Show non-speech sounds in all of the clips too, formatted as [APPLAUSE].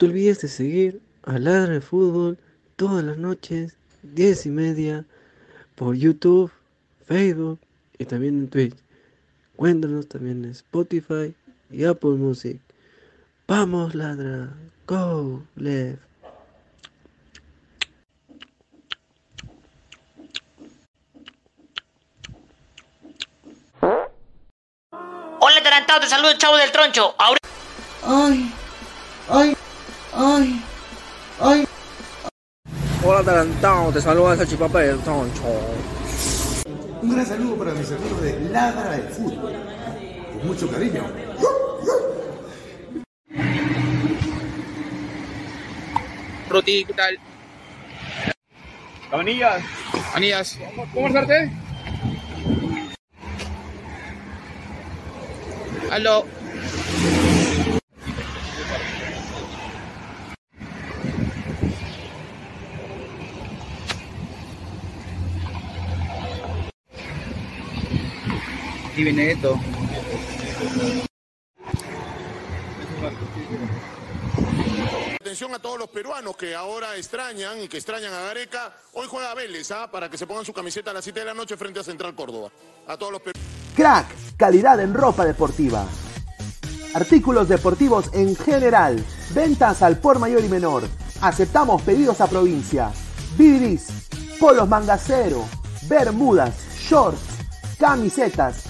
no te olvides de seguir a Ladra de Fútbol todas las noches, 10 y media, por YouTube, Facebook y también en Twitch. Cuéntanos también en Spotify y Apple Music. Vamos, ladra. Go, left. Hola, adelantado, te saludo, chavo del troncho. Ahora... Ay, ay, ay, ay. Hola, adelantado, te saluda esa chipapa del troncho. Un gran saludo para mis amigos de Ladra del Fútbol. Con mucho cariño. Roti, ¿qué tal? Anillas. Anillas. ¿Cómo estarte? Aló. Aquí viene esto. Atención a todos los peruanos que ahora extrañan y que extrañan a Gareca. Hoy juega Vélez, ¿ah? Para que se pongan su camiseta a las 7 de la noche frente a Central Córdoba. A todos los peruanos. Crack, calidad en ropa deportiva. Artículos deportivos en general. Ventas al por mayor y menor. Aceptamos pedidos a provincia. Bidris, polos mangacero, bermudas, shorts, camisetas,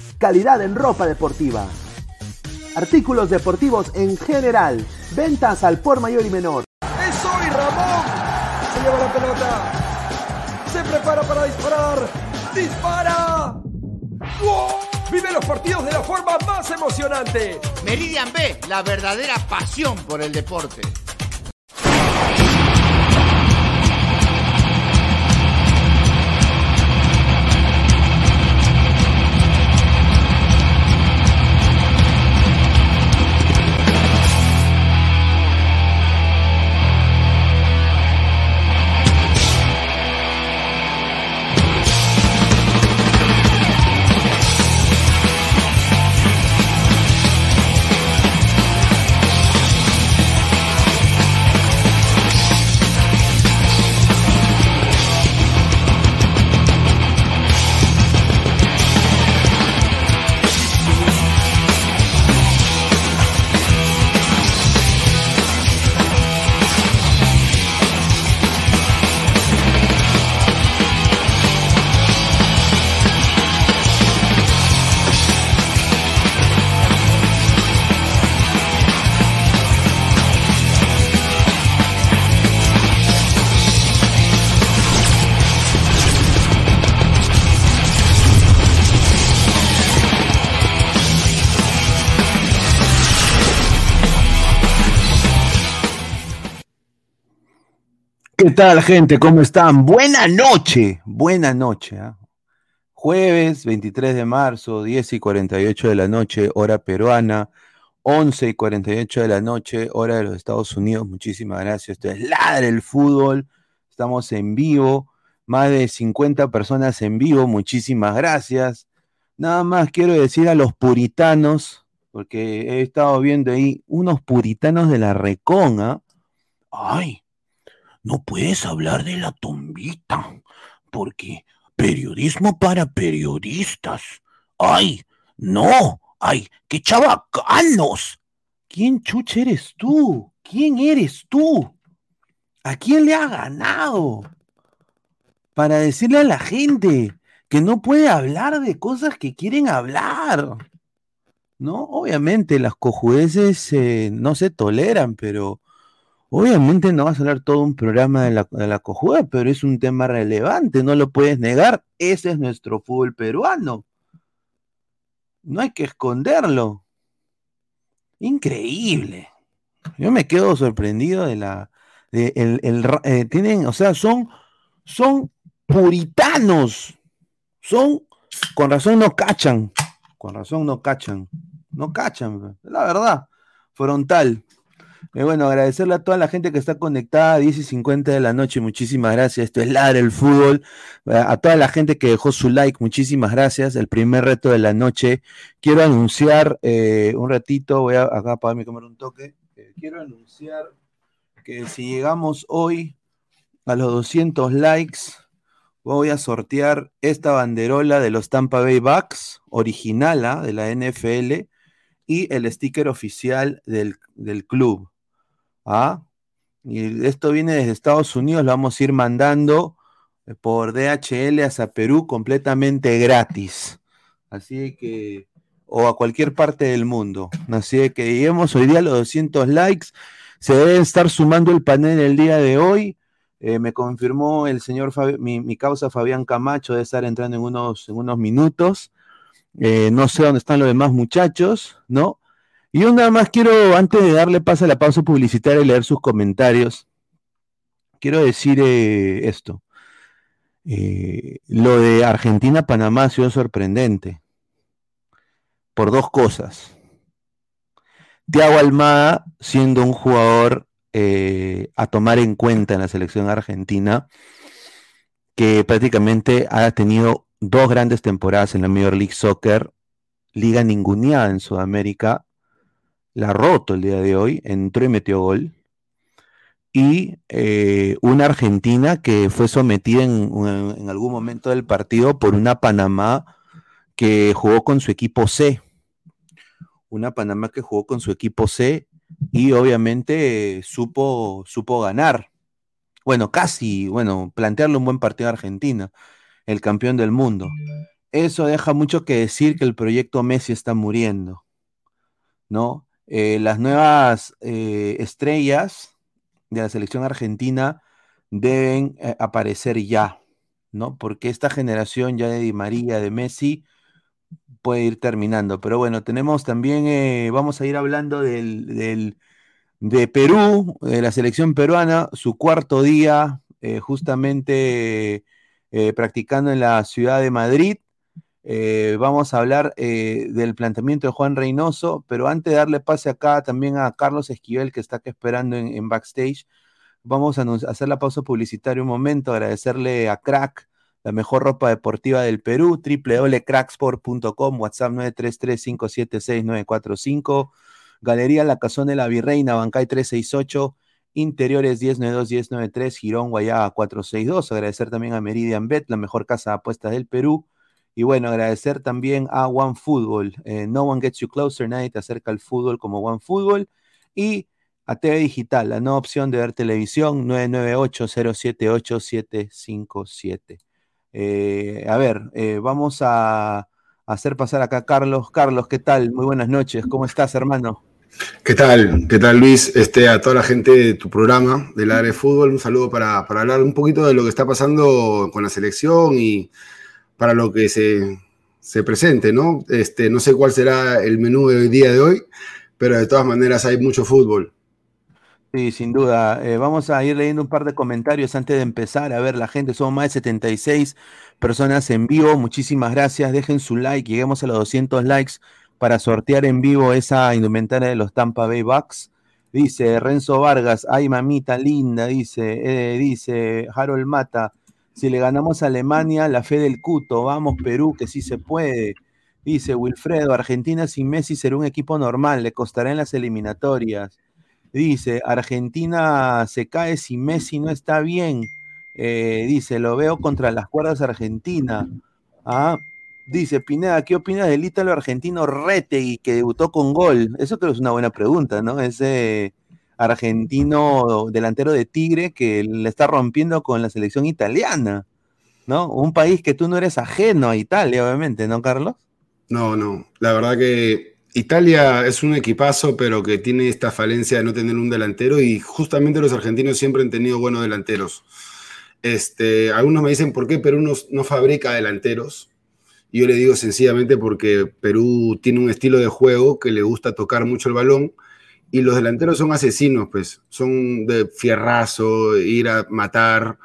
calidad en ropa deportiva. Artículos deportivos en general. Ventas al por mayor y menor. ¡Es hoy, Ramón! Se lleva la pelota. Se prepara para disparar. ¡Dispara! ¡Wow! Vive los partidos de la forma más emocionante. Meridian B, la verdadera pasión por el deporte. ¿Qué tal, gente? ¿Cómo están? Buena noche, buena noche. ¿ah? Jueves 23 de marzo, 10 y 48 de la noche, hora peruana, 11 y 48 de la noche, hora de los Estados Unidos. Muchísimas gracias. Esto es Ladre el Fútbol. Estamos en vivo, más de 50 personas en vivo. Muchísimas gracias. Nada más quiero decir a los puritanos, porque he estado viendo ahí unos puritanos de la Recona. Ay, no puedes hablar de la tombita, porque periodismo para periodistas. ¡Ay! ¡No! ¡Ay! ¡Qué chavacanos! ¿Quién chucha eres tú? ¿Quién eres tú? ¿A quién le ha ganado? Para decirle a la gente que no puede hablar de cosas que quieren hablar. ¿No? Obviamente las cojudeces eh, no se toleran, pero Obviamente no vas a hablar todo un programa de la, de la cojuda, pero es un tema relevante, no lo puedes negar. Ese es nuestro fútbol peruano. No hay que esconderlo. Increíble. Yo me quedo sorprendido de la. De el, el eh, tienen, o sea, son, son puritanos. Son, con razón no cachan. Con razón no cachan. No cachan, la verdad. Frontal. Eh, bueno, agradecerle a toda la gente que está conectada, 10 y 50 de la noche, muchísimas gracias. Esto es Ladra el Fútbol. Eh, A toda la gente que dejó su like, muchísimas gracias. El primer reto de la noche. Quiero anunciar eh, un ratito, voy a acá apagar mi cámara un toque. Quiero anunciar que si llegamos hoy a los 200 likes, voy a sortear esta banderola de los Tampa Bay Bucks, original ¿ah? de la NFL, y el sticker oficial del, del club. ¿Ah? Y esto viene desde Estados Unidos, lo vamos a ir mandando eh, por DHL hacia Perú completamente gratis. Así que, o a cualquier parte del mundo. Así que lleguemos hoy día a los 200 likes. Se debe estar sumando el panel el día de hoy. Eh, me confirmó el señor, mi causa Fabián Camacho, de estar entrando en unos, en unos minutos. Eh, no sé dónde están los demás muchachos, ¿no? Y yo nada más quiero, antes de darle paso a la pausa publicitaria y leer sus comentarios, quiero decir eh, esto. Eh, lo de Argentina-Panamá ha sido sorprendente por dos cosas. Thiago Almada, siendo un jugador eh, a tomar en cuenta en la selección argentina, que prácticamente ha tenido dos grandes temporadas en la Major League Soccer, liga ninguneada en Sudamérica, la roto el día de hoy, entró y metió gol. Y eh, una Argentina que fue sometida en, en algún momento del partido por una Panamá que jugó con su equipo C. Una Panamá que jugó con su equipo C y obviamente eh, supo, supo ganar. Bueno, casi, bueno, plantearle un buen partido a Argentina, el campeón del mundo. Eso deja mucho que decir que el proyecto Messi está muriendo, ¿no? Eh, las nuevas eh, estrellas de la selección argentina deben eh, aparecer ya, ¿no? Porque esta generación ya de Di María, de Messi, puede ir terminando. Pero bueno, tenemos también, vamos a ir hablando del, de Perú, de la selección peruana, su cuarto día justamente practicando en la ciudad de Madrid. Eh, vamos a hablar eh, del planteamiento de Juan Reynoso, pero antes de darle pase acá también a Carlos Esquivel, que está acá esperando en, backstage, vamos a hacer la pausa publicitaria un momento, agradecerle a Crack, la mejor ropa deportiva del Perú, www.cracksport.com, WhatsApp 933-576-945, Galería La Cazón de la Virreina, Bancay 368, Interiores 1092-1093, Girón Guayaba 462. Agradecer también a Meridian Bet, la mejor casa de apuestas del Perú. Y bueno, agradecer también a One Football. Eh, no one gets you closer, nadie te acerca al fútbol como One Football. Y a TV Digital, la nueva opción de ver televisión, 998-078-757. Eh, a ver, eh, vamos a hacer pasar acá a Carlos. Carlos, ¿qué tal? Muy buenas noches. ¿Cómo estás, hermano? ¿Qué tal? ¿Qué tal, Luis? Este, a toda la gente de tu programa, del área de fútbol, un saludo para, para hablar un poquito de lo que está pasando con la selección y para lo que se, se presente, ¿no? Este, no sé cuál será el menú del día de hoy, pero de todas maneras hay mucho fútbol. Sí, sin duda. Eh, vamos a ir leyendo un par de comentarios antes de empezar. A ver, la gente, somos más de 76 personas en vivo. Muchísimas gracias. Dejen su like. Lleguemos a los 200 likes para sortear en vivo esa indumentaria de los Tampa Bay Bucks. Dice Renzo Vargas, ay mamita linda, dice, eh, dice Harold Mata, si le ganamos a Alemania, la fe del cuto, vamos Perú, que sí se puede. Dice Wilfredo, Argentina sin Messi será un equipo normal, le costará en las eliminatorias. Dice, Argentina se cae si Messi no está bien. Eh, dice, lo veo contra las cuerdas Argentina. Ah, dice, Pineda, ¿qué opinas del ítalo argentino Retegui que debutó con gol? Eso creo que es una buena pregunta, ¿no? Ese argentino delantero de Tigre que le está rompiendo con la selección italiana, ¿no? Un país que tú no eres ajeno a Italia, obviamente, ¿no, Carlos? No, no. La verdad que Italia es un equipazo, pero que tiene esta falencia de no tener un delantero y justamente los argentinos siempre han tenido buenos delanteros. Este, algunos me dicen por qué Perú no, no fabrica delanteros. Yo le digo sencillamente porque Perú tiene un estilo de juego que le gusta tocar mucho el balón y los delanteros son asesinos, pues, son de fierrazo, ir a matar.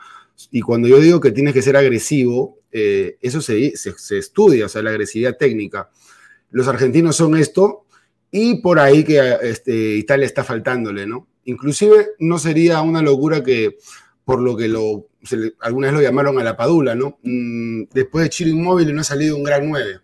Y cuando yo digo que tienes que ser agresivo, eh, eso se, se, estudia, o sea, la agresividad técnica. Los argentinos son esto y por ahí que este, Italia está faltándole, ¿no? Inclusive no sería una locura que, por lo que lo, se, lo llamaron a la Padula, ¿no? Mm, después de Chiro Inmóvil no ha salido un gran 9.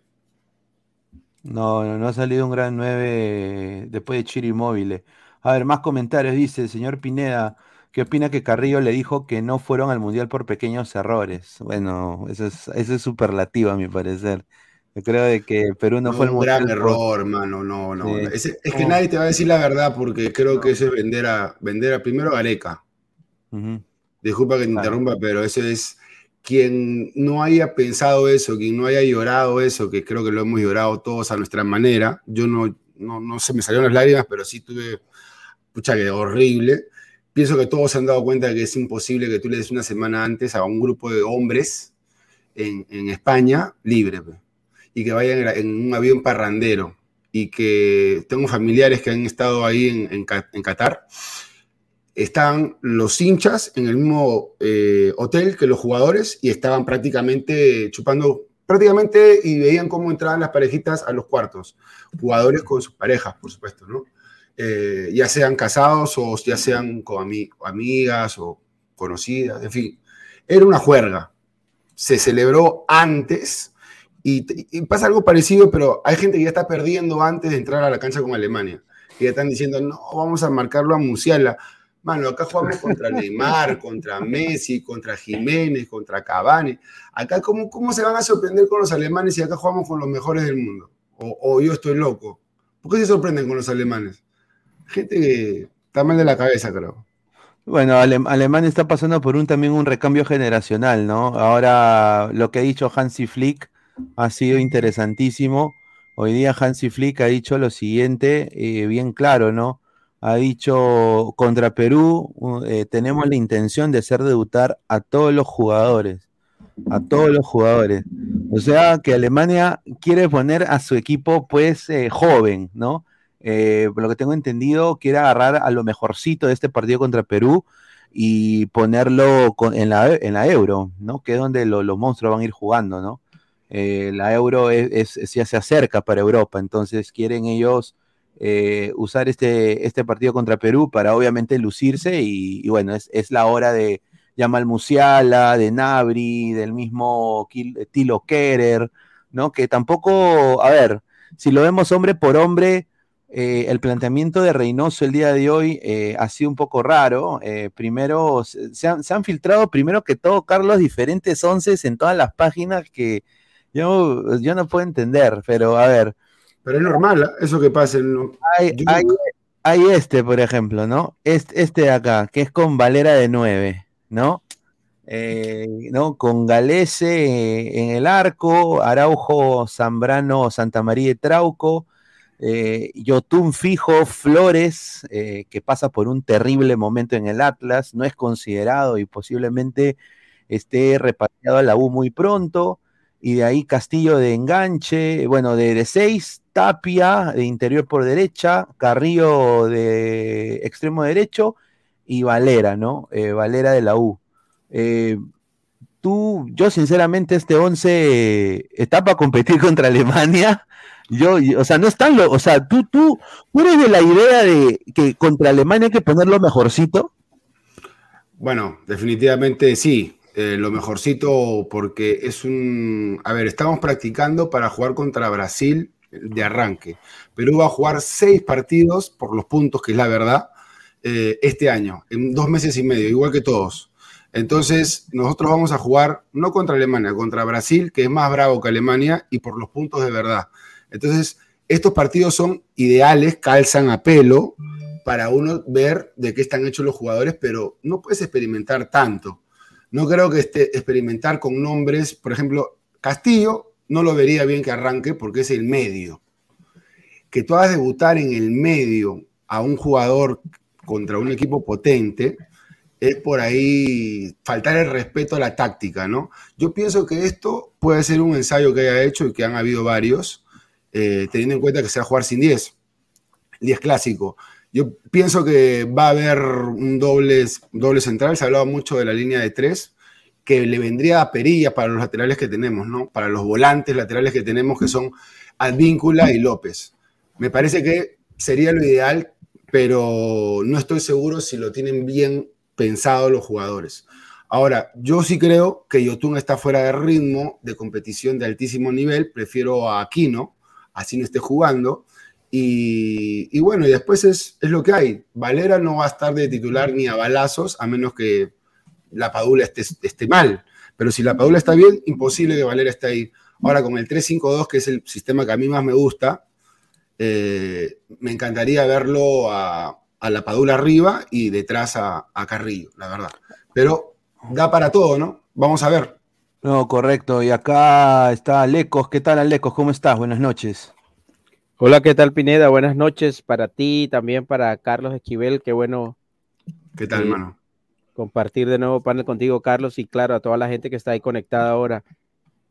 No, no, no ha salido un gran 9 después de Chiri Móviles. A ver, más comentarios. Dice el señor Pineda, ¿qué opina que Carrillo le dijo que no fueron al Mundial por pequeños errores? Bueno, eso es, eso es superlativo a mi parecer. Yo creo de que Perú no, No, fue un Mundial. gran por- error, hermano, no, no. Sí. Es, es que No. nadie te va a decir la verdad porque creo que eso es vender a, vender a primero a Gareca. Disculpa que te interrumpa, pero eso es quien no haya pensado eso, quien no haya llorado eso, que creo que lo hemos llorado todos a nuestra manera. Yo no, no, no se me salieron las lágrimas, pero sí tuve, pucha, que horrible. Pienso que todos se han dado cuenta de que es imposible que tú le des una semana antes a un grupo de hombres en, en España libre pe, y que vayan en, un avión parrandero y que tengo familiares que han estado ahí en, en en Qatar estaban los hinchas en el mismo eh, hotel que los jugadores y estaban prácticamente chupando, prácticamente y veían cómo entraban las parejitas a los cuartos. Jugadores con sus parejas, por supuesto, ¿no? Eh, ya sean casados o ya sean con ami- amigas o conocidas, en fin. Era una juerga. Se celebró antes y, pasa algo parecido, pero hay gente que ya está perdiendo antes de entrar a la cancha con Alemania. Y ya están diciendo, no, vamos a marcarlo a Musiala. Mano, acá jugamos contra Neymar, [LAUGHS] contra Messi, contra Jiménez, contra Cavani. Acá, ¿cómo, ¿cómo se van a sorprender con los alemanes si acá jugamos con los mejores del mundo? O, o yo estoy loco. ¿Por qué se sorprenden con los alemanes? Gente que está mal de la cabeza, creo. Bueno, Ale- Alemania está pasando por un también un recambio generacional, ¿no? Ahora lo que ha dicho Hansi Flick ha sido interesantísimo. Hoy día Hansi Flick ha dicho lo siguiente, eh, bien claro, ¿no? Ha dicho contra Perú eh, tenemos la intención de hacer debutar a todos los jugadores, a todos los jugadores. O sea que Alemania quiere poner a su equipo pues eh, joven, ¿no? Eh, por lo que tengo entendido, quiere agarrar a lo mejorcito de este partido contra Perú y ponerlo con- en, la, en la Euro, ¿no? Que es donde lo- los monstruos van a ir jugando, ¿no? La Euro es, es- ya se acerca para Europa, entonces quieren ellos eh, usar este, este partido contra Perú para obviamente lucirse y, bueno, es, es la hora de Yamal Musiala, de Nabri, del mismo Kil- Tilo Kerer, ¿no? Que tampoco, a ver, si lo vemos hombre por hombre, eh, el planteamiento de Reynoso el día de hoy eh, ha sido un poco raro. Eh, primero, se, han, se han filtrado, primero que todo, Carlos, diferentes once en todas las páginas que yo, yo no puedo entender, pero a ver. Pero es normal, eso que pasa. Hay, hay- hay este, por ejemplo, ¿no? Este, este de acá, que es con Valera de 9, ¿no? Eh, ¿no? Con Galese en el arco, Araujo, Zambrano, Santa María de Trauco, eh, Yotun Fijo, Flores, eh, que pasa por un terrible momento en el Atlas, no es considerado y posiblemente esté repatriado a la U muy pronto, y de ahí Castillo de enganche, bueno, de, de seis, Tapia de interior por derecha, Carrillo de extremo derecho y Valera, ¿no? Eh, Valera de la U. Eh, tú, yo sinceramente este 11 está para competir [LAUGHS] contra Alemania. Yo, o sea, no están, lo, o sea, tú, tú, tú eres de la idea de que contra Alemania hay que ponerlo mejorcito. Bueno, definitivamente sí. eh, lo mejorcito porque es un... A ver, estamos practicando para jugar contra Brasil de arranque. Perú va a jugar seis partidos por los puntos, que es la verdad, eh, este año, en dos meses y medio, igual que todos. Entonces, nosotros vamos a jugar no contra Alemania, contra Brasil, que es más bravo que Alemania, y por los puntos de verdad. Entonces, estos partidos son ideales, calzan a pelo para uno ver de qué están hechos los jugadores, pero no puedes experimentar tanto. No creo que este, experimentar con nombres, por ejemplo, Castillo, no lo vería bien que arranque porque es el medio. Que tú hagas debutar en el medio a un jugador contra un equipo potente, es por ahí faltar el respeto a la táctica, ¿no? Yo pienso que esto puede ser un ensayo que haya hecho y que han habido varios, eh, teniendo en cuenta que se va a jugar sin 10, 10 clásico. Yo pienso que va a haber un doble, doble central. Se ha hablado mucho de la línea de tres, que le vendría a perilla para los laterales que tenemos, ¿no? Para los volantes laterales que tenemos, que son Advíncula y López. Me parece que sería lo ideal, pero no estoy seguro si lo tienen bien pensado los jugadores. Ahora, yo sí creo que Yotun está fuera de ritmo de competición de altísimo nivel. Prefiero a Aquino, así no esté jugando. Y, y bueno, y después es, es, lo que hay. Valera no va a estar de titular ni a balazos, a menos que la Padula esté, esté mal. Pero si la Padula está bien, imposible que Valera esté ahí. Ahora, con el 3-5-2, que es el sistema que a mí más me gusta, eh, me encantaría verlo a, a, la Padula arriba y detrás a, a Carrillo, la verdad. Pero da para todo, ¿no? Vamos a ver. No, correcto. Y acá está Alecos. ¿Qué tal, Alecos? ¿Cómo estás? Buenas noches. Hola, ¿qué tal, Pineda? Buenas noches para ti, también para Carlos Esquivel. Qué bueno. ¿Qué tal, hermano? Compartir de nuevo panel contigo, Carlos, y claro, a toda la gente que está ahí conectada ahora.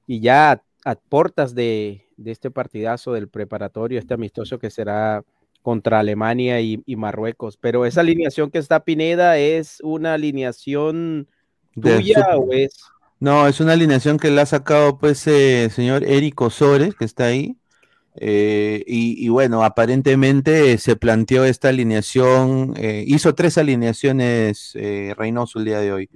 Y ya a, a portas de, de, este partidazo del preparatorio, este amistoso que será contra Alemania y, y Marruecos. Pero esa alineación que está Pineda es una alineación tuya De- o es No, es una alineación que la ha sacado pues eh, el señor Eric Osores, que está ahí. Eh, y, y bueno, aparentemente se planteó esta alineación, eh, hizo tres alineaciones eh, Reynoso el día de hoy.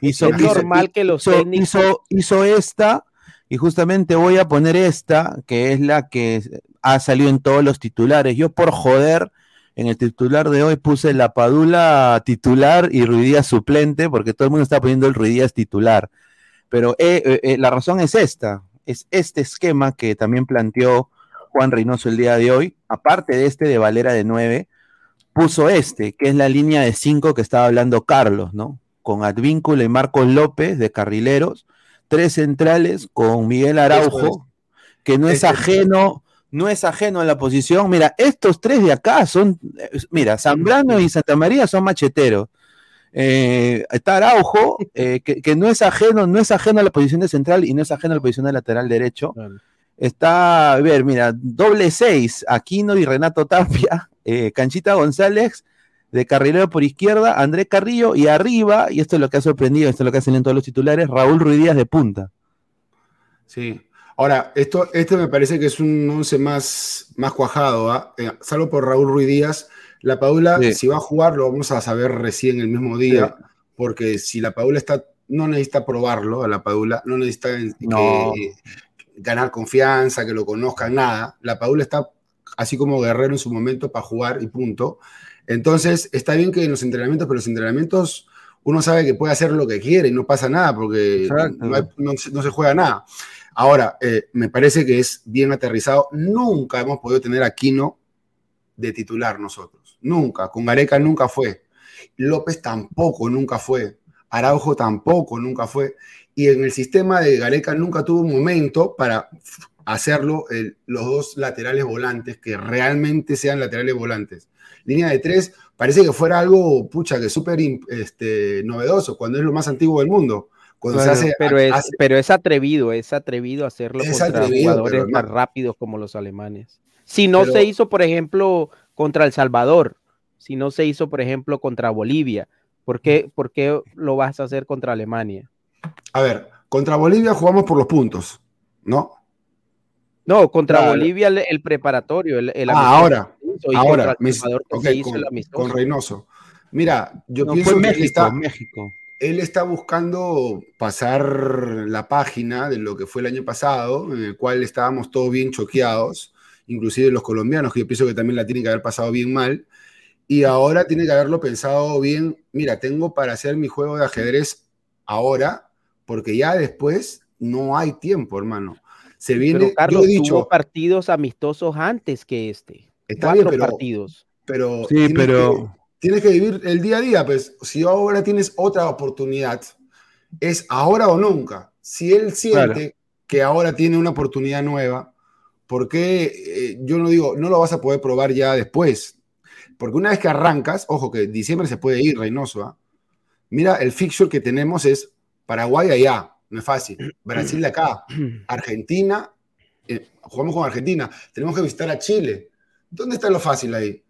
Hizo, Es normal que los hizo- técnicos- hizo- hizo esta, y justamente voy a poner esta, que es la que ha salido en todos los titulares. Yo por joder, en el titular de hoy puse la Padula titular y Ruidías suplente, porque todo el mundo está poniendo el Ruidías titular. Pero eh, eh, eh, la razón es esta, es este esquema que también planteó Juan Reynoso el día de hoy, aparte de este de Valera de 9, puso este, que es la línea de 5 que estaba hablando Carlos, ¿no? Con Advíncula y Marcos López de carrileros, tres centrales con Miguel Araujo, que no es Este- ajeno, no es ajeno a la posición. Mira, estos tres de acá son, mira, Zambrano y Santa María son macheteros. Eh, está Araujo, [LAUGHS] eh, que, que no es ajeno, no es ajeno a la posición de central y no es ajeno a la posición de lateral derecho. Está, a ver, mira, doble seis, Aquino y Renato Tapia, [LAUGHS] eh, Canchita González, de carrilero por izquierda, André Carrillo, y arriba, y esto es lo que ha sorprendido, esto es lo que hacen en todos los titulares, Raúl Ruidías de punta. Sí. Ahora, esto, este me parece que es un once más, más cuajado, ¿ah? Eh, salvo por Raúl Ruiz Díaz. La Paula, Sí. si va a jugar, lo vamos a saber recién el mismo día, porque si la Paula está, no necesita probarlo a la Paula, no necesita No. que- ganar confianza, que lo conozcan, nada. La Paula está así como guerrero en su momento para jugar y punto. Entonces, está bien que en los entrenamientos, pero los entrenamientos uno sabe que puede hacer lo que quiere y no pasa nada porque Exacto. no, hay- no se- no se juega nada. Ahora, eh, me parece que es bien aterrizado. Nunca hemos podido tener a Quino de titular nosotros. Nunca. Con Gareca nunca fue. López tampoco nunca fue. Araujo tampoco nunca fue. Y en el sistema de Gareca nunca tuvo un momento para hacerlo el- los dos laterales volantes, que realmente sean laterales volantes. Línea de tres, parece que fuera algo, pucha, que súper este, novedoso, cuando es lo más antiguo del mundo. Cuando Bueno, se hace, pero, es, hace- pero es atrevido, es atrevido hacerlo Es contra atrevido, jugadores más no- rápidos como los alemanes. Si no Pero- se hizo, por ejemplo, contra El Salvador, si no se hizo, por ejemplo, contra Bolivia, ¿por qué, por qué lo vas a hacer contra Alemania? A ver, contra Bolivia jugamos por los puntos, ¿no? No, contra Claro. Bolivia el, el preparatorio, el, el Ah, ahora, ahora, con, el amistoso. con Reynoso. Mira, yo No, pienso fue que él está, México. él está buscando pasar la página de lo que fue el año pasado, en el cual estábamos todos bien choqueados, inclusive los colombianos, que yo pienso que también la tienen que haber pasado bien mal, y ahora tiene que haberlo pensado bien, mira, tengo para hacer mi juego de ajedrez ahora, porque ya después no hay tiempo, hermano. Se viene, Pero Carlos, yo he dicho, tuvo partidos amistosos antes que este. Está bien, Cuatro pero- partidos. pero Sí, tienes pero- que- tienes que vivir el día a día, pues si ahora tienes otra oportunidad, es ahora o nunca. Si él siente Claro. que ahora tiene una oportunidad nueva, ¿por qué eh, yo no digo, no lo vas a poder probar ya después? Porque una vez que arrancas, ojo que diciembre se puede ir, Reynoso, ¿ah? Mira, el fixture que tenemos es Paraguay allá, no es fácil. [CLEARS THROAT] Brasil acá, Argentina, eh, jugamos con Argentina, tenemos que visitar a Chile. ¿Dónde está lo fácil ahí?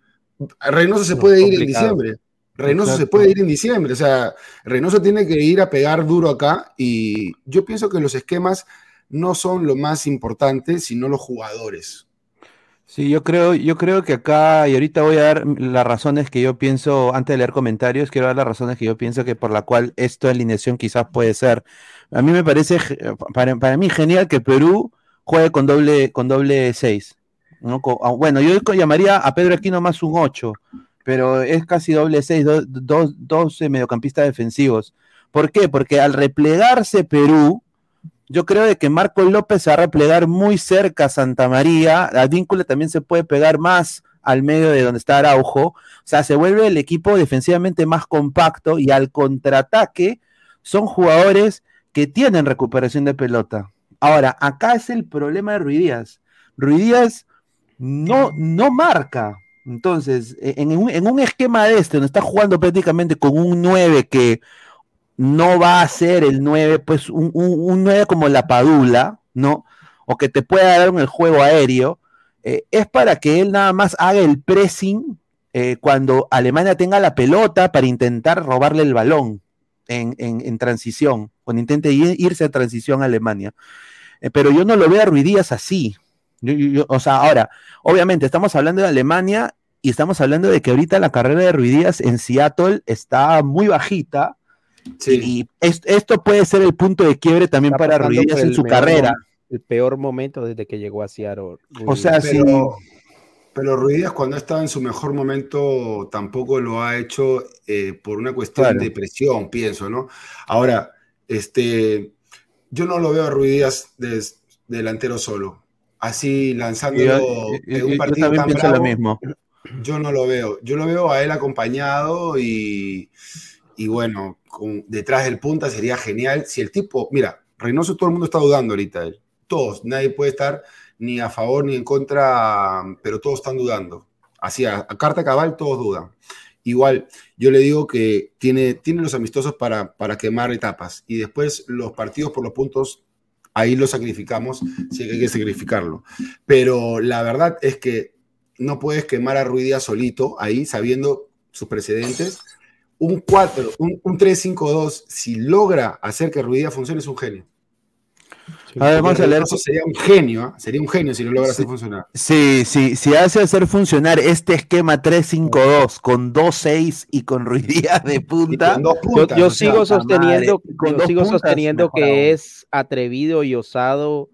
Reynoso se No, puede ir en diciembre. Reynoso se puede ir en diciembre. O sea, Reynoso tiene que ir a pegar duro acá. Y yo pienso que los esquemas no son lo más importante, sino los jugadores. Sí, yo creo, yo creo que acá, y ahorita voy a dar las razones que yo pienso, antes de leer comentarios, quiero dar las razones que yo pienso que por la cual esta alineación quizás puede ser. A mí me parece, ge- para, para mí, genial que Perú juegue con doble, con doble seis. ¿no? Ah, bueno, yo llamaría a Pedro Aquino más un 8, pero es casi doble seis, do- dos eh, mediocampistas defensivos. ¿Por qué? Porque al replegarse Perú, yo creo de que Marco López se va a replegar muy cerca a Santa María. Advíncula también se puede pegar más al medio de donde está Araujo. O sea, se vuelve el equipo defensivamente más compacto y al contraataque son jugadores que tienen recuperación de pelota. Ahora, acá es el problema de Ruidíaz. Ruidíaz no, no marca. Entonces, e, en un, en un esquema de este, donde está jugando prácticamente con un 9 que no va a ser el 9, pues un, un, un 9 como la Padula, ¿no? O que te pueda dar en el juego aéreo, eh, es para que él nada más haga el pressing eh, cuando Alemania tenga la pelota para intentar robarle el balón en, en- transición, cuando intente ir- irse a transición a Alemania. Eh, pero yo no lo veo a Ruidías así. Yo- yo- yo- o sea, ahora, obviamente estamos hablando de Alemania y estamos hablando de que ahorita la carrera de Ruidías en Seattle está muy bajita. Y es- esto puede ser el punto de quiebre también Está para Ruidías en su carrera. El peor momento desde que llegó a Seattle. O sea, sí. pero, pero Ruidías cuando estaba en su mejor momento tampoco lo ha hecho eh, por una cuestión Claro. de presión, pienso, ¿no? Ahora, este, yo no lo veo a Ruidías de, delantero solo. Así yo- en un yo partido también tan lo bravo, mismo. Yo no lo veo. Yo lo veo a él acompañado y, y bueno, detrás del punta sería genial. Si el tipo, mira, Reynoso todo el mundo está dudando ahorita. Todos, nadie puede estar ni a favor ni en contra, pero todos están dudando. Así, a, carta cabal, todos dudan. Igual, yo le digo que tiene, tiene los amistosos para, para quemar etapas y después los partidos por los puntos, ahí los sacrificamos si hay que sacrificarlo. Pero la verdad es que no puedes quemar a Ruidía solito ahí, sabiendo sus precedentes. Un 4, un, un 3-5-2, si logra hacer que Ruidía funcione, es un genio. A ver, vamos a leer. Reynoso Sería un genio, ¿ah? sería un genio si lo logra hacer funcionar. Sí, sí, si hace hacer funcionar este esquema 3-5-2 con 2-6 y con Ruidías de punta. con dos Yo, puntas, yo sea, sigo puta sosteniendo, madre, con yo sigo sosteniendo mejor aún. que es atrevido y osado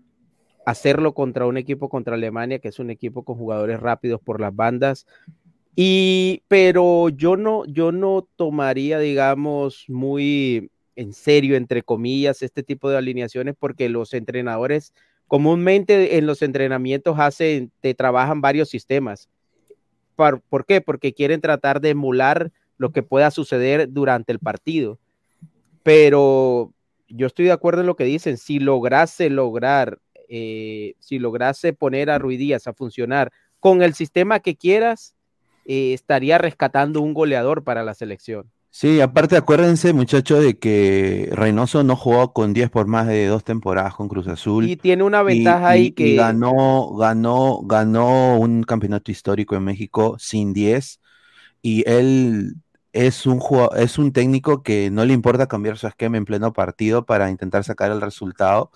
hacerlo contra un equipo contra Alemania, que es un equipo con jugadores rápidos por las bandas. Y, pero yo no, yo no tomaría, digamos, muy en serio, entre comillas, este tipo de alineaciones, porque los entrenadores comúnmente en los entrenamientos hacen, te trabajan varios sistemas. ¿Por, ¿Por qué? Porque quieren tratar de emular lo que pueda suceder durante el partido. Pero yo estoy de acuerdo en lo que dicen. Si lograse lograr, eh, si lograse poner a Ruidías a funcionar con el sistema que quieras, eh, estaría rescatando un goleador para la selección. Sí, aparte acuérdense, muchachos, de que Reynoso no jugó con 10 por más de dos temporadas con Cruz Azul. Y tiene una ventaja y- ahí y que ganó, ganó, ganó un campeonato histórico en México sin 10. Y él es un es un técnico que no le importa cambiar su esquema en pleno partido para intentar sacar el resultado.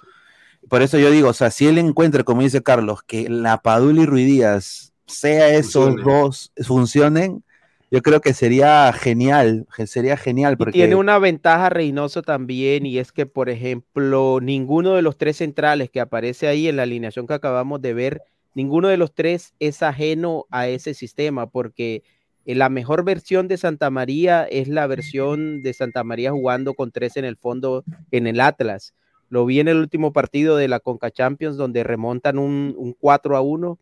Por eso yo digo, o sea, si él encuentra, como dice Carlos, que la Padula y Ruidías, sea esos dos, funcionen, yo creo que sería genial, sería genial, Y tiene una ventaja Reynoso también, y es que, por ejemplo, ninguno de los tres centrales que aparece ahí en la alineación que acabamos de ver, ninguno de los tres es ajeno a ese sistema, porque eh, la mejor versión de Santa María es la versión de Santa María jugando con tres en el fondo en el Atlas. Lo vi en el último partido de la Conca Champions, donde remontan un, un 4 a 1,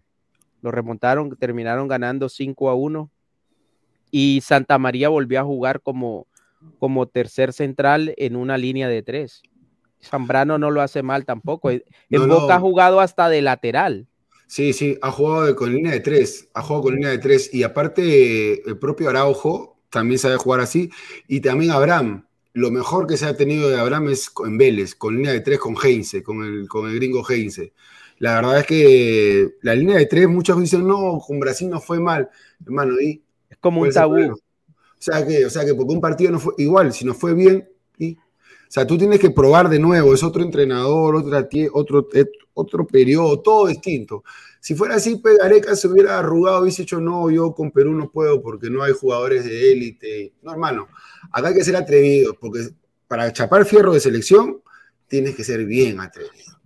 lo remontaron, terminaron ganando 5 a 1 y Santa María volvió a jugar como, como tercer central en una línea de tres. Zambrano no lo hace mal tampoco. En No, Boca ha jugado hasta de lateral. Sí, sí, ha jugado de- con línea de tres, ha jugado con línea de tres y aparte el propio Araujo también sabe jugar así y también Abraham. Lo mejor que se ha tenido de Abraham es en Vélez, con línea de tres con Heinze, con el, con el gringo Heinze. La verdad es que la línea de tres, muchos dicen, no, con Brasil no fue mal. Hermano, y Es como un ¿Cuál es el tabú. problema? O sea que, o sea que porque un partido no fue igual, si no fue bien, y, o sea, tú tienes que probar de nuevo, es otro entrenador, otra otro, et- otro periodo, todo distinto. Si fuera así, pues Gareca se hubiera arrugado, hubiese dicho, no, yo con Perú no puedo porque no hay jugadores de élite. No, hermano, acá hay que ser atrevido, porque para chapar fierro de selección, tienes que ser bien atrevido.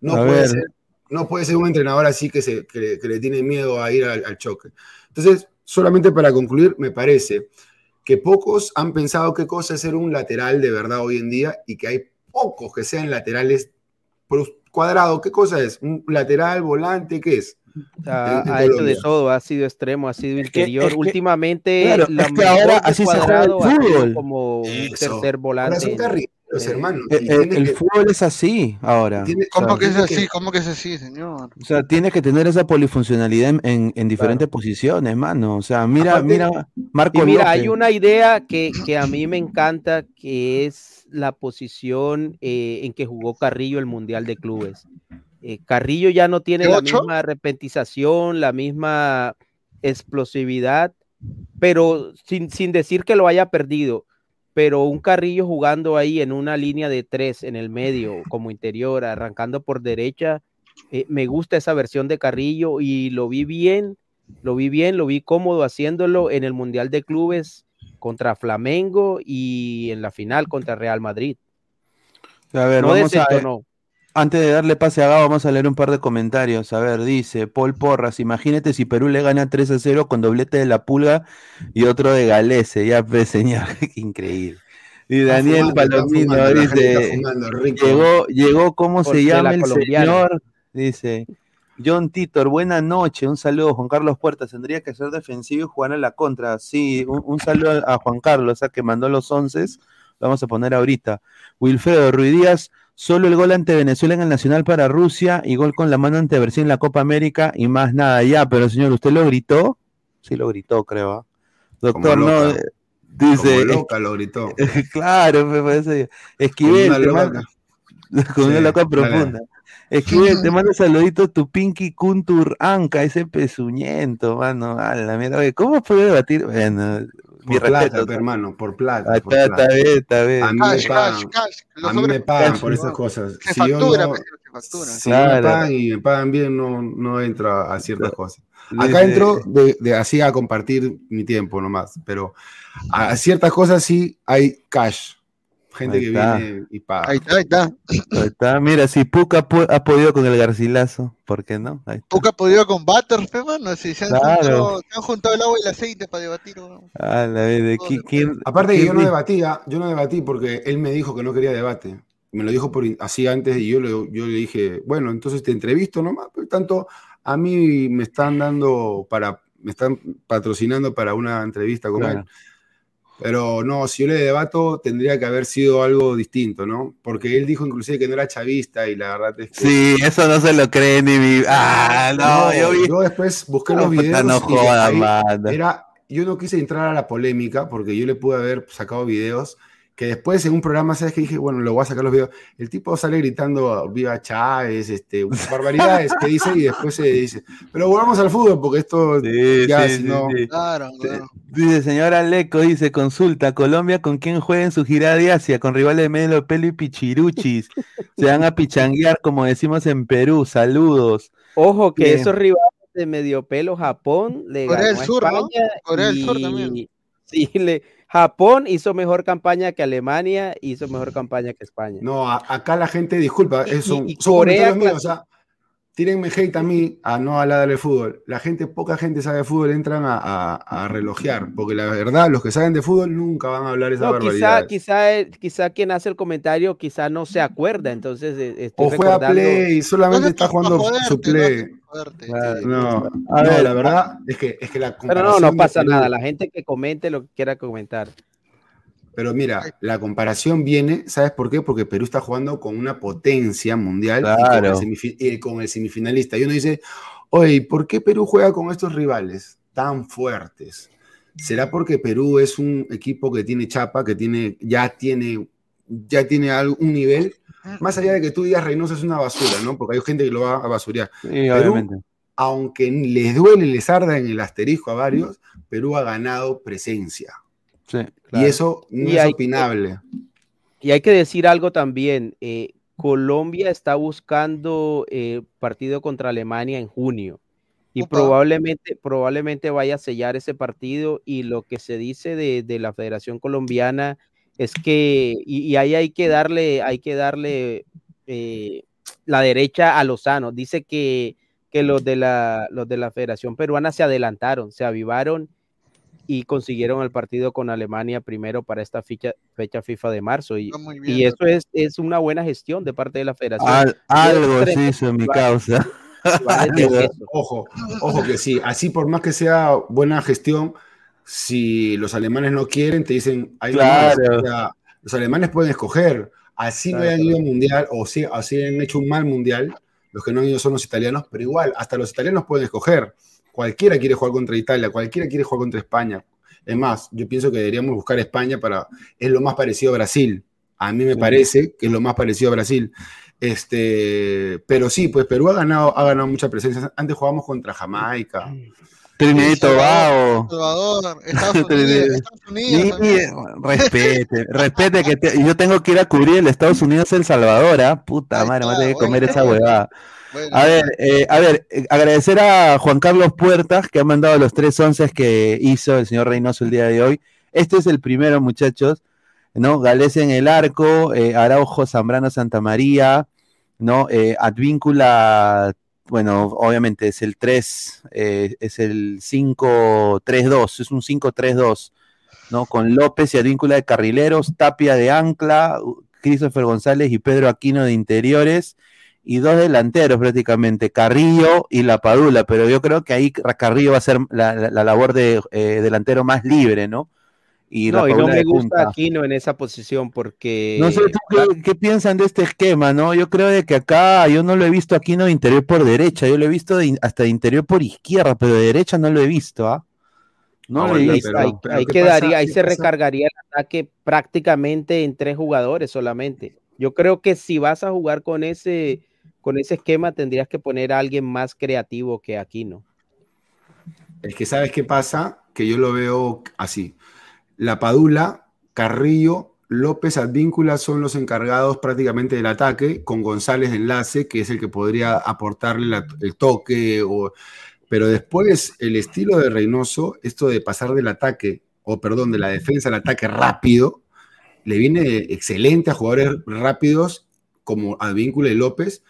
No A puede ver. ser no puede ser un entrenador así que, se, que, le- que le tiene miedo a ir al, al choque. Entonces, solamente para concluir, me parece que pocos han pensado qué cosa es ser un lateral de verdad hoy en día y que hay pocos que sean laterales por cuadrado. ¿Qué cosa es? ¿Un lateral, volante? ¿Qué es? Ha, hecho de todo, ha sido extremo, ha sido interior. es que- Últimamente, claro, la es que ahora así se juega el fútbol. como un tercer volante. eh, hermano. El, y el- tiene el que- fútbol es así ahora. tiene- ¿Cómo que es así? ¿Cómo que es así, señor? O sea, tienes que tener esa polifuncionalidad en, en- en diferentes posiciones, mano. O sea, mira, Aparte- mira, Marco Y mira, López. hay una idea que, que a mí me encanta, que es la posición eh, en que jugó Carrillo el Mundial de Clubes. Eh, Carrillo ya no tiene ¿De la ocho? misma repentización, la misma explosividad, pero sin, sin decir que lo haya perdido. Pero un Carrillo jugando ahí en una línea de tres en el medio, [LAUGHS] como interior, arrancando por derecha, eh, me gusta esa versión de Carrillo y lo vi bien, lo vi bien, lo vi cómodo haciéndolo en el Mundial de Clubes contra Flamengo y en la final contra Real Madrid. A ver, no vamos a ver. Antes de darle pase a Gabo, vamos a leer un par de comentarios. A ver, dice Paul Porras, imagínate si Perú le gana 3 a 0 con doblete de la pulga y otro de Galese. Ya, pues, señor, [LAUGHS] qué increíble. Y Daniel fumando, Palomino fumando, dice, fumando, llegó, llegó, ¿cómo Por- se llama la el colombiana. señor? Dice, John Titor, buena noche, un saludo, Juan Carlos Puertas, tendría que ser defensivo y jugar a la contra. Sí, un, un saludo a Juan Carlos, o sea, que mandó los once, lo vamos a poner ahorita. Wilfredo Ruidíaz, solo el gol ante Venezuela en el Nacional para Rusia y gol con la mano ante Brasil en la Copa América y más nada ya, pero señor, ¿usted lo gritó? Sí lo gritó, creo. ¿ah? Doctor, no, eh, dice, Como loca lo gritó. [LAUGHS] claro, me parece. Esquivel, te [LAUGHS] una manda- loca. con una loca profunda. Esquivel, te mando saluditos tu Pinky Kuntur Anca, ese pezuñento, mano. A mierda, oye, ¿cómo puede debatir? Bueno, Por plata, respeto. pe, hermano, por plata. Ah, por está, plata. está bien, está bien. A mí Cash, me pagan, cash, cash. Los a mí me pagan cash, por esas cosas. Se Si yo factura, no, pues, se factura. si no me Claro. pagan y me pagan bien, no, no entro a, ciertas cosas. Acá entro de, de así a compartir mi tiempo nomás, pero a ciertas cosas sí hay cash. Gente Ahí que está. viene y paga. Ahí está, ahí está. Ahí está. Mira, si Puka pu- ha podido con el Garcilaso, ¿por qué no? Ahí está. Poca podido con Butter, pe, mano. Si se han, Claro. juntado, se han juntado el agua y el aceite para debatir. Ah, la vez de quién- Aparte quién yo no debatía, yo no debatí porque él me dijo que no quería debate. Me lo dijo por así antes y yo le, yo le dije, bueno, entonces te entrevisto nomás. Pero tanto a mí me están dando para, me están patrocinando para una entrevista con Claro. él. Pero no, si yo le debato tendría que haber sido algo distinto, ¿no? Porque él dijo inclusive que no era chavista y la verdad es que... Sí, eso no se lo cree ni mi. Ah, no, yo vi. yo después busqué No, los videos no y era, yo no quise entrar a la polémica porque yo le pude haber sacado videos que después en un programa, ¿sabes qué dije? Bueno, le voy a sacar los videos. El tipo sale gritando viva Chávez, este, barbaridades que dice y después se dice, pero volvamos al fútbol porque esto Sí, ya, sí, si sí, no... sí. Claro, claro. Dice, señora Leco, dice, consulta, Colombia, ¿con quién juega en su gira de Asia? Con rivales de medio pelo y pichiruchis. Se van a pichanguear, como decimos en Perú. Saludos. Ojo que Bien. esos rivales de medio pelo, Japón le Corea ganó del Sur, ¿no? Corea del Sur también. Sí, le, Japón hizo mejor campaña que Alemania, hizo mejor campaña que España. No, a- acá la gente, disculpa, Y- es- son, y- y Corea míos, o sea, tírenme hate a mí, a no hablar de fútbol. La gente, poca gente sabe de fútbol, entran a, a- a relojear, porque la verdad, los que saben de fútbol nunca van a hablar esa No, quizá, barbaridad. quizá, el- quizá quien hace el comentario quizá no se acuerda, entonces eh, estoy O juega recordando- Play, solamente No, está jugando joderte, su no, Play. No, A no, ver, la verdad es que, es que la Pero no, no pasa nada, la gente que comente lo que quiera comentar. Pero mira, la comparación viene, ¿sabes por qué? Porque Perú está jugando con una potencia mundial y con, el Claro. semifi- y con el semifinalista. Y uno dice, oye, ¿y ¿por qué Perú juega con estos rivales tan fuertes? ¿Será porque Perú es un equipo que tiene chapa, que tiene, ya tiene, ya tiene algún nivel? Más allá de que tú digas Reynoso es una basura, ¿no? Porque hay gente que lo va a basurear. Sí, Perú, obviamente. aunque les duele, les arda en el asterisco a varios, Perú ha ganado presencia. Sí, Y eso no Y es hay- opinable. Y hay que decir algo también. eh, Colombia está buscando eh, partido contra Alemania en junio. Y Opa. probablemente, probablemente vaya a sellar ese partido. Y lo que se dice de, de la Federación Colombiana es que, y, y ahí hay que darle, hay que darle eh, la derecha a Lozano. Dice que, que los, de la, los de la Federación Peruana se adelantaron, se avivaron y consiguieron el partido con Alemania primero para esta fecha, fecha FIFA de marzo. Y, bien, y eso es, es una buena gestión de parte de la federación. Al- algo se hizo en mi causa. [LAUGHS] [LAUGHS] Ojo, ojo que sí, así por más que sea buena gestión, si los alemanes no quieren, te dicen, hay Claro. los alemanes pueden escoger, así no Claro, hayan ido al mundial, o si así han hecho un mal mundial, los que no han ido son los italianos, pero igual, hasta los italianos pueden escoger. Cualquiera quiere jugar contra Italia, cualquiera quiere jugar contra España. Es más, yo pienso que deberíamos buscar España para, es lo más parecido a Brasil. A mí me Sí. parece que es lo más parecido a Brasil. Este, pero sí, pues Perú ha ganado, ha ganado mucha presencia. Antes jugábamos contra Jamaica. Trinidad y Tobago. Salvador, [LAUGHS] Estados Unidos, Estados Unidos respete, respete que te- yo tengo que ir a cubrir el Estados Unidos El Salvador, ¿ah? Puta madre, me voy a tener que comer esa huevada. A ver, eh, a ver, eh, agradecer a Juan Carlos Puertas que ha mandado los tres once que hizo el señor Reynoso el día de hoy. Este es el primero, muchachos, ¿no? Galés en el arco, eh, Araujo, Zambrano, Santa María, ¿no? Eh, Advíncula, bueno, obviamente es el 3, eh, es el 5-3-2, es un 5-3-2, ¿no? Con López y Advíncula de carrileros, Tapia de ancla, Christopher González y Pedro Aquino de interiores, y dos delanteros prácticamente, Carrillo y La Padula, pero yo creo que ahí Carrillo va a ser la, la- la labor de eh, delantero más libre, ¿no? Y no, y no me gusta. Aquino en esa posición porque No sé ¿tú qué, qué piensan de este esquema, ¿no? Yo creo de que acá yo no lo he visto aquí no de interior por derecha, yo lo he visto de in- hasta de interior por izquierda, pero de derecha no lo he visto, ¿ah? No pero- ahí, pero ahí ¿qué quedaría, pasa? ahí ¿Qué se pasa? recargaría el ataque prácticamente en tres jugadores solamente. Yo creo que si vas a jugar con ese, con ese esquema, tendrías que poner a alguien más creativo que Aquino. Es que sabes qué pasa, que yo lo veo así. La Padula, Carrillo, López Advíncula son los encargados prácticamente del ataque, con González de enlace, que es el que podría aportarle el toque. O, pero después el estilo de Reynoso, esto de pasar del ataque, o perdón, de la defensa al ataque rápido, le viene excelente a jugadores rápidos como Advíncula y López,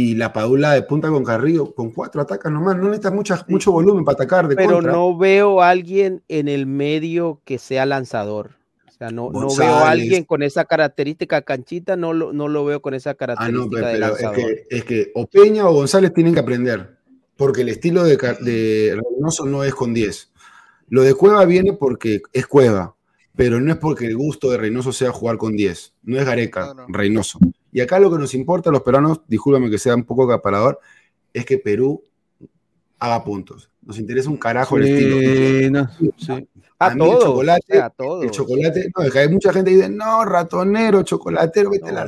y la Padula de punta con Carrillo, con cuatro atacas nomás, no necesitas mucha- mucho volumen para atacar de Pero contra. no veo a alguien en el medio que sea lanzador. O sea, no, no veo a alguien con esa característica canchita, no lo, no lo veo con esa Ah, característica no, pero, de pero es, que, es que o Peña o González tienen que aprender, porque el estilo de Reynoso no es con 10. Lo de Cueva viene porque es Cueva, pero no es porque el gusto de Reynoso sea jugar con 10. No es Gareca, Reynoso. Y acá lo que nos importa a los peruanos, discúlpame que sea un poco acaparador, es que Perú haga puntos. Nos interesa un carajo el estilo. No, sí. A mí el todos, chocolate, o sea, a todos. el chocolate, no, es que hay mucha gente que dice, no, ratonero, chocolatero, vete la,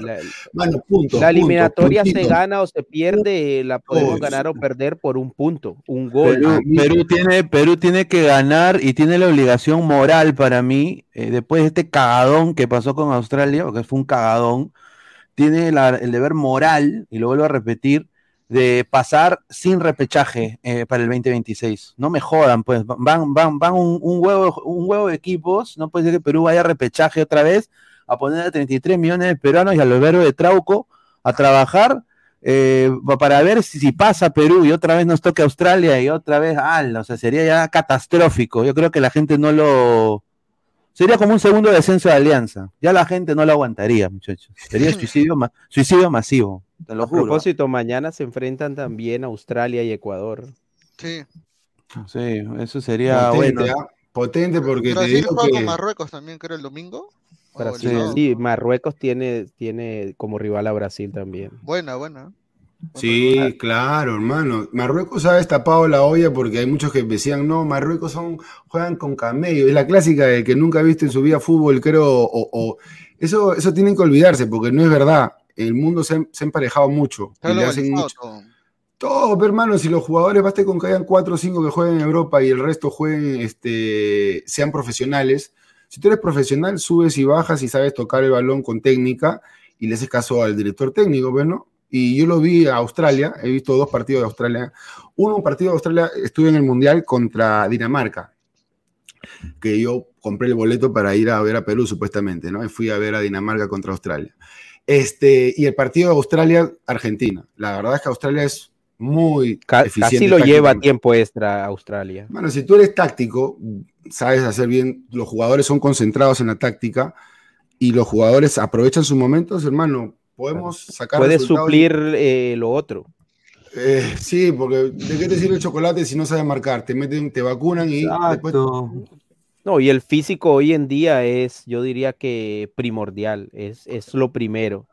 Mano, punto. La punto, eliminatoria se puntito. gana o se pierde, la podemos Todo. ganar o perder por un punto, un gol. Perú, Perú tiene, Perú tiene que ganar y tiene la obligación moral para mí, eh, después de este cagadón que pasó con Australia, porque fue un cagadón, tiene el deber moral, y lo vuelvo a repetir, de pasar sin repechaje eh, para el 2026. No me jodan, pues van, van, van un, huevo, un huevo de equipos, no puede ser que Perú vaya a repechaje otra vez, a poner a 33 millones de peruanos y al Alberto de Trauco a trabajar eh, para ver si, si pasa Perú y otra vez nos toca Australia y otra vez, ala, o sea, sería ya catastrófico. Yo creo que la gente no lo... Sería como un segundo descenso de alianza. Ya la gente no lo aguantaría, muchachos. Sería suicidio, ma- suicidio masivo, te lo A juro. propósito, mañana se enfrentan también Australia y Ecuador. Sí. Sí, eso sería Potente, bueno. ¿ah? Potente porque te Brasil digo juega que... con Marruecos también, creo, el domingo. Brasil, sí, Marruecos tiene, tiene como rival a Brasil también. Buena, buena. Sí, claro, hermano. Marruecos ha destapado la olla porque hay muchos que decían, no, Marruecos son, juegan con camello. Es la clásica de que nunca ha visto en su vida fútbol, creo, o, o- eso, eso tienen que olvidarse porque no es verdad. El mundo se ha, se ha emparejado mucho. Y le hacen mucho. todo. Todo, pero, hermano, si los jugadores baste con que hayan cuatro o cinco que jueguen en Europa y el resto jueguen, este, sean profesionales. Si tú eres profesional, subes y bajas y sabes tocar el balón con técnica y le haces caso al director técnico, pues, ¿no? Y yo lo vi a Australia, he visto dos partidos de Australia. Uno, un partido de Australia, estuve en el Mundial contra Dinamarca, que yo compré el boleto para ir a ver a Perú, supuestamente, ¿no? Y fui a ver a Dinamarca contra Australia. Este, y el partido de Australia-Argentina. La verdad es que Australia es muy Ca- eficiente. Casi lo lleva tiempo extra Australia. Bueno, si tú eres táctico, sabes hacer bien, los jugadores son concentrados en la táctica y los jugadores aprovechan sus momentos, hermano, podemos sacar Puedes resultados. suplir eh, lo otro. Eh, sí, porque ¿de qué te sirve el chocolate si no sabes marcar? Te meten, te vacunan y después... No, y el físico hoy en día es, yo diría que primordial, es, es lo primero.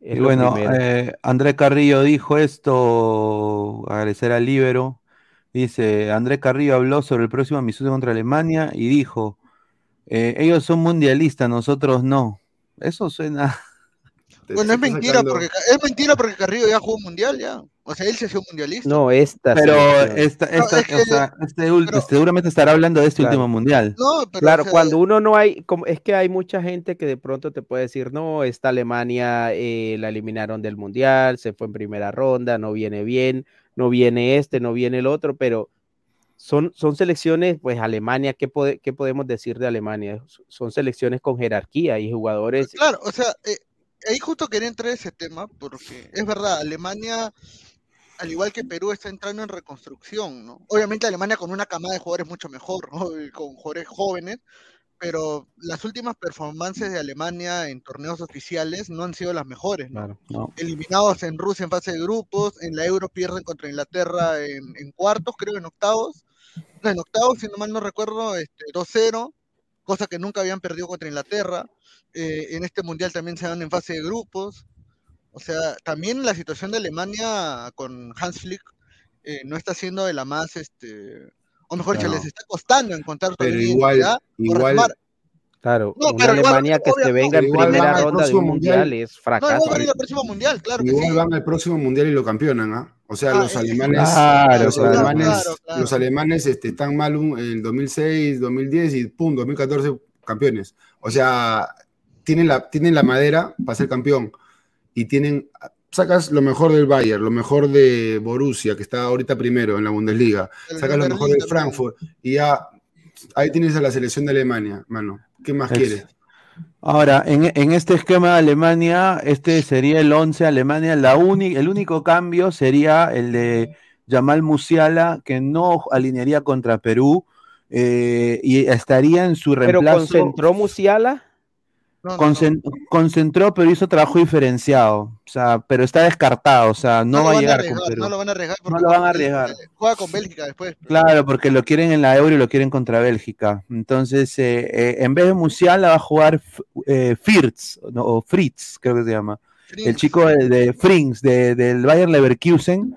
Es Y lo bueno, primero. eh, André Carrillo dijo esto, agradecer al Libero. Dice, André Carrillo habló sobre el próximo amistoso contra Alemania y dijo, eh, ellos son mundialistas, nosotros no. Eso suena... Bueno, es mentira, porque, es mentira porque Carrillo ya jugó mundial, ya. O sea, él se hizo mundialista. No, esta. Pero selección. esta, No, esta- es que- o sea, este ul- seguramente estará hablando de este Claro. último mundial. No, pero. Claro, o sea, cuando uno no hay, como, es que hay mucha gente que de pronto te puede decir, no, esta Alemania eh, la eliminaron del Mundial, se fue en primera ronda, no viene bien, no viene este, no viene el otro, pero son, son selecciones, pues Alemania, ¿qué, pode- qué podemos decir de Alemania? Son selecciones con jerarquía y jugadores. Claro, o sea, eh, ahí justo quería entrar ese tema, porque es verdad, Alemania, al igual que Perú, está entrando en reconstrucción, ¿no? Obviamente Alemania con una camada de jugadores mucho mejor, ¿no? Con jugadores jóvenes, pero las últimas performances de Alemania en torneos oficiales no han sido las mejores, ¿no? No. Eliminados en Rusia en fase de grupos, en la Euro pierden contra Inglaterra en, en cuartos, creo en octavos, no, en octavos, si no mal no recuerdo, este, 2-0, cosa que nunca habían perdido contra Inglaterra. Eh, en este mundial también se dan en fase de grupos. O sea, también la situación de Alemania con Hans Flick eh, no está siendo de la más, este, o mejor dicho, No. les está costando encontrar Pero igual, identidad igual. Claro, No, una pero igual, Alemania que obvio, se no, venga en primera ronda de próximo un mundial, mundial. es No, fracaso. igual van a ir al próximo mundial, claro que igual sí. van al próximo mundial y lo campeonan, ¿ah? O sea, Ah, los alemanes, claro, los claro, alemanes, claro, claro. los alemanes este, están mal un- en 2006, 2010 y pum, 2014 campeones. O sea, tienen la, tienen la madera para ser campeón y tienen sacas lo mejor del Bayern, lo mejor de Borussia, que está ahorita primero en la Bundesliga, El sacas lo mejor de también. Frankfurt y ya ahí tienes a la selección de Alemania, mano. ¿Qué más Ex- quieres? Ahora, en, en este esquema de Alemania, este sería el 11 Alemania. La uni- el único cambio sería el de Jamal Musiala, que no alinearía contra Perú eh, y estaría en su Pero reemplazo. concentró Musiala. No, no, no. concen- Concentró, pero hizo trabajo diferenciado. O sea, pero está descartado. O sea, no, va a llegar arriesgar, con Perú. No lo van a arriesgar. No lo van a arriesgar. Juega con Bélgica después. Claro, porque lo quieren en la Euro y lo quieren contra Bélgica. Entonces, eh, eh, en vez de Musiala va a jugar eh, Firtz, o Fritz, creo que se llama. El chico de, de Frings, de- del Bayern Leverkusen,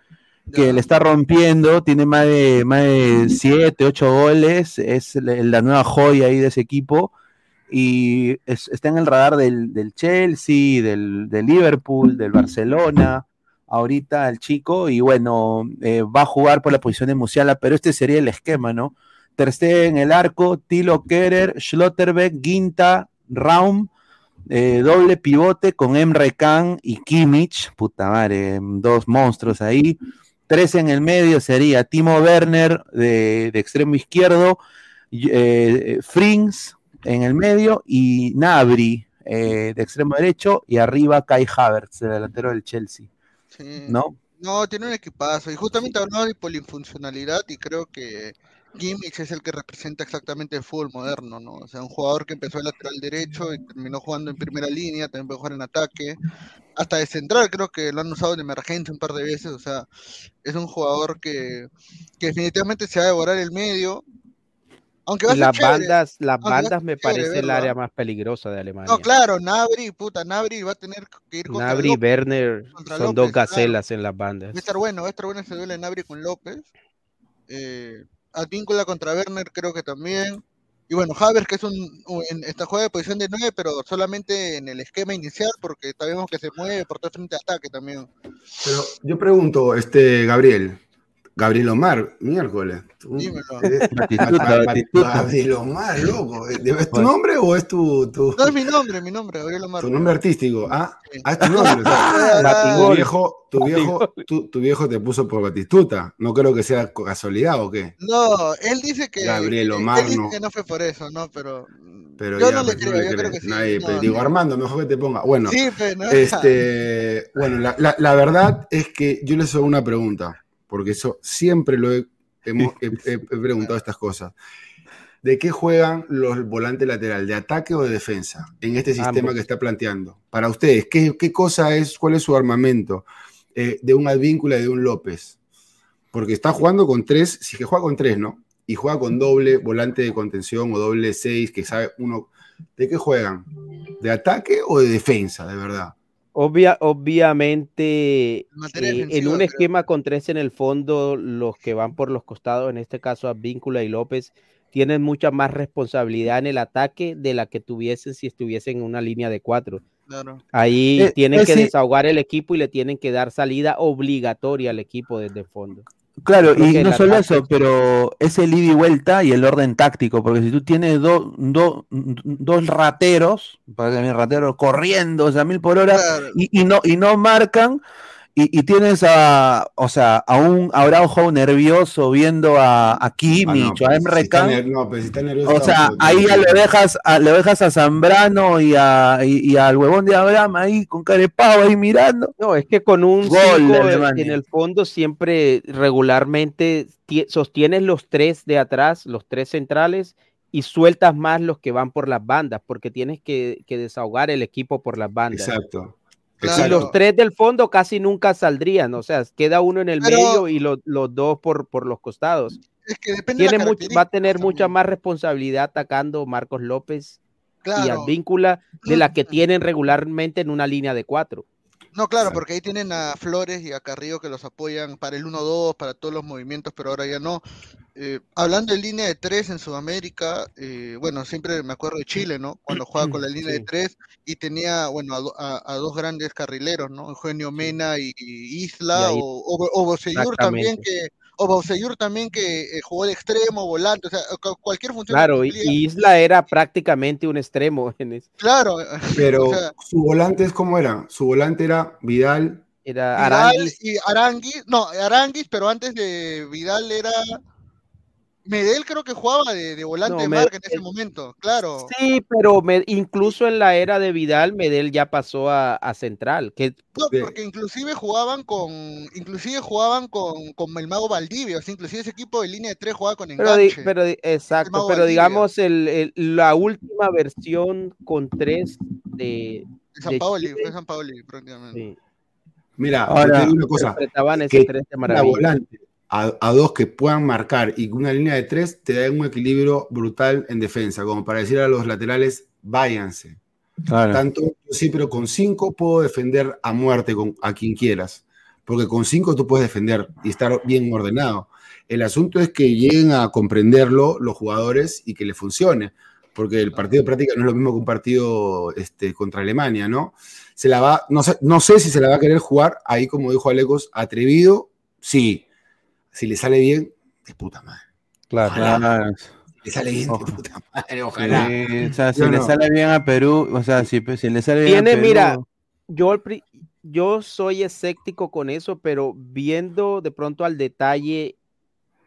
que le está rompiendo, tiene más de, más de 7, 8 goles, es la, la nueva joya ahí de ese equipo. Y es- está en el radar del, del Chelsea, del, del Liverpool, del Barcelona ahorita el chico y bueno, eh, va a jugar por la posición de Musiala, pero este sería el esquema, ¿no? Ter Stegen en el arco, Tilo Kerer, Schlotterbeck, Ginta, Raum, eh, doble pivote con Emre Can y Kimmich, puta madre, dos monstruos ahí. Tres en el medio sería Timo Werner de, de extremo izquierdo, eh, Frings en el medio y Nabri eh, de extremo derecho y arriba Kai Havertz, el delantero del Chelsea, Sí. ¿no? No, tiene un equipazo. Y justamente hablaba de polifuncionalidad y creo que Kimmich es el que representa exactamente el fútbol moderno, ¿no? O sea, un jugador que empezó de lateral derecho y terminó jugando en primera línea, también puede jugar en ataque. Hasta de central creo que lo han usado en emergencia un par de veces. O sea, es un jugador que, que definitivamente se va a devorar el medio. Aunque va a Y ser las chévere. bandas, las va bandas me chévere parece el área más peligrosa de Alemania. No, claro, Nabri, puta, Nabri va a tener que ir contra Nabri y. Werner son López, dos claro. gacelas en las Va bandas. a estar bueno, va a estar bueno ese duelo de Nabri con López. Eh, Advíncula contra Werner creo que también. Y bueno, Havertz que es un, en esta juega de posición de 9, pero solamente en el esquema inicial, porque sabemos que se mueve por todo el frente de ataque también. Pero yo pregunto, este, Gabriel, Gabriel Omar, miércoles. [LAUGHS] Gabriel Omar, loco. ¿Es tu nombre o es tu, tu, No es mi nombre, mi nombre, Gabriel Omar. tu nombre artístico? Ah, ah, es tu nombre. o sea, [LAUGHS] tu viejo, tu, viejo, tu, tu viejo te puso por Batistuta. No creo que sea casualidad o qué. No, él dice que. Gabriel él Omar, dice no. que no fue por eso, ¿no? Pero. Pero Yo ya, no le creo, yo creo que sí, Nadie, no, no. digo, Armando, mejor que te ponga. Bueno, Sí, pero no. este, bueno, la, la- la verdad es que yo les hago una pregunta, porque eso siempre lo he, hemos- he- preguntado estas cosas. ¿De qué juegan los volantes lateral? ¿De ataque o de defensa? En este sistema Ambos. que está planteando. Para ustedes, ¿qué, qué cosa es, cuál es su armamento eh, de un Advíncula y de un López? Porque está jugando con tres, si que juega con tres, ¿no? Y juega con doble volante de contención o doble seis, que sabe uno. ¿De qué juegan? ¿De ataque o de defensa, de verdad? Obvia, obviamente, eh, en defensiva, un creo. esquema con tres en el fondo, los que van por los costados, en este caso Advíncula y López, tienen mucha más responsabilidad en el ataque de la que tuviesen si estuviesen en una línea de cuatro. Claro. Ahí Eh, tienen eh, que sí. desahogar el equipo y le tienen que dar salida obligatoria al equipo desde el fondo. Claro, y no solo eso, pero es el ida y vuelta y el orden táctico, porque si tú tienes do- do- dos rateros, para que rateros corriendo o sea, a mil por hora Claro. y, y no, y no marcan, y, y tienes a, o sea, a un Araujo nervioso viendo a, a Ah, Kimmich no, o a pues, Emre si no, pero si está nervioso, o sea, ahí ya lo dejas, a, lo dejas a Zambrano y, a, y, y al huevón de Abraham ahí con carepavo ahí mirando. No, es que con un Gol cinco de en- Alemania. en el fondo siempre regularmente tie- sostienes los tres de atrás, los tres centrales, y sueltas más los que van por las bandas, porque tienes que, que desahogar el equipo por las bandas. Exacto. Y los tres del fondo casi nunca saldrían, o sea, queda uno en el Pero- medio y lo- los dos por, por los costados. Es que depende Tiene mucho- va a tener mucha más responsabilidad atacando Marcos López y Claro. Advíncula de la que tienen regularmente en una línea de cuatro. No, claro, porque ahí tienen a Flores y a Carrillo que los apoyan para el 1-2, para todos los movimientos, pero ahora ya no. Eh, hablando de línea de tres en Sudamérica, eh, bueno, siempre me acuerdo de Chile, ¿no? Cuando [CLEARS THROAT] jugaba con la línea de Sí. tres y tenía, bueno, a, a- a dos grandes carrileros, ¿no? Eugenio Mena y, y Isla, Y ahí- o, o, también que, o Bocellur también que eh, jugó de extremo, volante, o sea, cu- cualquier función Claro, y, Isla era prácticamente un extremo [LAUGHS] en es- Claro, Pero o sea, su volante es como era. Su volante era Vidal. Era Vidal Aranguis. y Aranguis, no, Aranguis, pero antes de Vidal era Medel creo que jugaba de, de volante No, de Medel- marca en ese momento, claro. Sí, pero me- incluso en la era de Vidal, Medel ya pasó a, a central. Que, No, de- porque inclusive jugaban con, inclusive jugaban con, con el mago Valdivia, o sea, inclusive ese equipo de línea de tres jugaba con pero, di- enganche. pero exacto, pero Valdivia. digamos el, el- la última versión con tres de, de San Paoli, fue San Paoli prácticamente. sí, Mira, Ahora, te digo una cosa. interpretaban ese que tres de maravilla. volante a, a dos que puedan marcar y una línea de tres te da un equilibrio brutal en defensa, como para decir a los laterales, váyanse. Claro. Tanto, sí, pero con cinco puedo defender a muerte con, a quien quieras, porque con cinco tú puedes defender y estar bien ordenado. El asunto es que lleguen a comprenderlo los jugadores y que le funcione, porque el partido de práctica no es lo mismo que un partido este, contra Alemania, ¿no? Se la va, no sé, no sé si se la va a querer jugar, ahí como dijo Alecos, atrevido, sí. Si le sale bien, de puta madre. Claro. Claro. Le sale bien, de puta madre, ojalá. Sí, o sea, si Yo le no. sale bien a Perú, o sea, si, si le sale bien Tiene, a Perú, mira, yo, pri- yo soy escéptico con eso, pero viendo de pronto al detalle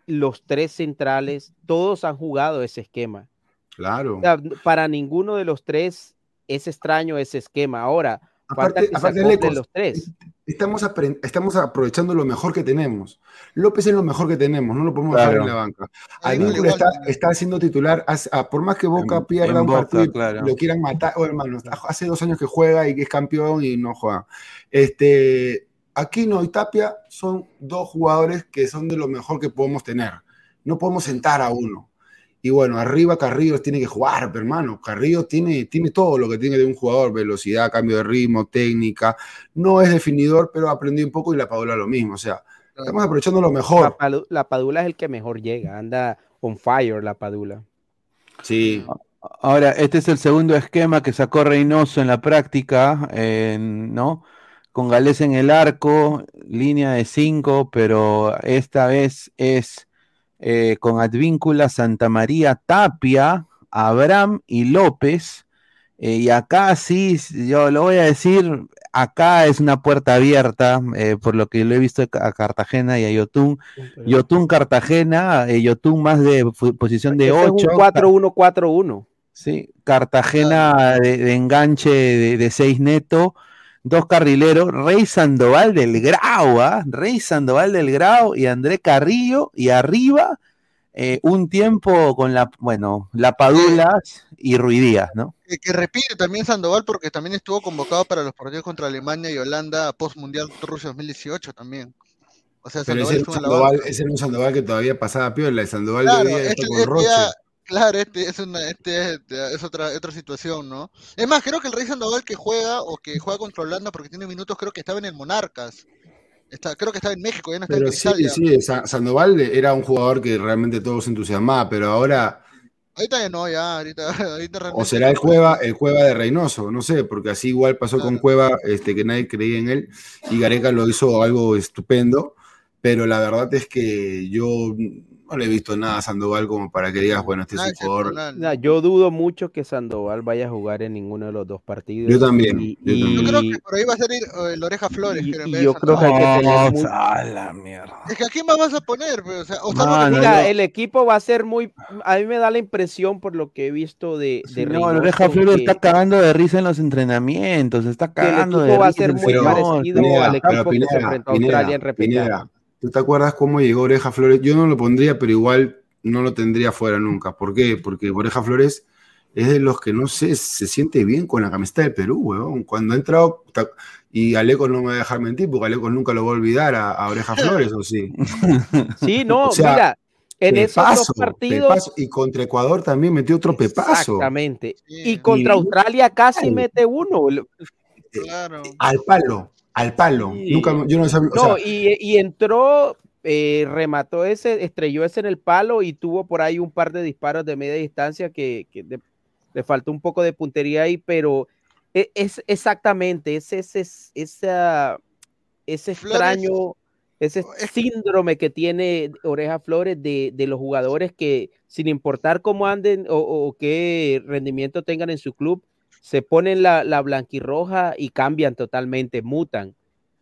los tres centrales, todos han jugado ese esquema. Claro. O sea, para ninguno de los tres es extraño ese esquema. Ahora, falta Aparte, que aparte se Lecos, los tres. Estamos, aprovechando lo mejor que tenemos. López es lo mejor que tenemos, no lo podemos dejar Claro. en la banca. Igual está, está siendo titular, hace- ah, por más que Boca En- pierda en un Boca, partido, y claro. lo quieran matar, oh, hermano, hace dos años que juega y que es campeón y no juega. Este, Aquino y Tapia son dos jugadores que son de lo mejor que podemos tener. No podemos sentar a uno. Y bueno, arriba Carrillo tiene que jugar, hermano. Carrillo tiene, tiene todo lo que tiene de un jugador: velocidad, cambio de ritmo, técnica. No es definidor, pero aprendió un poco y la Paula lo mismo. O sea, estamos aprovechando lo mejor. La Padula es el que mejor llega, anda on fire la Padula. Sí. Ahora, este es el segundo esquema que sacó Reynoso en la práctica, ¿no? Con Galés en el arco, línea de cinco, pero esta vez es eh, con Advíncula, Santa María, Tapia, Abraham y López. Eh, y acá sí, yo lo voy a decir, acá es una puerta abierta, eh, por lo que lo he visto a Cartagena y a Yotun. Yotun Cartagena, eh, Yotun más de posición de Ese es 8. un 4-1-4-1. Sí, Cartagena de, de enganche de, de seis neto, dos carrileros, Rey Sandoval del Grau, ¿ah? Rey Sandoval del Grau y André Carrillo, y arriba eh, un tiempo con la, bueno, la Padulas y Ruidías, ¿no? Que, que repite también Sandoval porque también estuvo convocado para los partidos contra Alemania y Holanda post Mundial Rusia 2018 también. O sea, Pero Sandoval ese Sandoval, ese era un Sandoval que todavía pasaba piola. El Sandoval Claro, de hoy este, está con este Roche. ya- claro, este es una, este es, es otra, otra situación, ¿no? Es más, creo que el Rey Sandoval que juega o que juega contra Holanda porque tiene minutos, creo que estaba en el Monarcas. Está, creo que estaba en México, ya no está en Pero sí, Cristal ya. sí, Sa- Sandoval era un jugador que realmente todos se entusiasmaba, pero ahora, Ahorita ya no, ya, ahorita, [LAUGHS] ahorita o será el. Cueva, el Cueva de Reynoso, no sé, porque así igual pasó con Cueva, este, que nadie creía en él, y Gareca lo hizo algo estupendo, pero la verdad es que yo no le he visto nada a Sandoval como para que digas, bueno, este es un jugador. No, yo dudo mucho que Sandoval vaya a jugar en ninguno de los dos partidos. Yo también, Y, yo también. Yo creo y- que por ahí va a salir eh, el Oreja Flores. y vez de yo creo que hay que Sandoval. tener muy- a la mierda. Es que a quién más vas a poner, pues? o sea, o Mano, Mira, yo- el equipo va a ser muy. A mí me da la impresión, por lo que he visto de. de No, Reynoso, el Oreja Flores que- está cagando de risa en los entrenamientos, está que el cagando equipo de va a ser muy señor. parecido Pineda, al equipo que se Pineda, enfrentó a Pineda, Australia en repechaje. ¿Tú te acuerdas cómo llegó Oreja Flores? Yo no lo pondría, pero igual no lo tendría fuera nunca. ¿Por qué? Porque Oreja Flores es de los que no sé, se siente bien con la camiseta del Perú, weón. Cuando ha entrado, y Alecos no me va a dejar mentir, porque Alecos nunca lo va a olvidar a, a Oreja [LAUGHS] Flores, ¿o sí? Sí, no, [LAUGHS] O sea, mira, en esos dos partidos. pepazo. Y contra Ecuador también metió otro pepazo. Exactamente. Y contra Australia casi mete uno. Lo- Al palo, al palo. Sí. Nunca, yo no sabía, o No, sea, y, y entró, eh, remató ese, estrelló ese en el palo y tuvo por ahí un par de disparos de media distancia que, que de- le faltó un poco de puntería ahí, pero e- es, exactamente, es ese, esa, ese extraño, ese síndrome que tiene Oreja Flores de, de los jugadores que, sin importar cómo anden o, o qué rendimiento tengan en su club, se ponen la, la blanquirroja y cambian totalmente, mutan.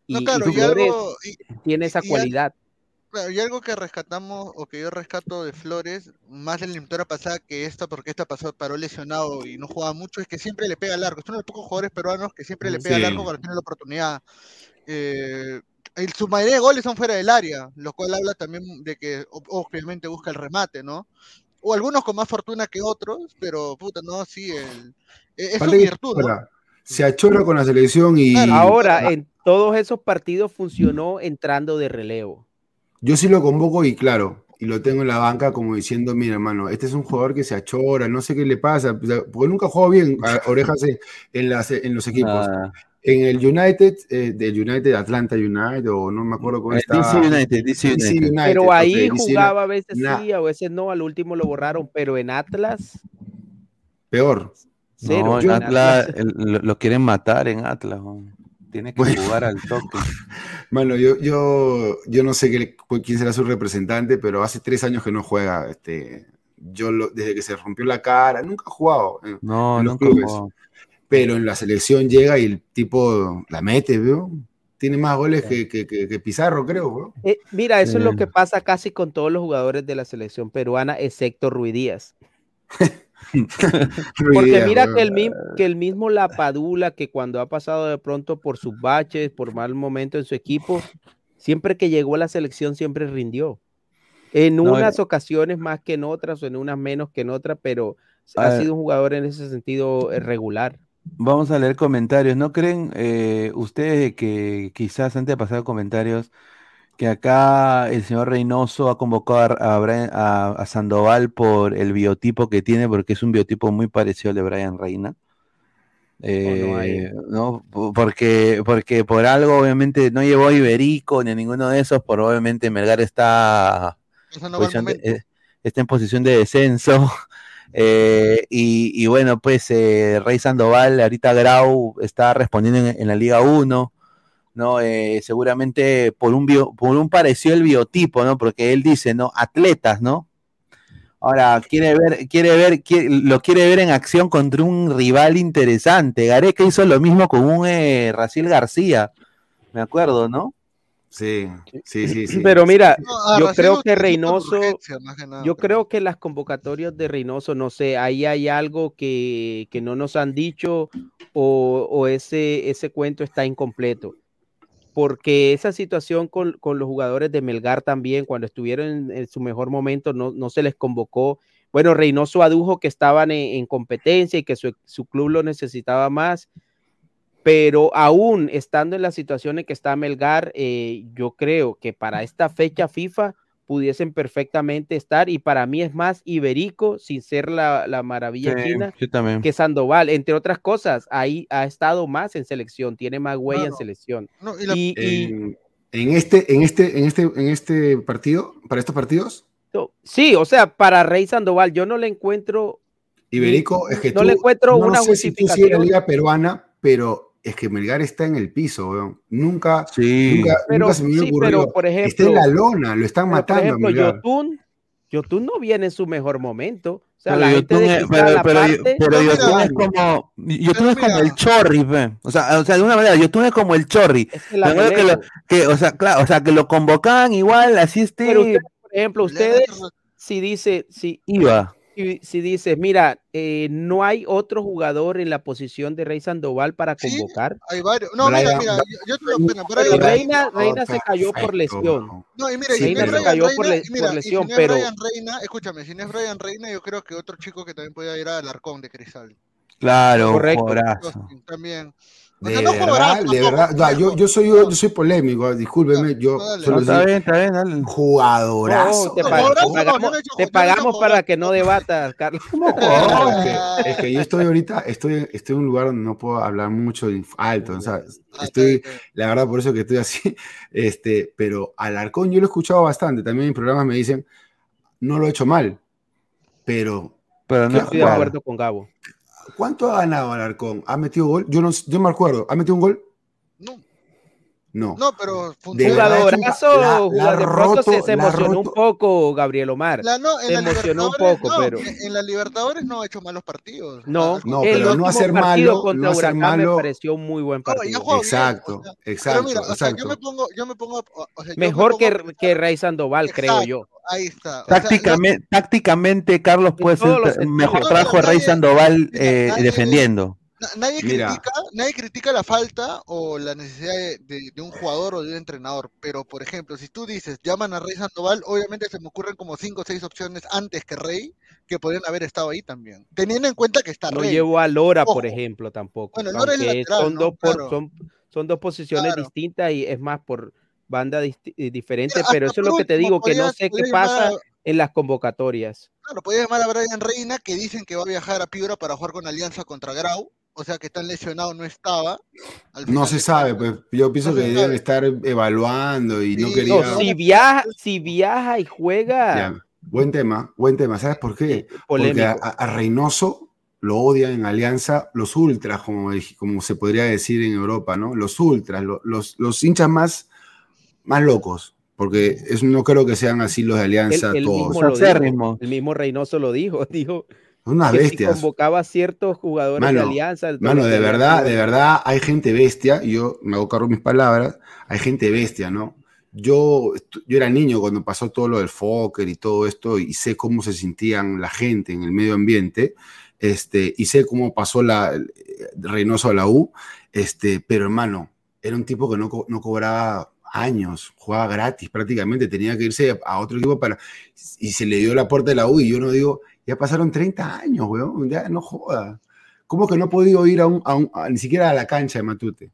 Y, No, claro, y algo- tiene esa y al- cualidad. Claro, y algo que rescatamos o que yo rescato de Flores, más en la eliminatoria pasada que esta, porque esta pasó, paró lesionado y no jugaba mucho, es que siempre le pega al arco. Es uno de los pocos jugadores peruanos que siempre le pega al Sí. arco cuando tiene la oportunidad. Eh, el, su mayoría de goles son fuera del área, lo cual habla también de que obviamente busca el remate, ¿no? O algunos con más fortuna que otros, pero puta, no, sí, el, e- es su Falta que virtud, ¿no? Se achora con la selección y. Ahora, en todos esos partidos funcionó entrando de relevo. Yo sí lo convoco y claro, y lo tengo en la banca como diciendo, mira hermano, este es un jugador que se achora, no sé qué le pasa, porque nunca jugó bien a orejas en, en las, en los equipos. Ah. En el United, eh, del United, Atlanta United, o no me acuerdo cómo Eh, estaba. DC United, DC United. Pero ahí jugaba a veces Nah, sí, a veces no, al último lo borraron, pero en Atlas, Peor. Cero, No, en yo- Atlas el- lo, lo quieren matar en Atlas. Tiene que Bueno. jugar al toque. [LAUGHS] Mano, yo, yo, yo no sé qué- quién será su representante, pero hace tres años que no juega. Este, yo lo- desde que se rompió la cara, nunca ha jugado en, No, en los nunca clubes. jugó. Pero en la selección llega y el tipo la mete, ¿veo? Tiene más goles que, que- que- que Pizarro, creo. Eh, mira, eso es lo que pasa casi con todos los jugadores de la selección peruana, excepto Rui Díaz. [LAUGHS] Porque mira que el, mismo, que el mismo Lapadula, que cuando ha pasado de pronto por sus baches, por mal momento en su equipo, siempre que llegó a la selección siempre rindió. En No, unas eh. ocasiones más que en otras, o en unas menos que en otras, pero A ha sido un jugador en ese sentido eh, regular. Vamos a leer comentarios. ¿No creen eh, ustedes que quizás antes de pasar a comentarios, que acá el señor Reynoso ha convocado a, Brian- a- a Sandoval por el biotipo que tiene, porque es un biotipo muy parecido al de Brian Reina? Eh, ¿no? Po- Porque, porque por algo obviamente no llevó a Iberico ni a ninguno de esos, por obviamente Melgar está, no posición eh, está en posición de descenso. [LAUGHS] Eh, y, bueno, pues eh, Rey Sandoval, ahorita Grau está respondiendo en, la Liga 1, ¿no? Eh, seguramente por un, bio- por un parecido el biotipo, ¿no? Porque él dice, ¿no? Atletas, ¿no? Ahora, quiere ver, quiere ver, quiere- lo quiere ver en acción contra un rival interesante. Gareca hizo lo mismo con un eh, Raciel García, me acuerdo, ¿no? Sí, sí, sí, sí. [CLEARS THROAT] Pero mira, No, a yo creo que Reynoso, nada, yo pero- creo que las convocatorias de Reynoso, no sé, ahí hay algo que, que no nos han dicho o, o ese, ese cuento está incompleto. Porque esa situación con, con los jugadores de Melgar también, cuando estuvieron en, en su mejor momento, no, no se les convocó. Bueno, Reynoso adujo que estaban en, en competencia y que su, su club lo necesitaba más pero aún estando en la situación en que está Melgar, eh, yo creo que para esta fecha FIFA pudiesen perfectamente estar y para mí es más Iberico sin ser la, la maravilla Sí, china que Sandoval, entre otras cosas, ahí ha estado más en selección, tiene más huella en selección. No, y la- Y, y- En, este, en este, en este, en este partido, para estos partidos, no, sí, o sea, para Rey Sandoval yo no le encuentro Iberico, es que no tú, le encuentro no una sé si tú sigues la justificación. liga peruana, pero es que Melgar está en el piso, weón. Nunca, Sí. nunca, Pero, nunca se me sí, ocurrido. pero por ejemplo, está en la lona, lo están pero, por matando ejemplo, a Melgar. Yotun, Yotun no viene en su mejor momento. O sea, Pero la Yotun es- Cristal pero- pero- aparte- pero No, mira, Yotun es como, Yotun es como el Chorri, ve. o sea, o sea, de una manera, Yotun es como el Chorri. Es acuerdo que, lo- que, o sea, claro, o sea, que lo convocaban igual, así este Pero usted, por ejemplo, ustedes, si dice, si, iba. Si, si dices, mira, eh, no hay otro jugador en la posición de Rey Sandoval para Sí, convocar. Hay varios. No, mira, Brian- mira, yo, yo te lo Brian Reina, Oh, Reina se cayó por lesión. No, y mira, Sí, y si no es pero- Brian cayó Reina, por le- y mira, por y lesión, si no es pero- Brian Reina, escúchame, si no es Brian Reina, yo creo que otro chico que también podía ir al Arcón de Cristal. Claro, Correcto. También. O De sea, no verdad, de verdad. Ya, yo, yo soy, yo, soy polémico, discúlpeme, yo No, solo No, está soy bien, está bien, dale. jugadorazo. No, te, No, te no, pagamos, yo no te yo no pagamos para que no debatas, Carlos. [LAUGHS] No, es, que, [LAUGHS] es que yo estoy ahorita, estoy, estoy en un lugar donde no puedo hablar mucho alto, o sea, Ah, estoy, la verdad, por eso que estoy así, [LAUGHS] este, pero Alarcón yo lo he escuchado bastante, también en programas me dicen, no lo he hecho mal, pero Pero no, Estoy de acuerdo con Gabo. ¿Cuánto ha ganado Alarcón? ¿Ha metido gol? Yo no, yo me acuerdo, ¿ha metido un gol? No, No. pero De Jugadorazo, la- de pronto roto, se, se emocionó un poco Gabriel Omar. La, no, en Se la emocionó un Libertadores, poco, no, pero- en, la Libertadores no ha hecho malos partidos. No, No, el pero no hacer malo, contra no hacer Huracán malo. me pareció un muy buen partido. bien, Exacto, o sea, exacto, pero mira, o sea, yo exacto. me pongo, yo me pongo, o sea, yo Mejor me que, pongo a que Rey Sandoval, creo Exacto, yo. Ahí está. O sea, Tácticamente, tácticamente, Carlos sentidos. mejor trabajo Rey nadie- Sandoval eh, nadie- defendiendo. Na- Nadie Mira. critica, nadie critica la falta o la necesidad de, de- de un jugador o de un entrenador, pero por ejemplo, si tú dices llaman a Rey Sandoval, obviamente se me ocurren como cinco o seis opciones antes que Rey que podrían haber estado ahí también, teniendo en cuenta que está No Rey. llevo a Lora, Ojo. por ejemplo, tampoco. Bueno, Lora es aunque lateral, son, ¿no? dos por- Claro. son, son dos posiciones Claro. distintas y es más por banda eh, diferente, Mira, pero eso es lo que te digo, que no sé qué pasa a- en las convocatorias. Claro, podía llamar a Brian Reina que dicen que va a viajar a Piura para jugar con Alianza contra Grau, o sea que tan lesionado no estaba. Al No se sabe, pues yo pienso No que deben estar evaluando y no quería. No, si viaja, si viaja y juega, Ya, Buen tema, buen tema. ¿Sabes por qué? Porque a, a Reynoso lo odian en Alianza los ultras, como, como se podría decir en Europa, ¿no? Los ultras, lo- los, los hinchas más, más locos, porque es, no creo que sean así los de Alianza todos. mismo lo dijo, Acérrimo. el mismo Reynoso lo dijo, [LAUGHS] dijo unas que si bestias. convocaba a ciertos jugadores Mano, de Alianza. Mano, de verdad, de verdad, hay gente bestia, yo me hago cargo mis palabras, hay gente bestia, ¿no? Yo, yo era niño cuando pasó todo lo del Fokker y todo esto, y sé cómo se sentían la gente en el medio ambiente, este, y sé cómo pasó la eh, Reynoso a la U, este, pero hermano, era un tipo que no, co- no cobraba años, jugaba gratis prácticamente, tenía que irse a otro equipo para, y se le dio la puerta de la U, y yo no digo, ya pasaron 30 años, weón, ya no joda. ¿Cómo que no ha podido ir a un, a un- a- ni siquiera a la cancha de Matute?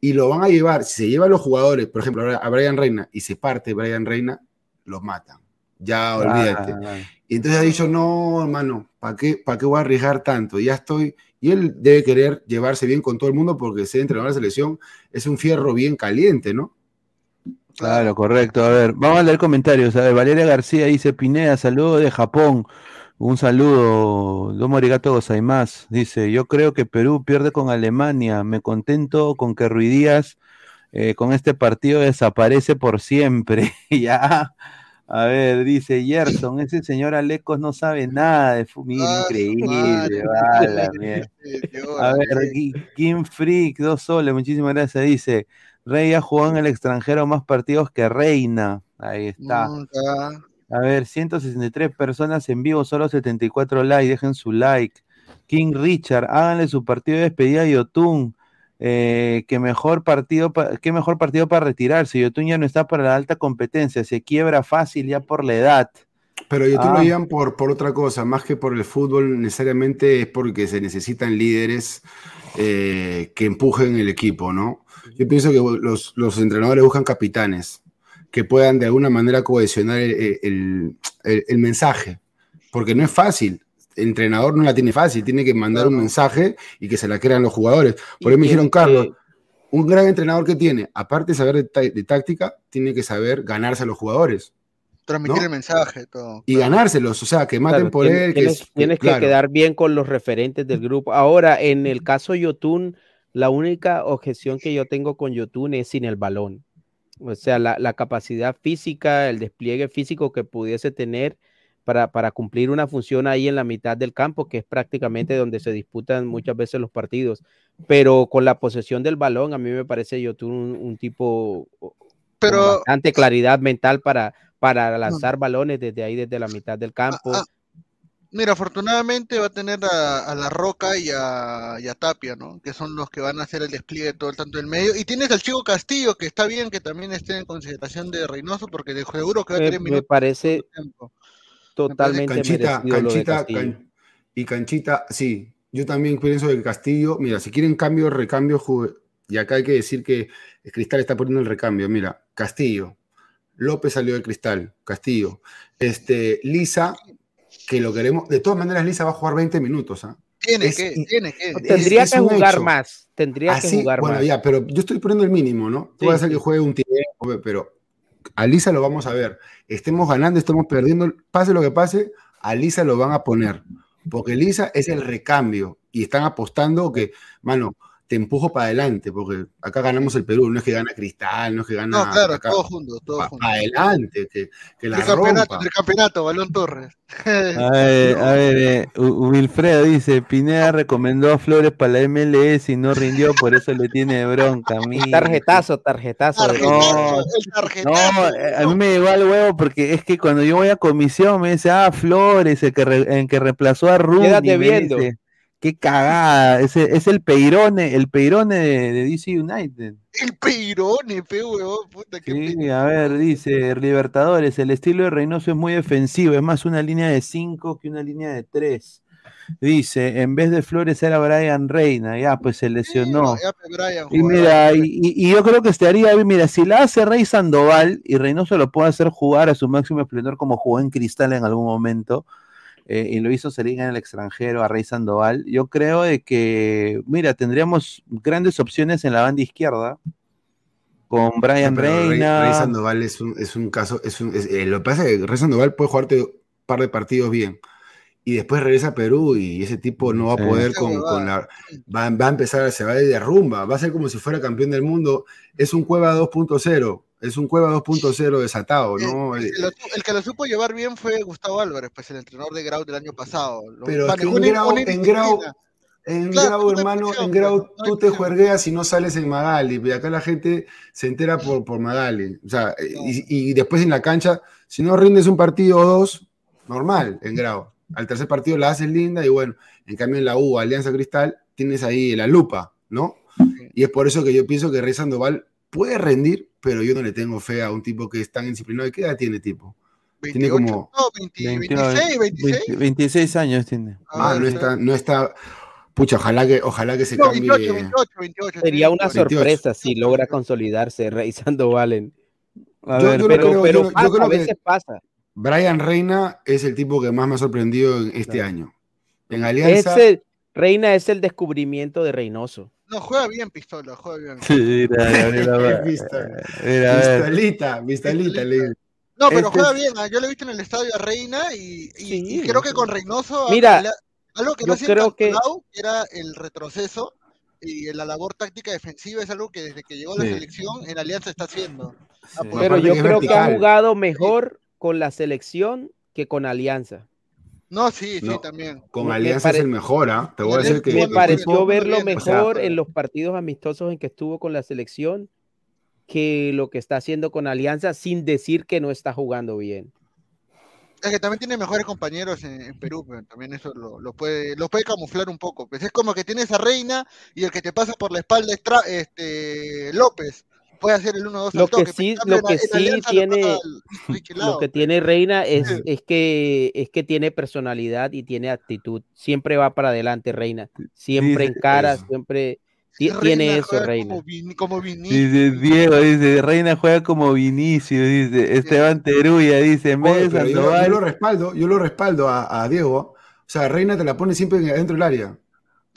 Y lo van a llevar, si se llevan los jugadores, por ejemplo, a Brian Reina, y se parte Brian Reina, los matan. Ya, olvídate. Ah, Y entonces ha dicho, no, hermano, ¿para qué, ¿para qué voy a arriesgar tanto? Ya estoy. Y él debe querer llevarse bien con todo el mundo porque ser entrenador de la selección es un fierro bien caliente, ¿no? Claro, correcto. A ver, vamos a leer comentarios. A ver, Valeria García dice, Pineda, saludo de Japón. Un saludo, Domo Arigato Gozaimas. Dice, yo creo que Perú pierde con Alemania. Me contento con que Ruidías eh, con este partido desaparece por siempre. [LAUGHS] ya. A ver, dice Gerson, ese señor Alecos no sabe nada de fútbol. Ah, Increíble, vale, [LAUGHS] mierda. A ver, Kim Freak, dos soles, muchísimas gracias. Dice, Rey ha jugado en el extranjero más partidos que Reina. Ahí está. Nunca. A ver, 163 personas en vivo, solo 74 likes, dejen su like. King Richard, háganle su partido de despedida a Yotun. Eh, que mejor partido, pa- qué mejor partido para retirarse. Yotun ya no está para la alta competencia, se quiebra fácil ya por la edad. Pero yo te Ah. lo llevan por, por otra cosa, más que por el fútbol, necesariamente es porque se necesitan líderes eh, que empujen el equipo, ¿no? Yo pienso que los, los entrenadores buscan capitanes que puedan de alguna manera cohesionar el, el- el- el mensaje, porque no es fácil. El entrenador no la tiene fácil, tiene que mandar un mensaje y que se la crean los jugadores. Por ahí me que- dijeron, Carlos, que- un gran entrenador que tiene, aparte de saber de, tá- de táctica, tiene que saber ganarse a los jugadores. Transmitir ¿no? el mensaje, todo. Y ganárselos, o sea, que maten Claro, por tienes- él. que Tienes, es- tienes que claro. quedar bien con los referentes del grupo. Ahora, en el caso Yotun, la única objeción que yo tengo con Yotun es sin el balón. O sea, la, la capacidad física, el despliegue físico que pudiese tener para, para cumplir una función ahí en la mitad del campo, que es prácticamente donde se disputan muchas veces los partidos. Pero con la posesión del balón, a mí me parece Yotun un, un tipo con Pero bastante claridad mental para, para lanzar balones desde ahí, desde la mitad del campo. ah, mira, afortunadamente va a tener a, a La Roca y a, y a Tapia, ¿no? Que son los que van a hacer el despliegue todo el tanto del medio. Y tienes al Chico Castillo, que está bien que también esté en consideración de Reynoso, porque de seguro que va a me, tener me minutos. parece tiempo. totalmente Canchita, merecido lo de canchita, Castillo. can- y canchita, sí. Yo también pienso que Castillo, mira, si quieren cambio, recambio, y acá hay que decir que el Cristal está poniendo el recambio. Mira, Castillo, López salió del Cristal, Castillo, este, Lisa, que lo queremos, de todas maneras Lisa va a jugar 20 minutos, ¿ah? Tiene Es- que, tiene que. es- Tendría es que jugar hecho. más, tendría que jugar bueno, más. ya, pero yo estoy poniendo el mínimo, ¿no? Sí, Puede ser sí. que juegue un tiempo, pero a Lisa lo vamos a ver. Estemos ganando, estemos perdiendo, pase lo que pase, a Lisa lo van a poner. Porque Lisa es el recambio y están apostando que, mano, te empujo para adelante, porque acá ganamos el Perú, no es que gana Cristal, no es que gana. No, claro, acá, todos juntos, todos para juntos. adelante, que, que la Tricampeonato, rompa. tricampeonato, Balón Torres. A ver, [LAUGHS] a ver, eh, Wilfredo dice, Pineda recomendó a Flores para la MLS y no rindió, por eso le tiene bronca a mí. Tarjetazo, tarjetazo. de- No, el tarjetazo. no, eh, a mí me llegó al huevo porque es que cuando yo voy a comisión me dice, ah, Flores, el que, re- el que reemplazó a Rooney. Quédate viendo. dice. Qué cagada, ese, es el Peirone, el Peirone de, de DC United. El Peirone, pe, huevón, puta, qué Sí, a ver, dice Libertadores, el estilo de Reynoso es muy defensivo, es más una línea de 5 que una línea de 3. Dice, en vez de Flores era Brian Reina, ya pues se lesionó. Ya, pe, Brian, Y mira, y, y- y yo creo que estaría bien, mira, si la hace Rey Sandoval y Reynoso lo puede hacer jugar a su máximo esplendor como jugó en Cristal en algún momento, eh, y lo hizo salir en el extranjero a Rey Sandoval, yo creo de que, mira, tendríamos grandes opciones en la banda izquierda, con Brian Rey- Reina. Rey Sandoval es un, es un caso, es un, es- eh, lo que pasa es que Rey Sandoval puede jugarte un par de partidos bien y después regresa a Perú y ese tipo no va a poder con, huevada. con la... Va, va a empezar, se va a ir de rumba, va a ser como si fuera campeón del mundo. Es un Cueva 2.0, es un Cueva 2.0 desatado, ¿no? El, que lo, el que lo supo llevar bien fue Gustavo Álvarez, pues el entrenador de Grau del año pasado. Pero es que manejó en Grau, en Grau, en Claro, Grau, hermano, en Grau no tú te juergueas y no sales en Magali, y acá la gente se entera por, por Magali. O sea, y, y después en la cancha, si no rindes un partido o dos, normal, en Grau. Al tercer partido la haces linda y bueno, en cambio en la U, Alianza Cristal, tienes ahí la lupa, ¿no? Y es por eso que yo pienso que Rey Sandoval puede rendir, pero yo no le tengo fe a un tipo que es tan disciplinado. ¿Y qué edad tiene tipo? Tiene 28, como... no, 20 28, 26, 26. 20 26 años tiene. Ah, no está, no está. Pucha, ojalá que, ojalá que se No, cambie. 28, 28, 28. Sería una 28. sorpresa si logra consolidarse Rey [LAUGHS] Sandoval. en- A Yo- ver, yo lo Pero, creo- pero yo- yo pasa, creo a que- veces pasa. Brian Reina es el tipo que más me ha sorprendido en este año. En Alianza. Ese, Reina es el descubrimiento de Reynoso. No, juega bien Pistola, juega bien. Mira, mira, mira. [LAUGHS] Pistolita, pistolita, le- No, pero Este juega bien. ah, Yo lo he visto en el estadio a Reina y, y- Sí, y creo que con Reynoso. Mira, algo que no hacía creo que- era el retroceso y la labor táctica defensiva es algo que desde que llegó a la Sí. selección en Alianza está haciendo. Ah, por- Pero yo creo que ha jugado mejor con la selección que con Alianza. No, sí, sí, también. Con Me Alianza pare- es el mejor, ¿ah? Te voy a decir que. Me pareció verlo bien, o sea, mejor en los partidos amistosos en que estuvo con la selección que lo que está haciendo con Alianza sin decir que no está jugando bien. Es que también tiene mejores compañeros en, en Perú, pero también eso lo, lo puede, lo puede camuflar un poco. Pues es como que tienes a Reina y el que te pasa por la espalda es este, López. Puede hacer el 1-2 Lo que sí, lo que sí tiene, lo que pues. tiene Reina [LAUGHS] es, Sí. es que es que tiene personalidad y tiene actitud. Siempre va para adelante, Reina. Siempre Dice encara, eso. siempre Reina tiene eso, Reina. Como, Vini- como Vinicius. Dice Diego, dice, Reina juega como Vinicius, dice, Esteban Teruya, dice, Oye, yo, yo lo respaldo, yo lo respaldo a, a Diego. O sea, Reina te la pone siempre dentro del área.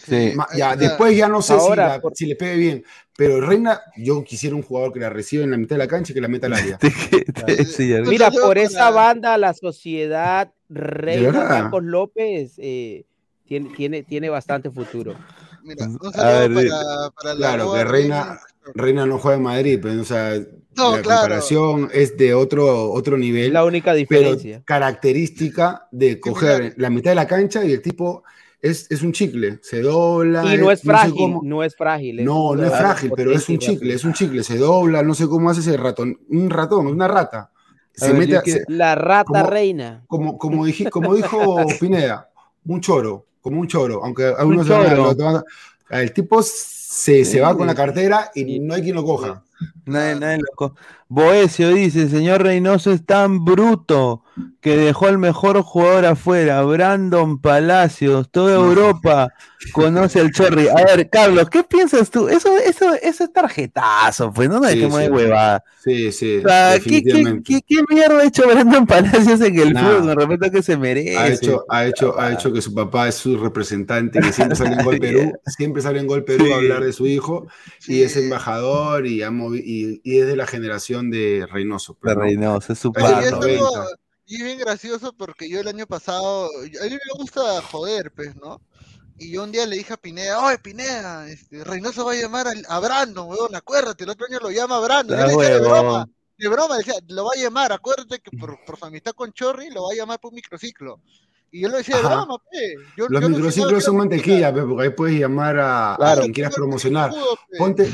Sí. Ma- ya, sea, después ya no sé si, ahora, la- por- si le pegue bien, pero Reina, yo quisiera un jugador que la reciba en la mitad de la cancha y que la meta al área. [LAUGHS] sí, Mira, por esa banda, la sociedad Reina? Marcos López eh, tiene, tiene, tiene bastante futuro. Mira, un A saludo ver, para, para la Claro, que Reina, Reina no juega en Madrid, pero o sea, No, la claro. comparación es de otro, otro Es nivel, la única pero diferencia. característica de coger la mitad de la cancha y el tipo es, es un chicle, se dobla. Y no es frágil, cómo- no es frágil. es No, no es frágil, pero es un chicle, es un chicle, se dobla, no sé cómo hace ese ratón, un ratón, una rata. A Se ver, mete, a- La rata como- reina. como, como, dije- como dijo [LAUGHS] Pineda, un choro, como un choro, aunque algunos se van a- el tipo se, se va con la cartera y no hay quien lo coja. Nadie, nadie lo co- Boesio dice, señor Reynoso es tan bruto que dejó al mejor jugador afuera, Brandon Palacios, toda Europa conoce al Chorri. A ver, Carlos, ¿qué piensas tú? Eso, eso, eso es tarjetazo, pues no Sí, dejemos de sí. huevada. Sí, sí, O sea, ¿qué, qué, definitivamente. qué, qué mierda ha hecho Brandon Palacios en el Nada. fútbol? Con respeto a que se merece. Ha hecho, ha, hecho, ha hecho que su papá es su representante, que siempre sale en Gol [LAUGHS] Perú, siempre sale en Gol Perú a hablar de su hijo, y es embajador y, ha movi- y, y es de la generación de Reynoso. De pues, ¿no? Reynoso, es su padre. y es algo- 90. y es bien gracioso porque yo el año pasado, a mí me gusta joder, pues, ¿no? Y yo un día le dije a Pineda, oye Pineda, este, Reynoso va a llamar al- a, Brandon, weón, acuérdate, el otro año lo llama a Brandon. Yo Ah, le decía de broma, de broma, decía, lo va a llamar, acuérdate que por, por su amistad con Chorri lo va a llamar por un microciclo. Y yo lo decía de Ajá. broma, pe. Yo, Los yo no microciclos pensaba son mantequilla, pe, porque ahí puedes llamar a, a quien quieras promocionar. Ponte,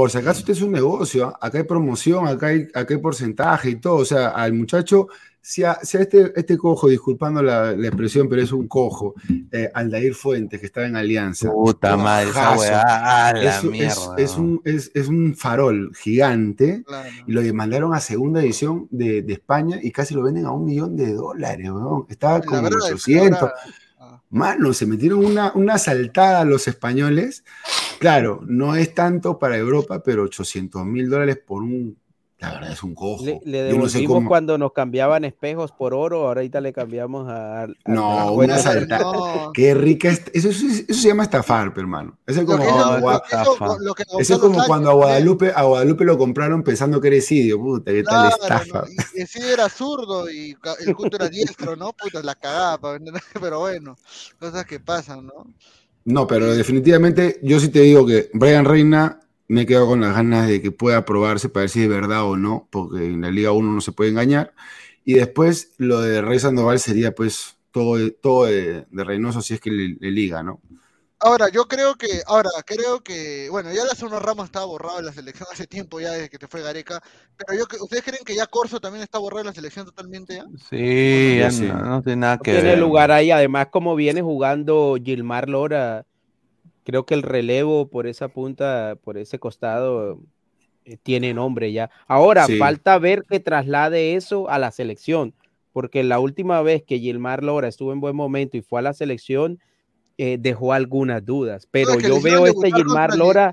por si acaso usted es un negocio, ¿ah? acá hay promoción, acá hay, acá hay porcentaje y todo. O sea, al muchacho, si a, si a este, este cojo, disculpando la, la expresión, pero es un cojo, eh, Aldair Fuentes, que estaba en Alianza. Puta madre, esa weá, a la es, es- mierda. es un, es, es un farol gigante Claro. y lo mandaron a segunda edición de, de España y casi lo venden a un millón de dólares, weón. Estaba como en verdad, 800. Mano, se metieron una, una saltada a los españoles. Claro, no es tanto para Europa, pero 800 mil dólares por un. La verdad es un cojo. Le, le Yo no sé devolvimos cómo. cuando nos cambiaban espejos por oro, ahorita le cambiamos a... a- No, a- una saltada. No. Qué rica. es- Eso, eso, eso se llama estafar, hermano. Eso es como, cuando, a. Guadalupe, a Guadalupe lo compraron pensando que era Esidio. Puta, qué tal Claro, era zurdo y el culto era diestro, ¿no? Puta, la cagaba, [LAUGHS] pero bueno, cosas que pasan, ¿no? No, pero definitivamente yo sí te digo que Brian Reina me quedo con las ganas de que pueda probarse para ver si es verdad o no, porque en la Liga 1 no se puede engañar. Y después lo de Rey Sandoval sería pues todo, todo de, de Reynoso si es que le, le liga, ¿no? Ahora, yo creo que, ahora, creo que, bueno, ya la zona Ramos estaba borrado de la selección hace tiempo ya desde que te fue Gareca, pero yo, ¿ustedes creen que ya Corso también está borrado de la selección totalmente ya? Sí, Yo ya sí. no, no tiene nada no que tiene ver. lugar ahí. Además, como viene jugando Gilmar Lora, creo que el relevo por esa punta, por ese costado, eh, tiene nombre ya. Ahora, Sí. falta ver que traslade eso a la selección, porque la última vez que Gilmar Lora estuvo en buen momento y fue a la selección, eh, dejó algunas dudas. Pero No, es que yo veo este Gilmar Lora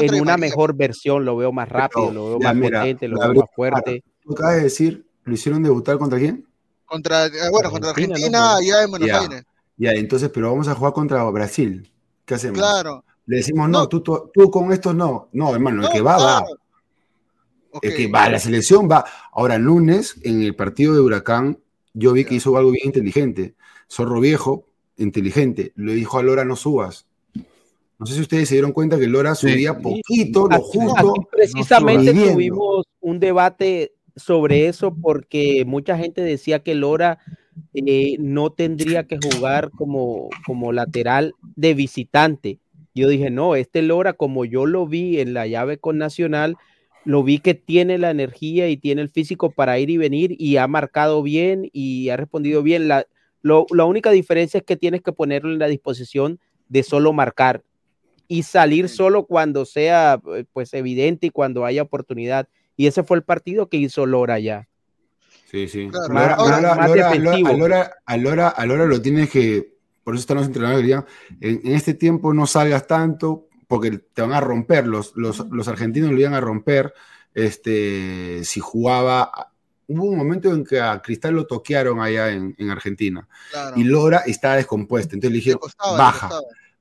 en una María. mejor versión, lo veo más rápido, lo veo ya, más mira, potente, lo veo más fuerte. Tú acabas de decir, ¿lo hicieron debutar contra quién? Contra, eh, bueno, contra Argentina, Argentina, ¿no? allá en Buenos Ya. Aires. Ya, entonces, pero vamos a jugar contra Brasil. ¿Qué hacemos? Claro. Le decimos, no, No. tú, tú, tú con estos no. No, hermano, el que va, va. Es que va, la selección va. Ahora, lunes, en el partido de Huracán, yo vi que hizo algo bien inteligente. Zorro viejo, inteligente, le dijo a Lora no subas. No sé si ustedes se dieron cuenta que Lora subía poquito, lo Aquí- justo. aquí precisamente tuvimos un debate sobre eso porque mucha gente decía que Lora eh, no tendría que jugar como, como lateral de visitante. Yo dije, no, este Lora, como yo lo vi en la llave con Nacional, lo vi que tiene la energía y tiene el físico para ir y venir y ha marcado bien y ha respondido bien. La, lo- la única diferencia es que tienes que ponerlo en la disposición de solo marcar y salir solo cuando sea eh, pues evidente y cuando haya oportunidad. Y ese fue el partido que hizo Lora ya. Sí, sí. Claro. Lora, Ahora, Lora- más Lora- defensivo. a Lora- a Lora- a Lora lo tienes que, por eso están los entrenadores, dirían, en, en este tiempo no salgas tanto porque te van a romper, los, los, los argentinos lo iban a romper este, si jugaba. Hubo un momento en que a Cristal lo toquearon allá en, en Argentina Claro. y Lora estaba descompuesta, entonces le dijeron, costaba, baja,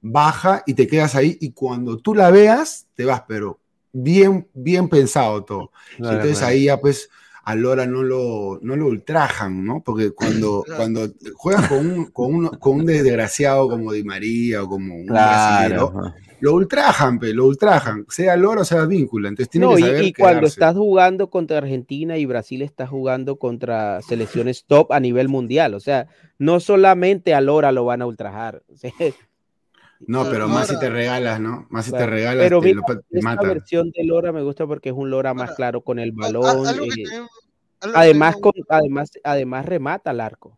baja y te quedas ahí y cuando tú la veas, te vas, pero bien, bien pensado todo. Claro, Entonces claro. ahí ya pues a Lora no lo, no lo ultrajan, ¿no? Porque cuando, [CLEARS THROAT] cuando juegas con un, con, un, con un desgraciado como Di María o como un Claro, lo ultrajan, pe, lo ultrajan, sea Lora o sea Víncula. Entonces tiene No, que y, saber y cuando quedarse. estás jugando contra Argentina y Brasil estás jugando contra selecciones top a nivel mundial. O sea, no solamente a Lora lo van a ultrajar. [LAUGHS] o sea, No, pero más si te regalas, ¿no? Más si te regalas, Pero te, mira, lo- te esta versión de Lora me gusta porque es un Lora más claro con el balón. algo que eh, además, con, además, además remata al arco.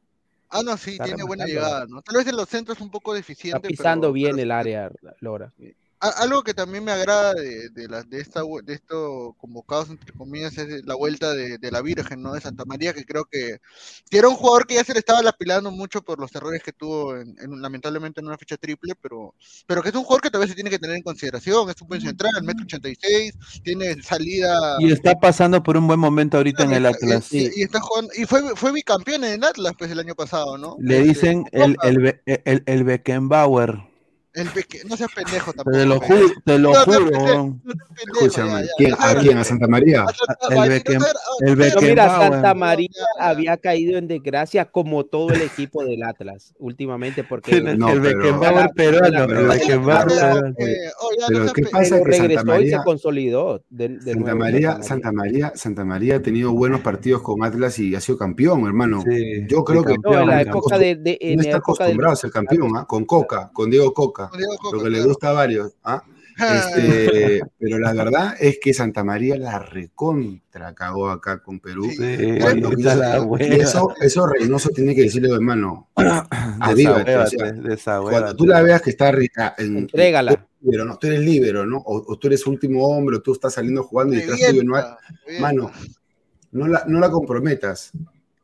Ah, no, sí, Está tiene buena llegada, ¿no? Tal vez en los centros un poco deficiente. Está pisando pero- bien pero el área, Lora. A- Algo que también me agrada de, de, la- de, esta, de estos convocados, entre comillas, es la vuelta de, de la Virgen, ¿no? De Santa María, que creo que, que era un jugador que ya se le estaba lapilando mucho por los errores que tuvo, en, en- lamentablemente, en una fecha triple, pero, pero que es un jugador que vez se tiene que tener en consideración. Es un buen central, metro 86, tiene salida. Y está pasando por un buen momento ahorita en el Atlas. Y, y está jugando, y fue, fue bicampeón en el Atlas pues el año pasado, ¿no? Le Este, dicen el, el, el, el Beckenbauer. El peque- no seas pendejo tampoco. Te lo juro, te lo No, no, juro. no Escúchame, ya, ya. ¿quién, ¿a quién? ¿A Santa María? El, Becken, el Pero mira. Santa María había caído en desgracia como todo el equipo del Atlas últimamente porque El- el Beckenbauer peruano, el Beckenbauer peruano. Pero ¿qué Pero pasa? Que Santa regresó y María, se consolidó. de- de Santa nuevo María, Santa María, Santa María ha tenido buenos partidos con Atlas y ha sido campeón, hermano. Yo creo que No, en la no época de, no está acostumbrado a ser campeón, ¿ah? con Coca, con Diego Coca, lo que le gusta a varios. ¿ah? [LAUGHS] Este, pero la verdad es que Santa María la recontra cagó acá con Perú. Cuando puta quiso- la y eso, eso Reynoso tiene que decirle, hermano, [COUGHS] avívate, o sea, cuando tú la veas que está ri- ah, en, Entrégala. líbero, ¿no? Tú eres libero, ¿no? O, o tú eres último hombre, o tú estás saliendo jugando y detrás tuyo no hay. Mano, no la, no la comprometas.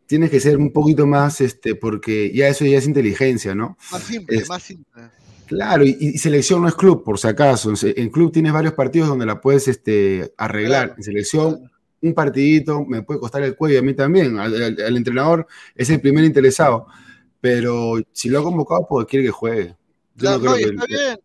Tienes que ser un poquito más, este, porque ya eso ya es inteligencia, ¿no? Más simple, Es- más simple. Claro, y, y selección no es club, por si acaso. En club tienes varios partidos donde la puedes este, arreglar. En selección, un partidito me puede costar el cuello a mí también. Al, al- al entrenador es el primer interesado. Pero si lo ha convocado, pues quiere que juegue. Yo Claro, no creo que- está bien.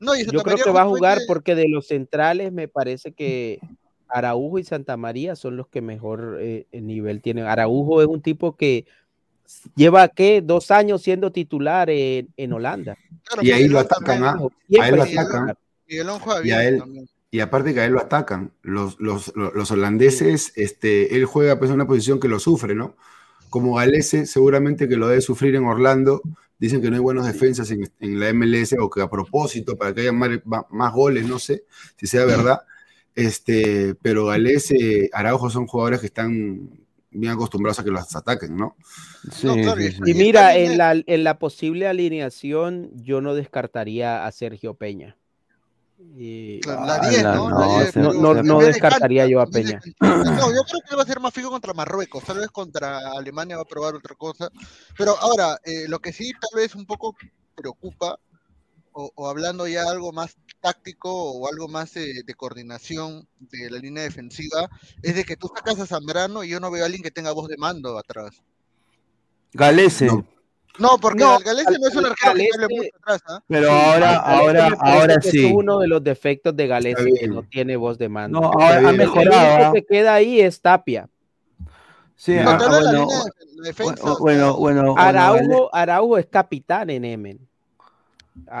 No, y Santa Yo creo que va a jugar porque de los centrales me parece que Araujo y Santa María son los que mejor eh, nivel tienen. Araujo es un tipo que lleva, ¿qué? Dos años siendo titular en, en Holanda. Y ahí lo atacan, ¿ah? A él lo atacan. Y a él, también. y aparte que a él lo atacan. Los, los, los, holandeses, este, él juega pues en una posición que lo sufre, ¿no? Como Galese, seguramente que lo debe sufrir en Orlando. Dicen que no hay buenas defensas en, en la MLS o que a propósito, para que haya más, más goles, no sé si sea verdad. Este, pero Galese, Araujo son jugadores que están bien acostumbrados a que los ataquen, ¿no? Sí, sí, sí. Y mira, en la, en la posible alineación, yo no descartaría a Sergio Peña. Y- La 10, ¿no? no, La 10 de se- no, Perú. no- En no vez de descartaría yo a Peña. No, yo creo que va a ser más fijo contra Marruecos, tal vez contra Alemania va a probar otra cosa. Pero ahora, eh, lo que sí tal vez un poco preocupa, o, o hablando ya algo más táctico o algo más eh, de coordinación de la línea defensiva, es de que tú sacas a Zambrano y yo no veo a alguien que tenga voz de mando atrás. Galese. No. No, porque No, Galese no es un arquero que hable Galese- mucho atrás, ¿ah? Pero Sí, ahora, ahora, ahora que sí. Es uno de los defectos de Galese que no tiene voz de mando. No, ahora ha mejorado. El ¿ah? que queda ahí es Tapia. Sí, No, ah, la línea de defensa. bueno, bueno, bueno, bueno, Araujo, Araujo es capitán en Emen.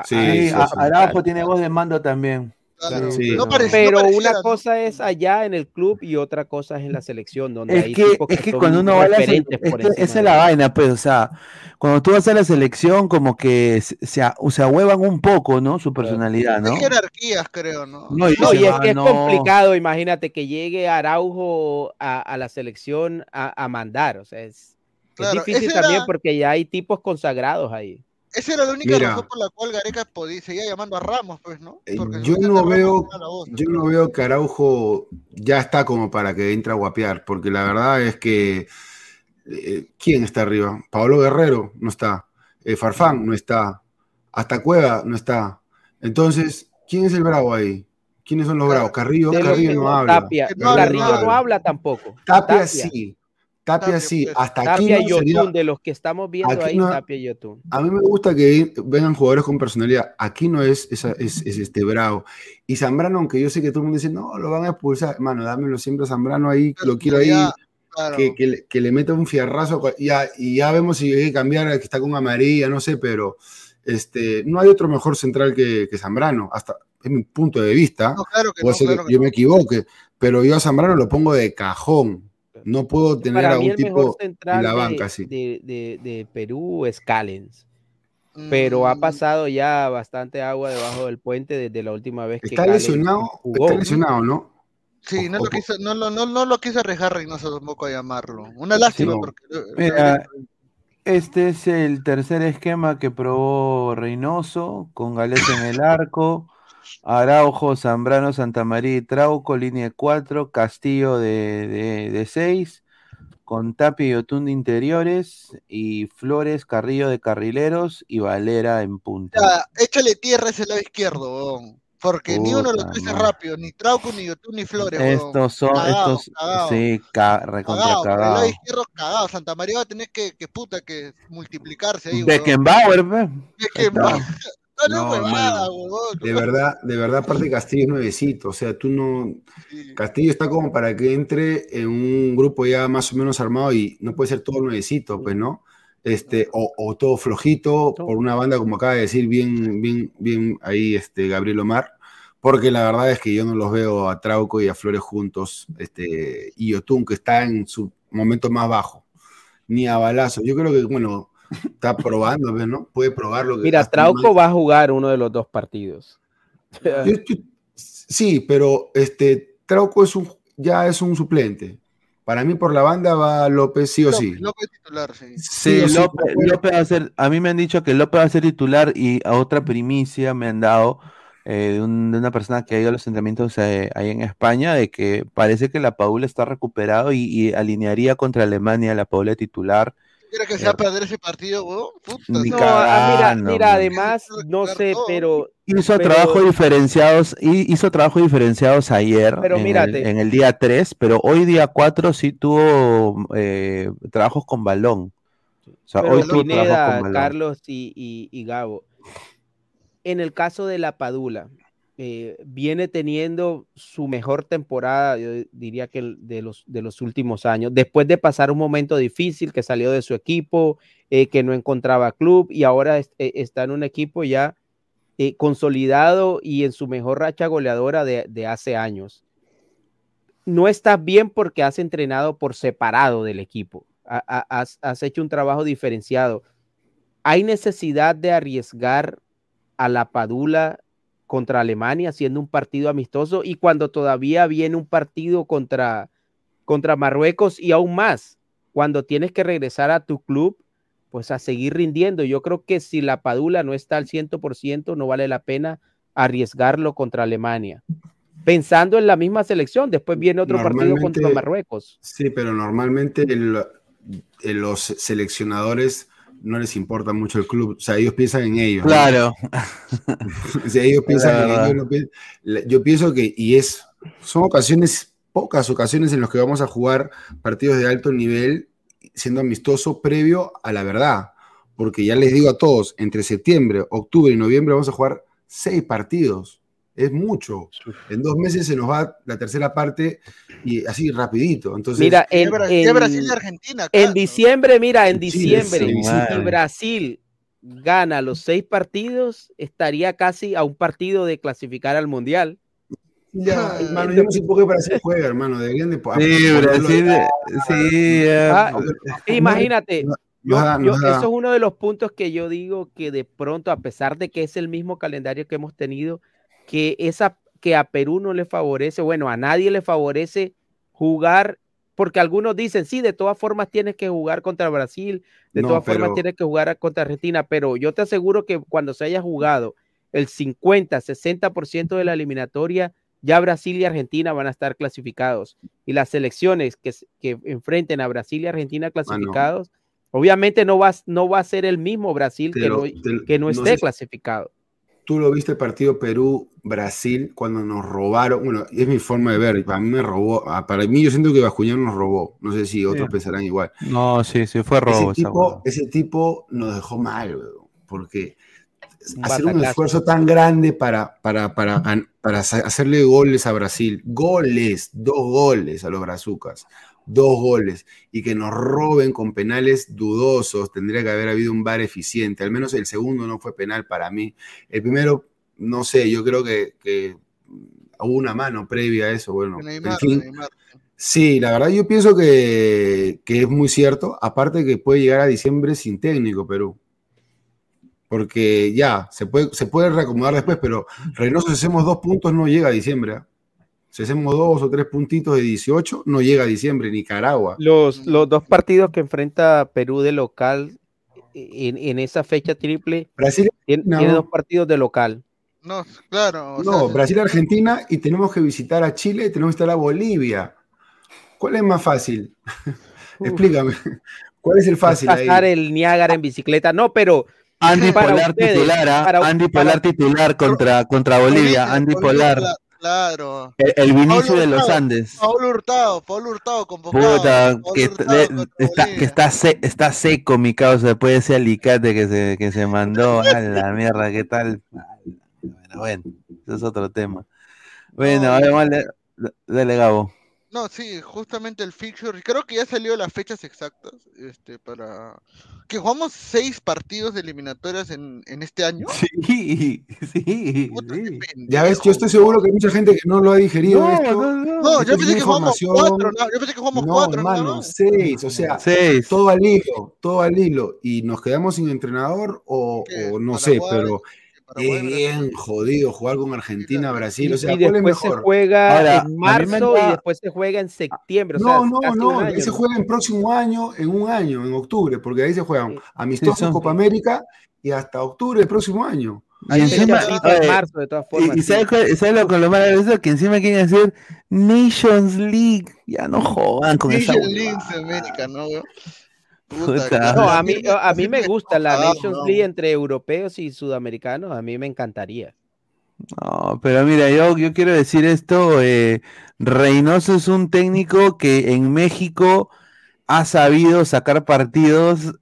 Sí, Araujo es a- capitán. Araujo tiene voz de mando también. Claro. Sí. No pero- parece- Pero no una cosa es allá en el club y otra cosa es en la selección, donde Es hay que, es que cuando uno va a la sele- referentes es por que encima esa es la vaina, pues, o sea, cuando tú vas a la selección, como que se, se, ahuevan un poco, ¿no? Su personalidad, ¿no? Hay jerarquías, creo, ¿no? No, y y es "Ah, que es no". complicado, imagínate que llegue Araujo a, a la selección a, a mandar, o sea, es, es Claro, difícil ese también era- porque ya hay tipos consagrados ahí. Esa era la única Mira. razón por la cual Gareca podía, seguía llamando a Ramos, pues, ¿no? Eh, Porque Yo no veo, voz, yo no veo que Araujo ya está como para que entre a guapear, porque la verdad es que eh, ¿quién está arriba? Pablo Guerrero no está, eh, Farfán no está, hasta Cueva no está. Entonces, ¿quién es el bravo ahí? ¿Quiénes son los bravos? Carrillo, Carrillo no habla. Tapia, Que no Carrillo habla. no habla tampoco. Tapia sí, Tapia Tapia, sí, pues. hasta aquí Tapia no y Yotun, sería- de los que estamos viendo aquí ahí, no- Tapia y Yotun. A mí me gusta que vengan jugadores con personalidad. Aquí no es, es, es este bravo. Y Zambrano, aunque yo sé que todo el mundo dice, no, lo van a expulsar. Mano, dámelo siempre a Zambrano ahí, lo quiero ahí, claro. que, que le- que le meta un fierrazo. cua- Ya, y ya vemos si hay que cambiar, que está con amarilla, no sé, pero este, no hay otro mejor central que, que Zambrano, hasta es mi punto de vista. No, claro que Puede no, ser que claro que yo no. me equivoque, pero yo a Zambrano lo pongo de cajón. No puedo tener Para a mí un tipo central en la de- banca así. de, de- de Perú es Callens. Pero ha Mm, pasado ya bastante agua debajo del puente desde la última vez que Está Callens lesionado, jugó. está lesionado, ¿no? Sí, no O- lo quiso, no, lo- no, no lo quiso arriesgar Reynoso tampoco a llamarlo. Una lástima no. porque Mira, este es el tercer esquema que probó Reynoso, con Gales en el arco, Araujo, Zambrano, Santamaría y Trauco, línea de 4, Castillo de 6, con Tapia y Otún de interiores, y Flores, Carrillo de carrileros y Valera en punta. Ya, échale tierra ese lado izquierdo. Porque ni uno Puta es madre. rápido, ni Trauco, ni Yotun, ni Flores. Estos son, Cagado, estos, cagado. sí, recontra Cagado, el lado izquierdo cagado. Santa María va a tener que, que puta, que multiplicarse ahí. Beckenbauer. Beckenbauer. [LAUGHS] No, no, hermano. huevón. De verdad, de verdad, aparte Castillo es nuevecito. O sea, tú no. Castillo está como para que entre en un grupo ya más o menos armado y no puede ser todo nuevecito, pues, ¿no? Este, o, o todo flojito por una banda, como acaba de decir bien, bien, bien ahí este Gabriel Omar. Porque la verdad es que yo no los veo a Trauco y a Flores juntos, este, y Yotun, que está en su momento más bajo, ni a balazo. Yo creo que, bueno, está probando, ¿no? Puede probarlo. que Mira, Trauco va a jugar uno de los dos partidos. yo- yo- sí, pero este Trauco es un, ya es un suplente. Para mí por la banda va López sí o sí. López titular, sí. Sí, López, va a ser, a mí me han dicho que López va a ser titular y a otra primicia me han dado eh, de, un- de una persona que ha ido a los entrenamientos eh, ahí en España, de que parece que la Paula está recuperado y, y alinearía contra Alemania la Paula titular. ¿Quieres que se va a perder ese partido, weón? Puta, No, ah, mira, mira, man. además, no sé, pero Hizo pero- trabajo diferenciados, hi- hizo trabajo diferenciados ayer Pero en, el, en el día 3, pero hoy día 4 sí tuvo eh, trabajos con balón. O sea, Pero hoy tuvo Pineda, con balón. Carlos y, y- y Gabo, en el caso de la Padula, eh, viene teniendo su mejor temporada, diría que de los, de los últimos años, después de pasar un momento difícil que salió de su equipo, eh, que no encontraba club y ahora eh, está en un equipo ya consolidado y en su mejor racha goleadora de, hace años. No estás bien porque has entrenado por separado del equipo, ha- ha- has, has hecho un trabajo diferenciado. ¿Hay necesidad de arriesgar a la Padula contra Alemania haciendo un partido amistoso y cuando todavía viene un partido contra, contra Marruecos y aún más, cuando tienes que regresar a tu club, pues a seguir rindiendo. Yo creo que si la Padula no está al 100%, no vale la pena arriesgarlo contra Alemania. Pensando en la misma selección, después viene otro partido contra Marruecos. Sí, pero normalmente el- los seleccionadores no les importa mucho el club. O sea, ellos piensan en ellos. ¿no? Claro. [LAUGHS] O sea, ellos piensan en ellos. no Yo pienso que, y es, son ocasiones, pocas ocasiones en las que vamos a jugar partidos de alto nivel siendo amistoso previo a la verdad. porque ya les digo a todos, entre septiembre, octubre y noviembre vamos a jugar seis partidos. Es mucho. En dos meses se nos va la tercera parte y así rapidito. Entonces, Mira, en, ¿Qué Bra- en- Brasil y Argentina? en diciembre, mira, en diciembre, sí, si madre. Brasil gana los seis partidos, estaría casi a un partido de clasificar al Mundial. ya, hermano, yo no sé por qué Brasil juega, hermano. Deberían de Sí, Brasil, sí. Ah, imagínate, yo- eso es uno de los puntos que yo digo que de pronto, a pesar de que es el mismo calendario que hemos tenido, que esa que a Perú no le favorece, bueno, a nadie le favorece jugar, porque algunos dicen, sí, de todas formas tienes que jugar contra Brasil, de No, todas formas pero- tienes que jugar contra Argentina, pero yo te aseguro que cuando se haya jugado el 50, 60% de la eliminatoria, ya Brasil y Argentina van a estar clasificados. Y las selecciones que, que enfrenten a Brasil y Argentina clasificados, obviamente no va, a- no va a ser el mismo Brasil que Pero no, que no no esté sé clasificado. Tú lo viste el partido Perú-Brasil cuando nos robaron. Bueno, es mi forma de ver. Para mí me robó. Para mí, yo siento que Bascuñán nos robó. No sé si otros Sí. pensarán igual. No, sí, sí, fue robo. ese, tipo, ese tipo nos dejó mal, weón, porque Un hacer un esfuerzo tan grande para, para, para, para hacer- hacerle goles a Brasil, goles, dos goles a los brazucas, dos goles, y que nos roben con penales dudosos, tendría que haber habido un VAR eficiente, al menos el segundo no fue penal para mí, el primero, no sé, yo creo que, que hubo una mano previa a eso, bueno, en fin. Neymar. Sí, la verdad yo pienso que, que es muy cierto, aparte que puede llegar a diciembre sin técnico Perú. Porque ya, se puede, se puede reacomodar después, pero Reynoso si hacemos dos puntos no llega a diciembre. ¿ah? Si hacemos dos o tres puntitos de 18, no llega a diciembre, Nicaragua. Los, los dos partidos que enfrenta Perú de local en, en esa fecha triple, Brasil, tiene, no. tiene dos partidos de local. No, claro. o No, sea, Brasil-Argentina y tenemos que visitar a Chile y tenemos que visitar a Bolivia. ¿Cuál es más fácil? [LAUGHS] Explícame. ¿Cuál es el fácil ahí? Pasar el Niágara en bicicleta. No, pero Andy para Polar ustedes, titular, ¿ah? Andy para- Polar titular contra, contra Bolivia, Andy Bolivia, Polar, Claro. el, el Vinicio de los Andes. Pablo Hurtado, Pablo Hurtado convocado. Puta, que, Hurtado de- contra está, que está, se- está seco mi causa después de ese alicate que se, que se mandó. [LAUGHS] A la mierda, ¿qué tal? Bueno, bueno, ese es otro tema. Bueno, No, además, dale, dale, Gabo. No, sí, justamente el fixture. y Creo que ya salió las fechas exactas. Este, para. Que jugamos seis partidos de eliminatorias en, en este año. Sí, sí, Puta, qué sí. Ya ves, yo estoy seguro que hay mucha gente que no lo ha digerido No, esto. no, no. No, yo pensé que jugamos cuatro, no, yo pensé que jugamos No, cuatro, hermano, más. seis, o sea, Seis. todo al hilo, todo al hilo. Y nos quedamos sin entrenador o, no sé, pero es bien jodido jugar con Argentina, Brasil. y, O sea, y ¿cuál es después se juega Ahora, en marzo y después se juega en septiembre. O No, sea, no, casi no, un año, juega en próximo año, en un año, en octubre, porque ahí se juegan amistosos son- Copa América y hasta octubre del próximo año. Y encima, en oye, marzo, de todas formas. y, y sí. ¿sabes, cuál- sabes lo, con lo malo de eso? Que encima quieren hacer Nations League. Ya no jodan con esa Nation huevada. League América, ¿no? Puta. No, a mí, a mí me gusta la Nations ¿no? League entre europeos y sudamericanos. A mí me encantaría. No, pero mira, yo, yo quiero decir esto, eh, Reynoso es un técnico que en México ha sabido sacar partidos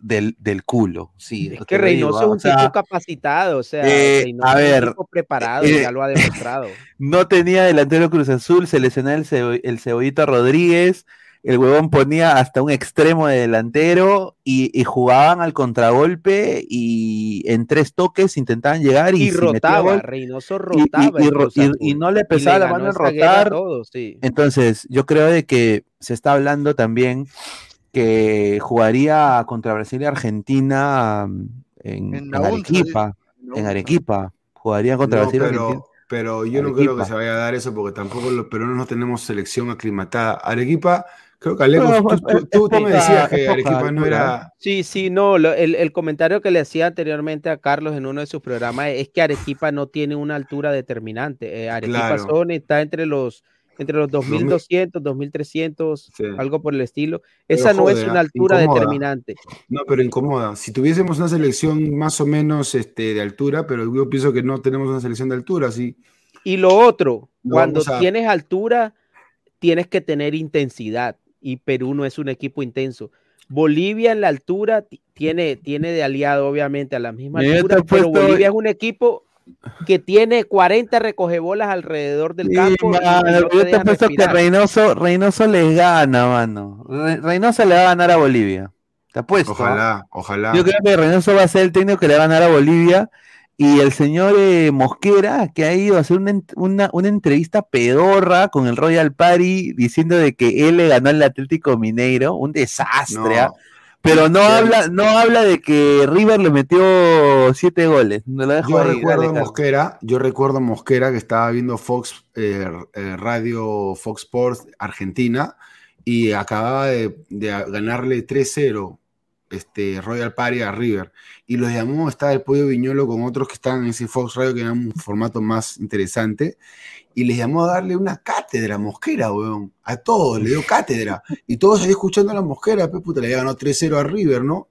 del, del culo. Sí, Es lo que digo, Reynoso es un O sea, tipo capacitado, o sea, eh, Reynoso a es un tipo preparado, eh, ya lo ha demostrado. [LAUGHS] no tenía delantero Cruz Azul, se lesionó el, Cebo- el Cebollito Rodríguez, el huevón ponía hasta un extremo de delantero y, y jugaban al contragolpe y en tres toques intentaban llegar y, rotaba, gol, Reynoso rotaba. y- ro- no le Y pesaba la mano en rotar. todos, sí. Entonces, yo creo de que se está hablando también que jugaría contra Brasil y Argentina mm, en, Arequipa. En Arequipa. Jugaría contra No, Brasil y Argentina. pero, pero yo no creo que se vaya a dar eso porque tampoco los peruanos no tenemos selección aclimatada. Arequipa, creo que Alejo, No, tú, tú- tú- tú me decías que Arequipa no era... Sí, sí, no, lo- el, el comentario que le hacía anteriormente a Carlos en uno de sus programas es que Arequipa no tiene una altura determinante. Eh, Arequipa Claro. son, está entre los entre los 2200, 2300, Sí. algo por el estilo. Pero Esa no es una altura Incomoda. determinante. No, pero incomoda. Si tuviésemos una selección más o menos este, de altura, pero yo pienso que no tenemos una selección de altura, sí. Y lo otro, No cuando a- tienes altura, tienes que tener intensidad. Y Perú no es un equipo intenso. Bolivia en la altura ti- tiene, tiene de aliado, obviamente, a la misma Mira, altura, pero puesto- Bolivia es un equipo que tiene 40 recogebolas alrededor del Sí, campo. mano, no te yo te puesto que. Reynoso, Reynoso les gana, mano. Re- Reynoso le va a ganar a Bolivia. Te apuesto. ¿ah? Ojalá, ojalá. Yo creo que Reynoso va a ser el técnico que le va a ganar a Bolivia. Y el señor eh, Mosquera, que ha ido a hacer una, una- una entrevista pedorra con el Royal Party diciendo de que él le ganó al Atlético Mineiro, un desastre. No. ¿ah? Pero no Sí. habla, no habla de que River le metió siete goles. No lo dejo Yo ahí, recuerdo dale. Mosquera, yo recuerdo Mosquera que estaba viendo Fox eh, eh, Radio Fox Sports Argentina y acababa de, de ganarle 3-0 este, Royal Party a River. Y los llamó, estaba el Pollo Viñolo con otros que estaban en ese Fox Radio que era un formato más interesante. Y les llamó a darle una cátedra Mosquera, weón. A todos, le dio cátedra. Y todos ahí escuchando a la Mosquera, pues, puta, le ganado 3-0 a River, ¿no?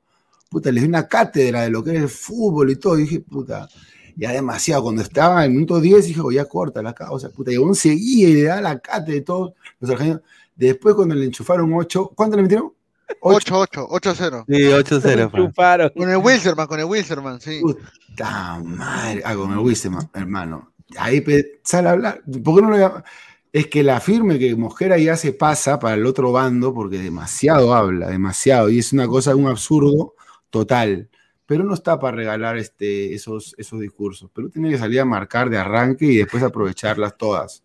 Puta, les dio una cátedra de lo que es el fútbol y todo. Y dije, puta, ya demasiado. Cuando estaba en minuto 10, dije, "Oh, ya corta la causa, puta. Y aún seguía y le daba la cátedra de todos los argentinos. Después, cuando le enchufaron 8, ¿cuánto le metieron? 8, 8, 8-0. Sí, 8-0. pa. Chuparon. Con el Wilserman, con el Wilserman, sí. Puta madre. Ah, con el Wiseman, hermano. Ahí sale a hablar. ¿Por qué no lo llama? Es que la firme que Mosquera ya se pasa para el otro bando porque demasiado habla, demasiado. Y es una cosa, un absurdo total. Pero no está para regalar este, esos, esos discursos. Perú tiene que salir a marcar de arranque y después aprovecharlas todas.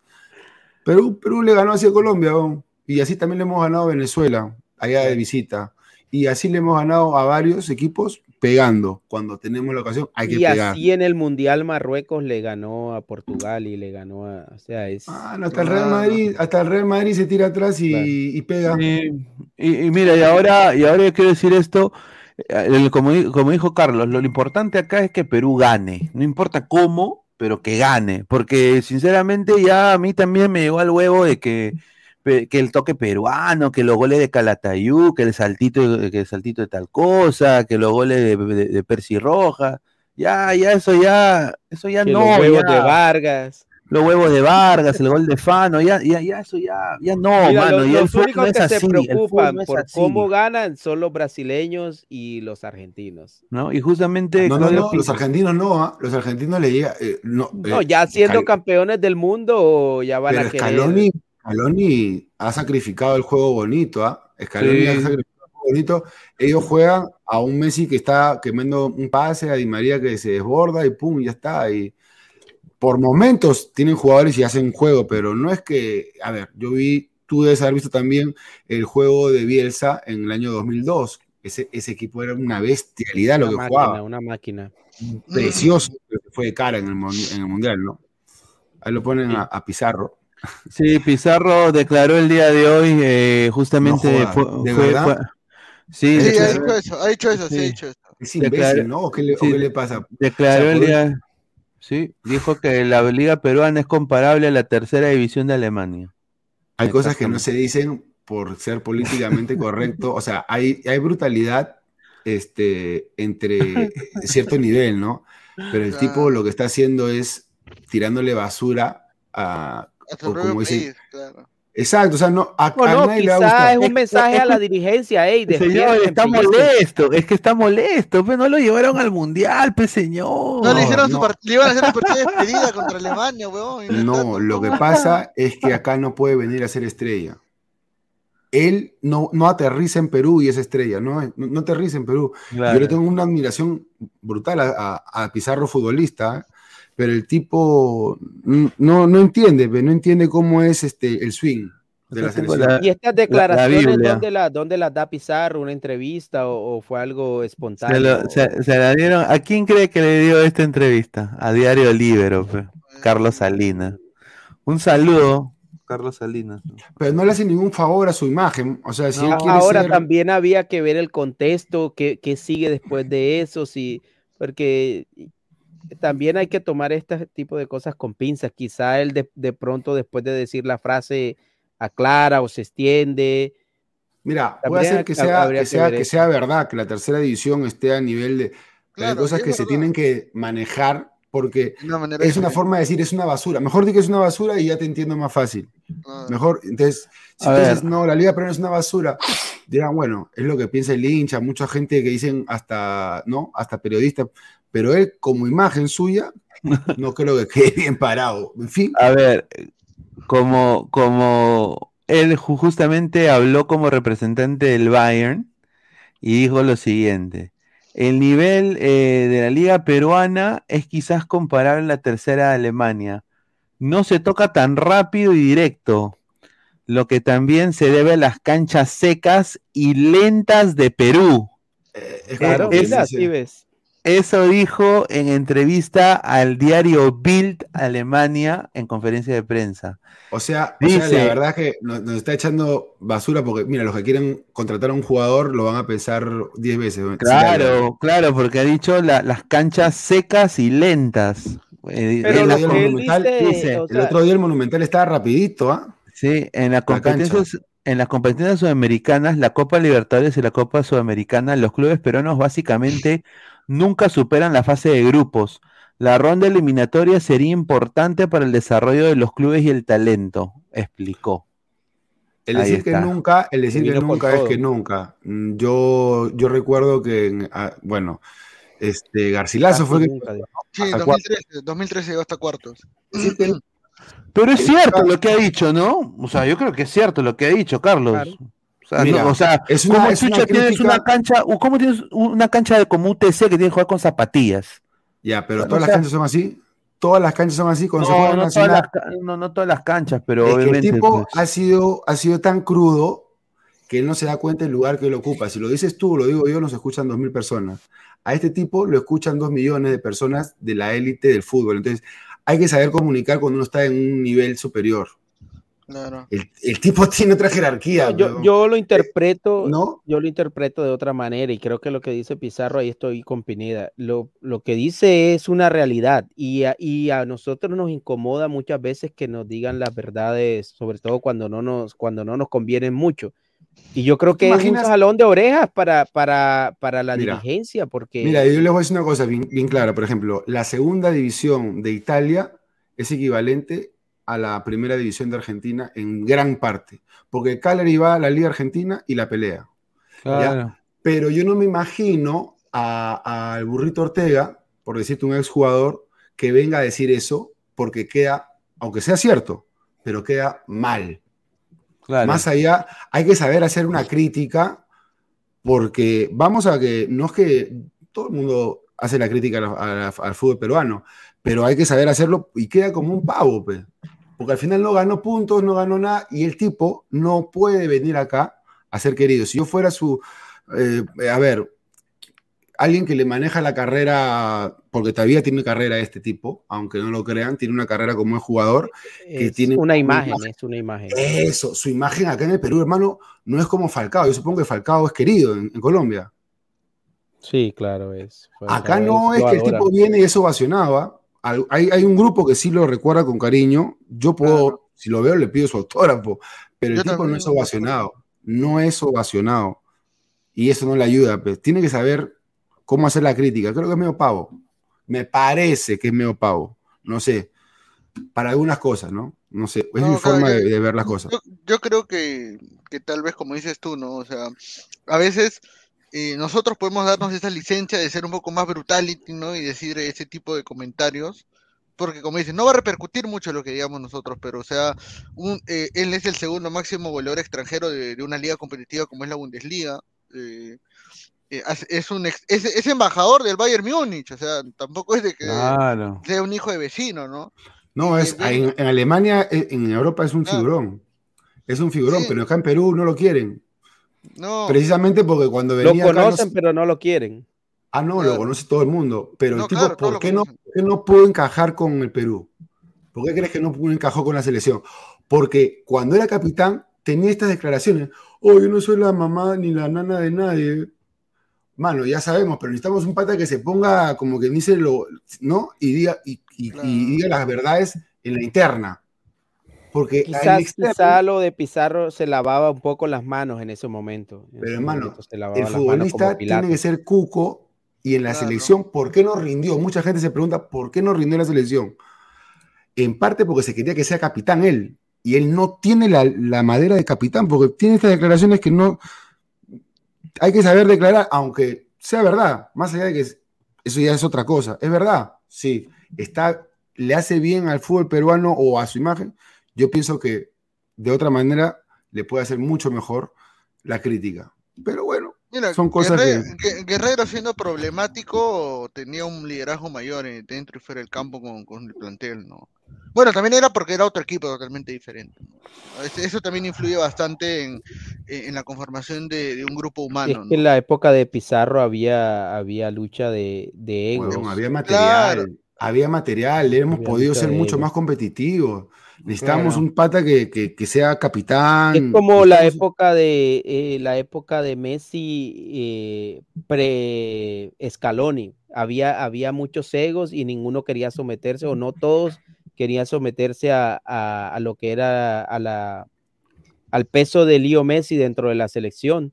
Perú, Perú le ganó así a Colombia, ¿no? y así también le hemos ganado a Venezuela, allá de visita. Y así le hemos ganado a varios equipos pegando. Cuando tenemos la ocasión, hay que Y pegar. así en el Mundial Marruecos le ganó a Portugal y le ganó a. O sea, es. Ah, no, hasta el Real Madrid, hasta el Real Madrid se tira atrás y, y pega. Y, y- y mira, y ahora, y ahora yo quiero decir esto, eh, el- como, como dijo Carlos, lo, lo importante acá es que Perú gane, no importa cómo, pero que gane, porque sinceramente ya a mí también me llegó al huevo de que, que el toque peruano, que los goles de Calatayú, que el saltito, que el saltito de tal cosa, que los goles de, de, de Percy Roja, ya, ya eso ya, eso ya que no, los huevos ya. de Vargas. los huevos de Vargas, el gol de Fano, ya, ya, ya eso ya, ya no, Mira, mano, los, ya el los fútbol únicos no es que se así, fútbol preocupan no por así. cómo ganan son los brasileños y los argentinos. ¿no? Y justamente No, no, no, los argentinos no, ¿ah? los argentinos le llega. eh, no, No, eh, ya siendo campeones del mundo ya van Pero a querer. Scaloni, Scaloni ha sacrificado el juego bonito, ¿ah? Scaloni Sí. ha sacrificado el juego bonito. Ellos juegan a un Messi que está quemando un pase, a Di María que se desborda y pum, ya está. Y por momentos tienen jugadores y hacen juego, pero no es que, a ver, yo vi, tú debes haber visto también el juego de Bielsa en el año 2002. Ese, ese equipo era una bestialidad lo que máquina, jugaba. una máquina. Precioso, fue de cara en el, mon- en el Mundial, ¿no? Ahí lo ponen a, a Pizarro. Sí, Pizarro declaró el día de hoy, eh, justamente No jodas, fue, ¿de fue- verdad? fue- sí, Sí, ha dicho eso, ha dicho eso, sí, ha dicho eso. Es imbécil, Declaró- ¿no? ¿O qué le, o sí, qué le pasa? declaró O sea, el día, sí, dijo que la liga peruana es comparable a la tercera división de Alemania. Hay cosas que no se dicen por ser políticamente correcto. O sea, hay, hay brutalidad este, entre [LAUGHS] cierto nivel, ¿no? Pero el tipo lo que está haciendo es tirándole basura a. A su o propio como dice- país, claro. Exacto, o sea, no, a, No, a no, nadie le va a quizás gustar. es un mensaje a la dirigencia, ey, Señor, está molesto, es que está molesto, pero no lo llevaron al mundial, pues señor. No, le hicieron su no. part- le iban a hacer su partida de despedida contra Alemania, weón. no lo que pasa es que acá no puede venir a ser estrella. Él no, no aterriza en Perú y es estrella, no, no, no aterriza en Perú. Claro. Yo le tengo una admiración brutal a, a- a Pizarro futbolista, ¿eh? Pero el tipo no, no entiende, no entiende cómo es este, el swing de la selección. la- Y estas declaraciones. ¿dónde, la, ¿dónde las da Pizarro? ¿Una entrevista o, o fue algo Se, espontáneo? lo- se- se la dieron. ¿A quién cree que le dio esta entrevista? A Diario Libero, pe. Carlos Salinas. Un saludo, Carlos Salinas. Pero no le hace ningún favor a su imagen. O sea, si él No, quiere ahora ser- también había que ver el contexto, qué, qué sigue después de eso, sí, porque también hay que tomar este tipo de cosas con pinzas. Quizá él de, de pronto después de decir la frase aclara o se extiende. Mira, puede ser que sea, que, que sea, que sea verdad, que la tercera división esté a nivel de... hay cosas que se tienen que manejar porque Una es una forma de decir es una basura. Mejor di que es una basura y ya te entiendo más fácil. Ah. Mejor, entonces, si A tú ver. dices, no, la Liga Peruana es una basura, dirán, bueno, es lo que piensa el hincha, mucha gente que dicen hasta, ¿no? Hasta periodistas, pero él como imagen suya, no creo que quede bien parado. En fin, A ver, como, como él ju- justamente habló como representante del Bayern y dijo lo siguiente. El nivel eh, de la liga peruana es quizás comparable a la tercera de Alemania. No se toca tan rápido y directo, lo que también se debe a las canchas secas y lentas de Perú. es Claro, Es- mira, sí ves. Eso dijo en entrevista al diario Bild Alemania en conferencia de prensa. O sea, o sea, Dice- la verdad es que nos, nos está echando basura porque, mira, los que quieren contratar a un jugador lo van a pensar 10 veces. Claro, claro, porque ha dicho la- las canchas secas y lentas. Eh, Pero el, la otro día el Monumental estaba rapidito, ¿ah? Sí, en en las competencias sudamericanas, la Copa Libertadores y la Copa Sudamericana, los clubes peruanos básicamente nunca superan la fase de grupos. La ronda eliminatoria sería importante para el desarrollo de los clubes y el talento, explicó. El Ahí decir que está. nunca, el decir que nunca es todo. que nunca. Mm, Yo, yo recuerdo que, ah, bueno, este Garcilaso fue que Sí, hasta 2013, 2013 llegó hasta cuartos. Pero es cierto lo que ha dicho, ¿no? O sea, yo creo que es cierto lo que ha dicho, Carlos. Sea, Mira, no, o sea, es una- ¿cómo es una chucha tienes crítica- una cancha, cómo tienes una cancha de como UTC que tiene que jugar con zapatillas? Ya, pero O todas las sea- canchas son así. Todas las canchas son así cuando se No, juega en no todas, las, no, no todas las canchas, pero Es que obviamente. el tipo pues, ha sido, ha sido tan crudo que él no se da cuenta del lugar que él ocupa. Si lo dices tú, lo digo yo, nos escuchan dos mil personas. A este tipo lo escuchan dos millones de personas de la élite del fútbol. Entonces, hay que saber comunicar cuando uno está en un nivel superior. Claro. El, el tipo [LAUGHS] tiene otra jerarquía. Yo, weón. yo lo interpreto, ¿No? yo lo interpreto de otra manera y creo que lo que dice Pizarro, ahí estoy con Pineda, lo, lo que dice es una realidad y a, y a nosotros nos incomoda muchas veces que nos digan las verdades, sobre todo cuando no nos, cuando no nos convienen mucho. Y yo creo ¿Te que es un jalón de orejas para, para, para la Mira, dirigencia, porque Mira, yo les voy a decir una cosa bien, bien clara. Por ejemplo, la segunda división de Italia es equivalente a la primera división de Argentina en gran parte. Porque Cagliari va a la Liga Argentina y la pelea. ¿ya? Claro. Pero yo no me imagino a- al burrito Ortega, por decirte un exjugador, que venga a decir eso porque queda, aunque sea cierto, pero queda mal. Claro. Más allá, hay que saber hacer una crítica porque vamos a que, no es que todo el mundo hace la crítica al fútbol peruano, pero hay que saber hacerlo y queda como un pavo, pe. porque al final no ganó puntos, no ganó nada y el tipo no puede venir acá a ser querido. Si yo fuera su, eh, a ver, alguien que le maneja la carrera, porque todavía tiene carrera este tipo, aunque no lo crean, tiene una carrera como es jugador, que es tiene una imagen, es una imagen. eso, su imagen acá en el Perú, hermano, no es como Falcao. Yo supongo que Falcao es querido en, en Colombia. Sí, claro, es. Acá no es que el tipo viene y es ovacionado. ¿ah? Hay, hay un grupo que sí lo recuerda con cariño. Yo puedo, si lo veo, le pido su autógrafo. Pero el Yo tipo no es ovacionado. No es ovacionado. Y eso no le ayuda. Pues. Tiene que saber cómo hacer la crítica. Creo que es medio pavo. Me parece que es medio pavo. No sé. Para algunas cosas, ¿no? No sé. Es No, mi claro, forma yo- de, de ver las cosas. Yo, yo creo que, que tal vez, como dices tú, ¿no? O sea, a veces eh, nosotros podemos darnos esa licencia de ser un poco más brutality, ¿no? Y decir ese tipo de comentarios. Porque, como dices, no va a repercutir mucho lo que digamos nosotros, pero, o sea, un, eh, él es el segundo máximo goleador extranjero de, de una liga competitiva como es la Bundesliga. eh, eh, es- un ex- es, es embajador del Bayern Múnich, o sea, tampoco es de que Claro. sea un hijo de vecino, ¿no? No, es, en, en Alemania, en Europa es un figurón. Es un figurón, pero acá en Perú no lo quieren. No. Precisamente porque cuando Lo venía acá no conocen, se- pero no lo quieren. Ah, no, lo conoce todo el mundo. Pero No, el tipo, claro, ¿por lo qué, no, por qué no pudo encajar con el Perú? ¿Por qué crees que no pudo encajar con la selección? Porque cuando era capitán tenía estas declaraciones. Oh, yo no soy la mamá ni la nana de nadie. Mano, ya sabemos, pero necesitamos un pata que se ponga como que dice lo, ¿no? Y diga, y, y- y diga las verdades en la interna. Porque Quizás, externo- quizá lo de Pizarro se lavaba un poco las manos en ese momento. En Pero ese hermano, momento se lavaba el futbolista tiene que ser cuco Y en la selección, ¿por qué no rindió? Mucha gente se pregunta, ¿por qué no rindió en la selección? En parte porque se quería que sea capitán él. Y él no tiene la, la madera de capitán, porque tiene estas declaraciones que no... Hay que saber declarar, aunque sea verdad, más allá de que eso ya es otra cosa. Es verdad, sí. Está, le hace bien al fútbol peruano o a su imagen. Yo pienso que de otra manera le puede hacer mucho mejor la crítica. Pero bueno, Mira, son cosas Guerrero, que... Gue- Guerrero siendo problemático tenía un liderazgo mayor en- dentro y fuera del campo con, con el plantel, ¿no? Bueno, también era porque era otro equipo totalmente diferente. ¿no? Es- Eso también influye bastante en, la conformación de, de un grupo Es humano, en la época de Pizarro había, había lucha de, de egos. Bueno, había material, había material, hemos Había podido ser mucho más competitivos. Necesitamos Claro. un pata que, que- que sea capitán. Es como la época de eh, la época de Messi eh, pre Scaloni. Había, había muchos egos y ninguno quería someterse, o no todos querían someterse a, a- a lo que era a la, al peso de Leo Messi dentro de la selección.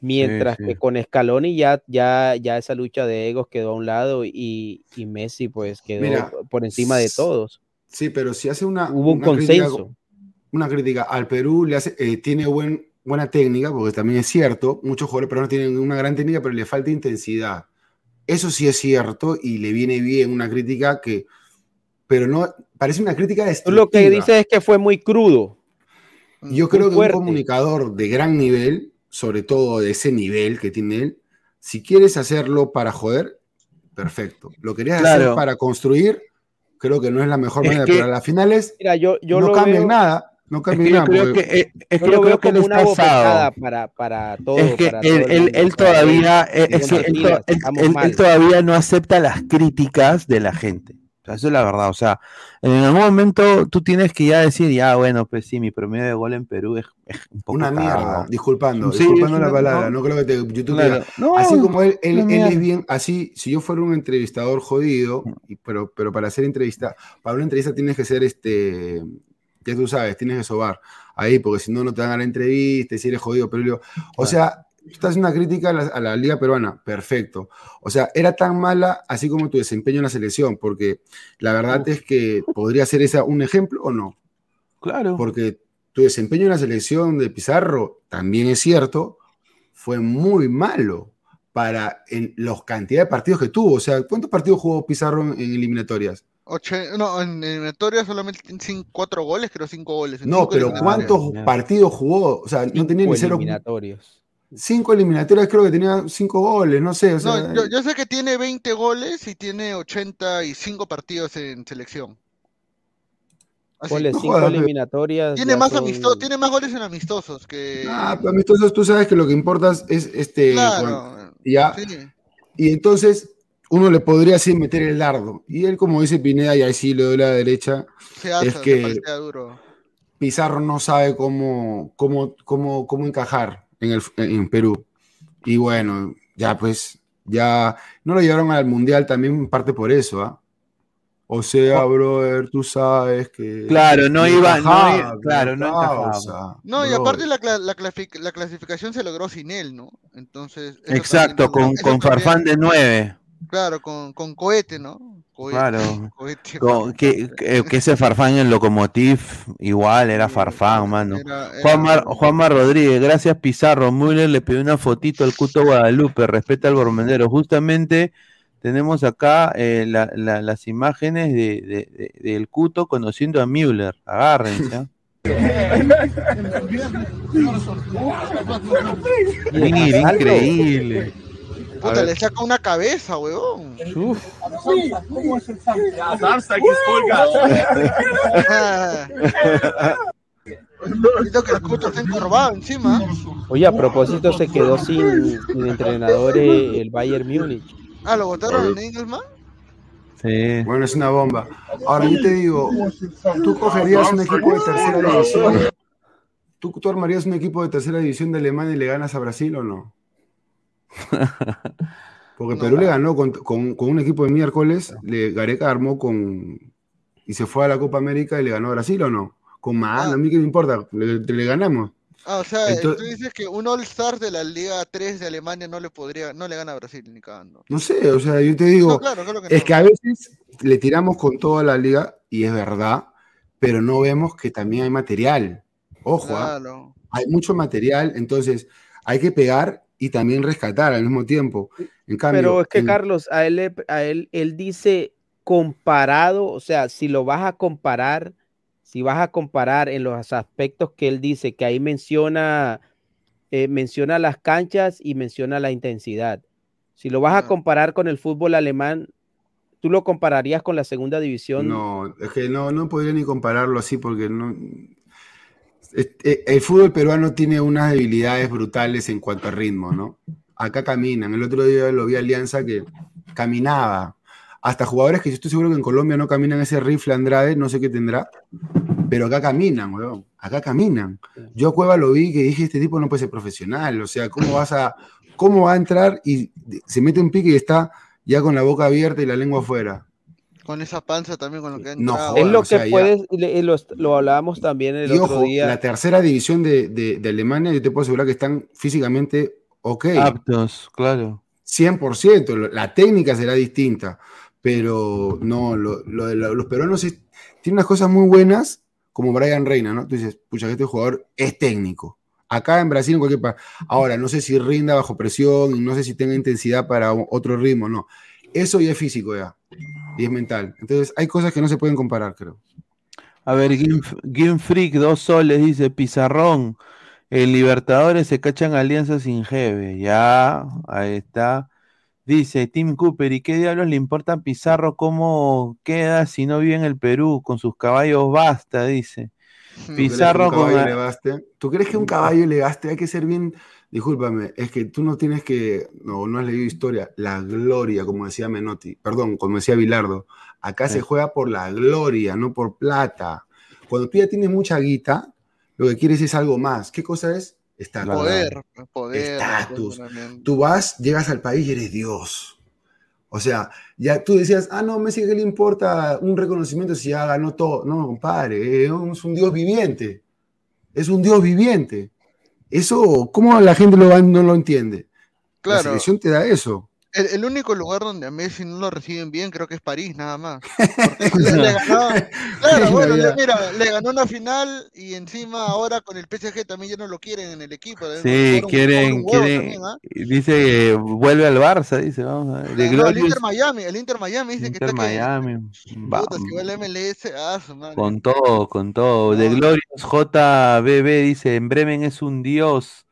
Mientras sí. que con Scaloni ya, ya, ya esa lucha de egos quedó a un lado y, y Messi pues quedó Mira, por encima de todos. Sí, pero si hace una, Hubo un una crítica- consenso. una crítica al Perú, le hace, eh, tiene buen, buena técnica, porque también es cierto, muchos jugadores peruanos tienen una gran técnica, pero le falta intensidad. Eso sí es cierto y le viene bien una crítica que, pero no, parece una crítica Tú lo que destructiva. dices es que fue muy crudo. Yo muy creo que fuerte. un comunicador de gran nivel, sobre todo de ese nivel que tiene él, si quieres hacerlo para joder, perfecto. Lo querías hacer Claro. para construir, creo que no es la mejor Es manera, que- pero a las finales Mira, yo, yo no cambian veo- nada. No Es que cambian yo nada. creo porque- que, eh, es Yo que yo creo que él como una está bofetada asado. para, para todo. Es que para él, todo él- él todavía, él. eh, es él, él todavía no acepta las críticas de la gente. Eso es la verdad. O sea, en algún momento tú tienes que ya decir, ya, bueno, pues sí, mi promedio de gol en Perú es, es un poco Una mierda, disculpando, Sí, disculpando la palabra, no. no, creo que te, YouTube Claro. No, así como él, él, es bien, así, si yo fuera un entrevistador jodido, y- pero, pero para hacer entrevista, para una entrevista tienes que ser este, ya tú sabes, tienes que sobar ahí, porque si no, no te dan a la entrevista, y si eres jodido, pero yo o sea, estás haciendo una crítica a la, a la liga peruana, perfecto. O sea, era tan mala así como tu desempeño en la selección, porque la verdad es que podría ser esa un ejemplo o no. Claro. Porque tu desempeño en la selección de Pizarro, también es cierto, fue muy malo para en los cantidad de partidos que tuvo. O sea, ¿cuántos partidos jugó Pizarro en, en eliminatorias? Oche- no, en eliminatoria solamente tiene cuatro goles, creo cinco goles. en No, cinco pero eliminatorias. ¿cuántos partidos jugó? O sea, no tenía ni cero. eliminatorios. Cinco eliminatorias, creo que tenía cinco goles, no sé. O sea, No, yo, yo sé que tiene 20 goles y tiene 85 partidos en selección. Así. Ponle No cinco jodas, eliminatorias. Tiene más son- tiene más goles en amistosos que. Ah, pero amistosos, tú sabes que lo que importa es este. Claro, cuando- ya. sí. Y entonces uno le podría así meter el dardo. Y él, como dice Pineda, y ahí sí le doy la derecha, Se hace, es que duro. Pizarro no sabe cómo, cómo, cómo, cómo encajar en, el, en Perú. Y bueno, ya pues, ya no lo llevaron al Mundial también en parte por eso, ¿ah? O sea, brother, tú sabes que... Claro, no iba- no claro, no encajaba. causa, No, y aparte la, la, la clasificación se logró sin él, ¿no? Entonces. Exacto, también- con, con también- Farfán de 9. Claro, con, con cohete, ¿no? Cohete, Claro. [LAUGHS] cohete, que, que- que ese Farfán en Locomotiv igual era Farfán, mano. Juanmar, Juanmar Rodríguez, gracias Pizarro. Müller le pidió una fotito al Cuto Guadalupe, respeta al bormendero. Justamente tenemos acá eh, la- la- las imágenes de, de- de- del Cuto conociendo a Müller. Agárrense. ¿ah? [LAUGHS] Mira, increíble. Puta, le saca una cabeza, weón. Uf. [LAUGHS] Siento que el puto está encorvado encima. Oye, a propósito, se quedó sin, sin entrenador eh, el Bayern Múnich. Ah, ¿lo votaron en Engelsman? Sí. Bueno, es una bomba. Ahora yo te digo, ¿tú cogerías un equipo de tercera división? ¿Tú, tú armarías un equipo de tercera división de Alemania y le ganas a Brasil o no? Porque Perú le ganó con, con- con un equipo de miércoles, le, Gareca armó con. y se fue a la Copa América y le ganó a Brasil o no? Con Man, a mí qué me importa, le, le ganamos. Ah, o sea, tú dices que un All-Star de la Liga 3 de Alemania no le podría, no le gana a Brasil ni cagando. No sé, o sea, yo te digo, No, claro, claro que es que a veces le tiramos con toda la liga y es verdad, pero no vemos que también hay material. Ojo, ¿ah? Hay mucho material, entonces hay que pegar y también rescatar al mismo tiempo. En cambio, Pero es que en- Carlos, a él, a él, él dice comparado, o sea, si lo vas a comparar, si vas a comparar en los aspectos que él dice, que ahí menciona, eh, menciona las canchas y menciona la intensidad. Si lo vas a comparar con el fútbol alemán, ¿tú lo compararías con la segunda división? No, es que no, no podría ni compararlo así porque no. Eh, El fútbol peruano tiene unas debilidades brutales en cuanto a ritmo, ¿no? Acá caminan. El otro día lo vi a Alianza que caminaba. Hasta jugadores que yo estoy seguro que en Colombia no caminan ese rifle Andrade, no sé qué tendrá, pero acá caminan, weón. Acá caminan. Yo a Cueva lo vi que dije, este tipo no puede ser profesional. O sea, ¿cómo vas a, cómo va a entrar y se mete un pique y está ya con la boca abierta y la lengua afuera? Con esa panza también, con lo que ha No. Es lo o sea, que puedes, lo, lo hablábamos también el Y otro ojo, día. la tercera división de, de- de Alemania, yo te puedo asegurar que están físicamente ok. Aptos, claro. 100%. lo- La técnica será distinta, pero no, lo, lo los peruanos es- tienen unas cosas muy buenas, como Brian Reina, ¿no? Tú dices, pucha, que este jugador es técnico. Acá en Brasil, en cualquier parte. Ahora, no sé si rinda bajo presión y no sé si tenga intensidad para otro ritmo, no. Eso ya es físico, ya. Y es mental. Entonces, hay cosas que no se pueden comparar, creo. A ver, Game, Game Freak, dos soles, dice Pizarrón. En Libertadores se cachan alianzas sin jefe. Ya, ahí está. Dice Tim Cooper, ¿y qué diablos le importa a Pizarro cómo queda si no vive en el Perú? Con sus caballos basta, dice. ¿Tú crees que Pizarro un con... caballo le baste? ¿Tú crees que un caballo le baste? Hay que ser bien. Discúlpame, es que tú no tienes que. No, no has leído historia. La gloria, como decía Menotti. Perdón, como decía Bilardo. Acá se juega por la gloria, no por plata. Cuando tú ya tienes mucha guita, lo que quieres es algo más. ¿Qué cosa es? Estatus. Poder, poder. Estatus. Tú vas, llegas al país y eres Dios. O sea, ya tú decías, ah, no, Messi, ¿qué le importa un reconocimiento si ya ganó todo? No, compadre, es un Dios viviente. Es un Dios viviente. Eso, ¿cómo la gente lo va- no lo entiende? La Claro. selección te da eso. El, el único lugar donde a Messi no lo reciben bien creo que es París, nada más. [LAUGHS] Le, le ganó, [LAUGHS] claro, bueno, le- mira, le ganó una final y encima ahora con el PSG también ya no lo quieren en el equipo. Sí, un- quieren, también, ¿ah? dice que vuelve al Barça, dice, vamos a ver. De No, el Inter Miami, el Inter Miami dice que Inter está que Miami. va- puta, si va el MLS, ah, madre. Con todo, con todo. De Glorious JBB dice, en Bremen es un dios.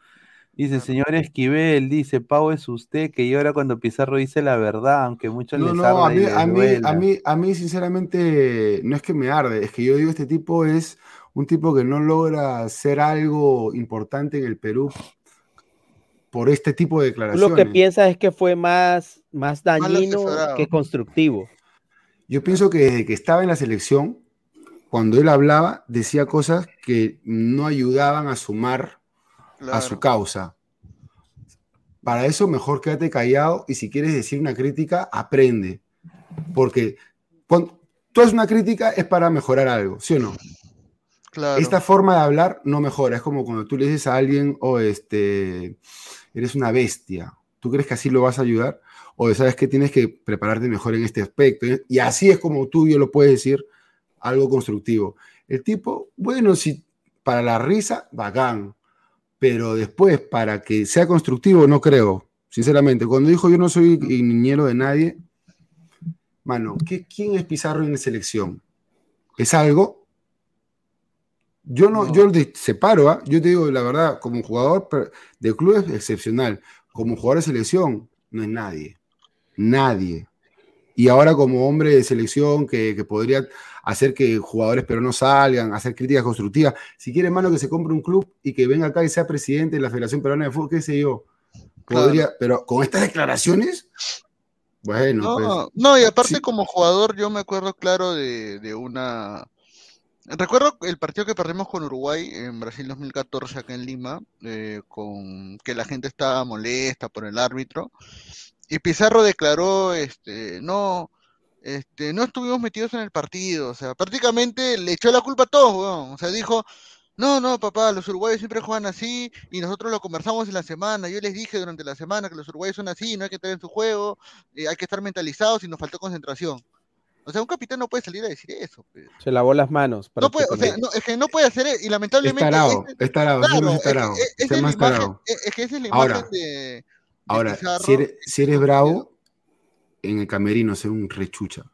Dice, señor Esquivel, dice, Pau es usted, que llora cuando Pizarro dice la verdad, aunque muchos No, les no, arda a y mí, les a, mí, duela". a, mí, a mí, sinceramente, no es que me arde, es que yo digo, este tipo es un tipo que no logra ser algo importante en el Perú por este tipo de Tú declaraciones. lo que piensas es que fue más, más dañino que constructivo. Yo pienso que desde que estaba en la selección, cuando él hablaba, decía cosas que no ayudaban a sumar a su causa. Para eso, mejor quédate callado y si quieres decir una crítica, aprende. Porque cuando tú haces una crítica es para mejorar algo, ¿sí o no? Claro. Esta forma de hablar no mejora. Es como cuando tú le dices a alguien, o este, eres una bestia. ¿Tú crees que así lo vas a ayudar? O sabes que tienes que prepararte mejor en este aspecto. Y así es como tú y yo lo puedes decir algo constructivo. El tipo, bueno, si para la risa, bacán. Pero después, para que sea constructivo, no creo. Sinceramente, cuando dijo yo no soy niñero de nadie, mano, ¿qué, ¿quién es Pizarro en la selección? ¿Es algo? Yo no, yo de- separo, ¿ah? yo te digo la verdad, como jugador de club es excepcional, como jugador de selección no es nadie, nadie. Y ahora como hombre de selección que, que podría hacer que jugadores pero no salgan, hacer críticas constructivas, si quiere mano que se compre un club y que venga acá y sea presidente de la Federación Peruana de Fútbol, qué sé yo, podría, pero con estas declaraciones, bueno, No, pues, no, y aparte como jugador yo me acuerdo claro de, de una... Recuerdo el partido que perdimos con Uruguay en Brasil 2014 acá en Lima, eh, con que la gente estaba molesta por el árbitro, y Pizarro declaró, este, no, este, no estuvimos metidos en el partido, o sea, prácticamente le echó la culpa a todos, weón. o sea, dijo, No, no, papá, los uruguayos siempre juegan así y nosotros lo conversamos en la semana. Yo les dije durante la semana que los uruguayos son así, no hay que estar en su juego, eh, hay que estar mentalizados y nos faltó concentración. O sea, un capitán no puede salir a decir eso. Se lavó las manos. No puede, o sea, no, es que no puede hacer y lamentablemente. Es tarado, es tarado, claro, siempre es tarado, es- la imagen, que esa es la Ahora, imagen de, de Ahora, Pizarro. si eres, si eres bravo, en el camerino ser un rechucha.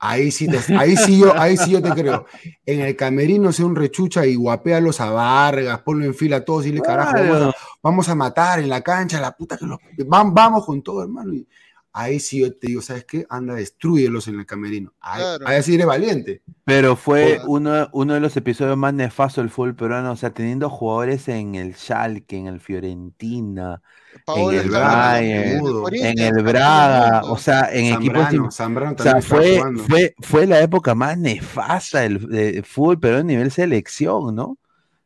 Ahí sí, te- ahí, sí yo, ahí sí yo te creo. En el camerino ser un rechucha y guapéalos a Vargas, ponlo en fila a todos y le carajo, vamos a, vamos a matar en la cancha, la puta que los... Vamos, vamos con todo, hermano. Y ahí sí yo te digo, ¿sabes qué? Anda, destruyelos en el camerino. Ahí, Claro. ahí sí eres valiente. Pero fue uno, uno de los episodios más nefastos del fútbol peruano, o sea, teniendo jugadores en el Schalke, en el Fiorentina, Paolo en el Bayern, en el Braga, o sea, en equipos... Zambrano, Zambrano o sea, fue, fue, fue la época más nefasta del, del fútbol peruano a nivel selección, ¿no?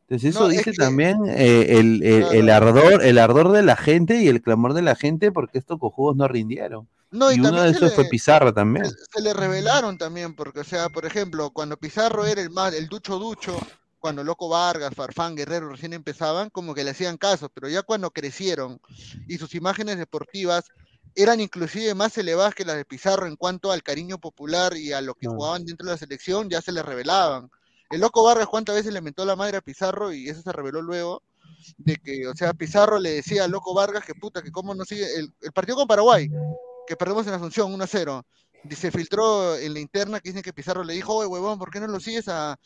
Entonces eso No, es dice que- también eh, el, el- el Claro. ardor, el ardor de la gente y el clamor de la gente porque estos cojudos no rindieron. No, y y uno de esos le- fue Pizarro también. se, se le revelaron también, porque, o sea, por ejemplo, cuando Pizarro era el más, el ducho ducho, cuando Loco Vargas, Farfán, Guerrero recién empezaban, como que le hacían caso, pero ya cuando crecieron y sus imágenes deportivas eran inclusive más elevadas que las de Pizarro en cuanto al cariño popular y a lo que jugaban dentro de la selección, ya se les revelaban. El Loco Vargas cuántas veces le mentó la madre a Pizarro y eso se reveló luego, de que, o sea, Pizarro le decía a Loco Vargas que puta, que cómo no sigue, el, el partido con Paraguay, que perdemos en Asunción 1-0. Y Se filtró en la interna que dicen que Pizarro le dijo, oye, huevón, ¿por qué no lo sigues a,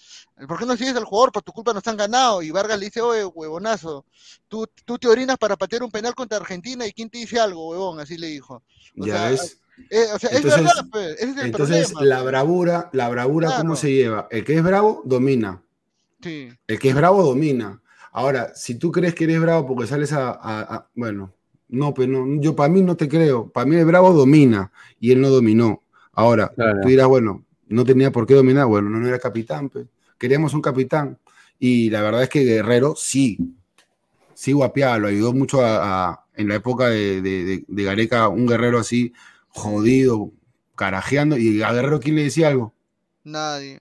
¿por qué no sigues al jugador? Por tu culpa nos han ganado. Y Vargas le dice, oye, huevonazo, tú, tú te orinas para patear un penal contra Argentina y quién te dice algo, huevón, así le dijo. O Ya sea, ves. Eh, o sea, es Entonces- verdad, pues, ese es el Entonces, problema. la bravura, la bravura, ¿cómo se lleva? El que es bravo, domina. Sí. El que es bravo, domina. Ahora, si tú crees que eres bravo porque sales a. a- a- bueno, no, pero no, yo para mí no te creo. Para mí el bravo domina y él no dominó. Ahora, Claro. tú dirás, bueno, no tenía por qué dominar. Bueno, no, no era capitán, pues. Queríamos un capitán. Y la verdad es que Guerrero sí, sí guapeaba, lo ayudó mucho a, a- en la época de, de- de- de Gareca, un guerrero así, jodido, carajeando. Y a Guerrero, ¿quién le decía algo? Nadie.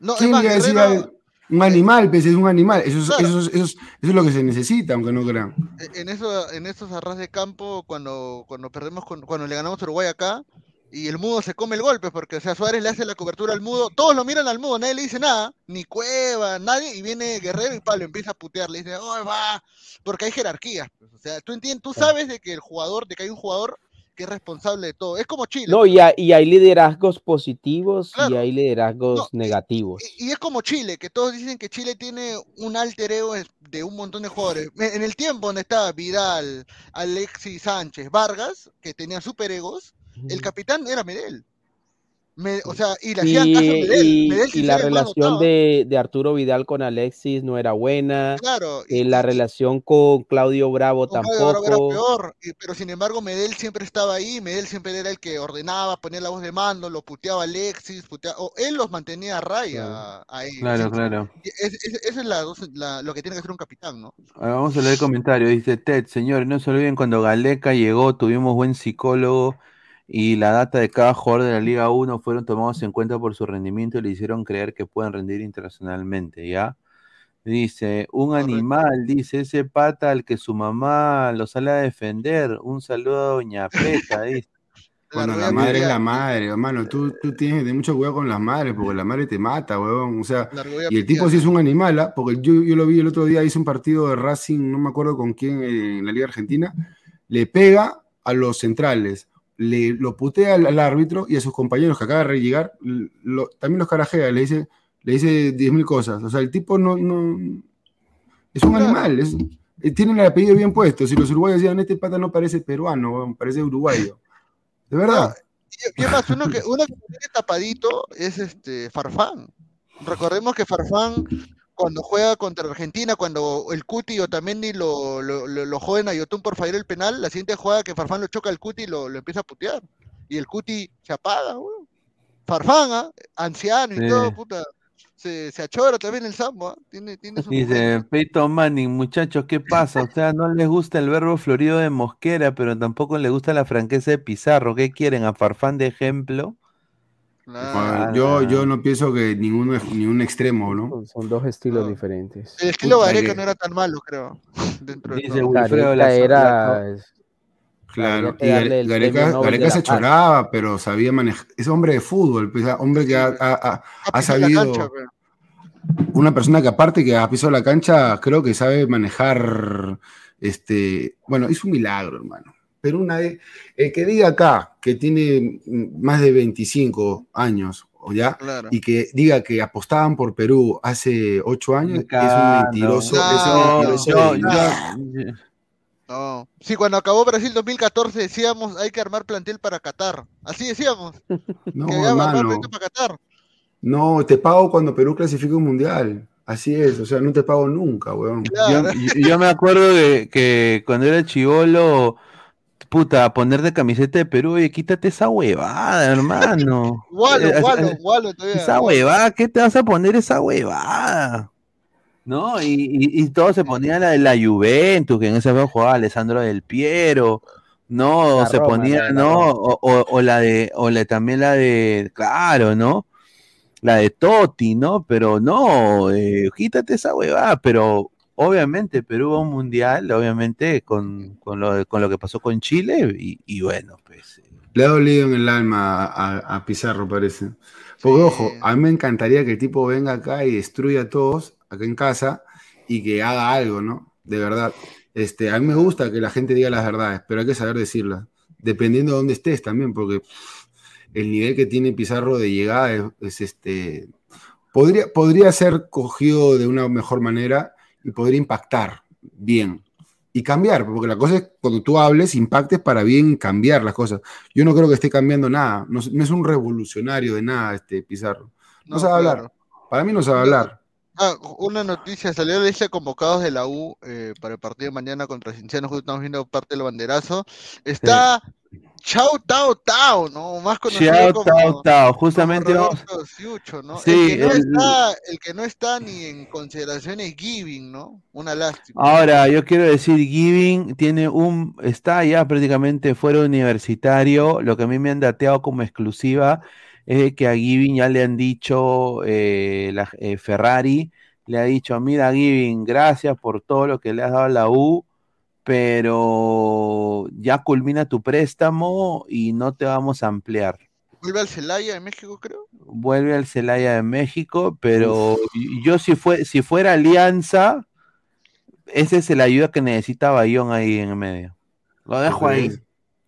No, es ¿Quién más, le decía Guerrero, algo? Un animal, pues es un animal. Eso es, Claro. eso, es, eso es- eso es lo que se necesita, aunque no crean. e, en eso, en esos arras de campo, cuando, cuando perdemos, con- cuando le ganamos a Uruguay acá, y el mudo se come el golpe, porque o sea, Suárez le hace la cobertura al mudo, todos lo miran al mudo, nadie le dice nada, ni Cueva, nadie, y viene Guerrero y Pablo empieza a putear, le dice, oh, va, porque hay jerarquías, pues, o sea, tú entiendes, tú sabes de que el jugador, de que hay un jugador que es responsable de todo, es como Chile. No, y, hay- y hay liderazgos positivos y hay liderazgos negativos. Y es como Chile, que todos dicen que Chile tiene un alter ego de un montón de jugadores. En el tiempo donde estaba Vidal, Alexis Sánchez, Vargas, que tenían super egos, el capitán era Medel. Me- o sea, y le hacían caso a Y, Medel. y- Medel sí y se la relación de, de Arturo Vidal con Alexis no era buena. Claro, eh, la relación con Claudio Bravo Con Claudio Bravo era tampoco. peor, y- pero sin embargo Medel siempre estaba ahí, Medel siempre era el que ordenaba, ponía la voz de mando, lo puteaba Alexis, puteaba- o él los mantenía a raya a ellos. Claro, claro. y es- es- Esa es la, lo que tiene que hacer un capitán, ¿no? Ahora vamos a leer el comentario. Dice Ted, señores, no se olviden cuando Galeca llegó, tuvimos buen psicólogo y la data de cada jugador de la Liga 1 fueron tomados en cuenta por su rendimiento y le hicieron creer que pueden rendir internacionalmente, ¿ya? Dice, un animal, dice, ese pata al que su mamá lo sale a defender. Un saludo a Doña Peta, [LAUGHS] dice. Bueno, la madre es la madre, hermano. Tú, tú tienes que tener mucho cuidado con las madres, porque la madre te mata, huevón. O sea, y el tipo sí es un animal, ¿ah? porque yo, yo lo vi el otro día, hizo un partido de Racing, no me acuerdo con quién, eh, en la Liga Argentina. Le pega a los centrales, le, lo putea al, al árbitro y a sus compañeros que acaba de llegar, lo- también los carajea, le dice, le dice 10.000 cosas. O sea, el tipo no. no es un animal, es, eh, tiene el apellido bien puesto. Si los uruguayos decían, este pata no parece peruano, parece uruguayo. De verdad. Y, y además, uno que, uno que tiene tapadito es este Farfán. Recordemos que Farfán, cuando juega contra Argentina, cuando el Cuti y Otamendi lo, lo, lo, lo joden a Yotun por fallar el penal, la siguiente jugada que Farfán lo choca al Cuti y lo, lo empieza a putear. Y el Cuti se apaga, weón. Farfán, ¿ah? anciano y Sí. todo, puta. Se, se achora también el Sambo, ¿ah? Tiene, tiene su Dice Peyton Manning, muchachos, ¿qué pasa? O sea, no les gusta el verbo florido de Mosquera, pero tampoco les gusta la franqueza de Pizarro. ¿Qué quieren? ¿A Farfán de ejemplo? Ah, yo, yo no pienso que ninguno es ni un extremo, ¿no? Son, dos estilos diferentes. El estilo Gareca que- no era tan malo, creo. Dentro de Dice. Wilfredo Gareca Lazo- era... Claro, y Gareca, de se la Paz. choraba, pero sabía manejar. Es hombre de fútbol, pues, hombre que ha, ha- ha- la sabido. cancha, pero- una persona que aparte que ha pisado la cancha, creo que sabe manejar, este, bueno, es un milagro, hermano. Pero una vez, el que diga acá que tiene más de 25 años o ya, Claro. y que diga que apostaban por Perú hace 8 años, es un mentiroso. No, es un mentiroso yo- de- yo- No. Sí, cuando acabó Brasil 2014 decíamos hay que armar plantel para Qatar. Así decíamos. [LAUGHS] no, que había que armar hermano. plantel para Qatar. No, te pago cuando Perú clasifique un mundial. Así es, o sea, no te pago nunca, weón. Claro. yo- yo me acuerdo de que cuando era chivolo, puta, poner de camiseta de Perú, oye, quítate esa huevada, hermano. [LAUGHS] Walo, Eh, Walo, eh, Walo todavía. Esa huevada, ¿qué te vas a poner esa huevada? ¿No? Y, y, y todos se ponían la de la Juventus, que en ese momento jugaba Alessandro del Piero. No, La se Roma, ponía, la de la no, Roma. o, o- o la de, o la, también la de, claro, ¿no? La de Totti, ¿no? Pero no, eh, quítate esa huevada, pero obviamente Perú va a un mundial, obviamente, con, con, lo, con lo que pasó con Chile, y, y bueno, pues. Le ha dolido en el alma a, a- a Pizarro, parece. Porque, ojo, a mí me encantaría que el tipo venga acá y destruya a todos, acá en casa, y que haga algo, ¿no? De verdad. Este, a mí me gusta que la gente diga las verdades, pero hay que saber decirlas. Dependiendo de dónde estés también, porque el nivel que tiene Pizarro de llegada es, es, este. Podría, podría ser cogido de una mejor manera y podría impactar bien y cambiar, porque la cosa es cuando tú hables, impactes para bien cambiar las cosas. Yo no creo que esté cambiando nada, no, es- no es un revolucionario de nada este Pizarro. No, No, sabe claro. hablar. Para mí no sabe hablar. Ah, una noticia, salió la lista de convocados de la U eh, para el partido de mañana contra Cienciano, justo estamos viendo parte del banderazo. Está Chao Tao Tao, ¿no? Más conocido Chao, como, Tao, Tao. Justamente vamos-. Sí, el, que no el- está, el que no está ni en consideración es Giving, ¿no? Una lástima. Ahora, yo quiero decir, Giving tiene un, está ya prácticamente fuera universitario. Lo que a mí me han dateado como exclusiva es que a Giving ya le han dicho, eh, la, eh, Ferrari le ha dicho, mira Giving, gracias por todo lo que le has dado a la U, pero ya culmina tu préstamo y no te vamos a ampliar. Vuelve al Celaya de México, creo. Vuelve al Celaya de México, pero yo si fue, si fuera Alianza, ese es la ayuda que necesita Bayón ahí en el medio. Lo dejo ahí.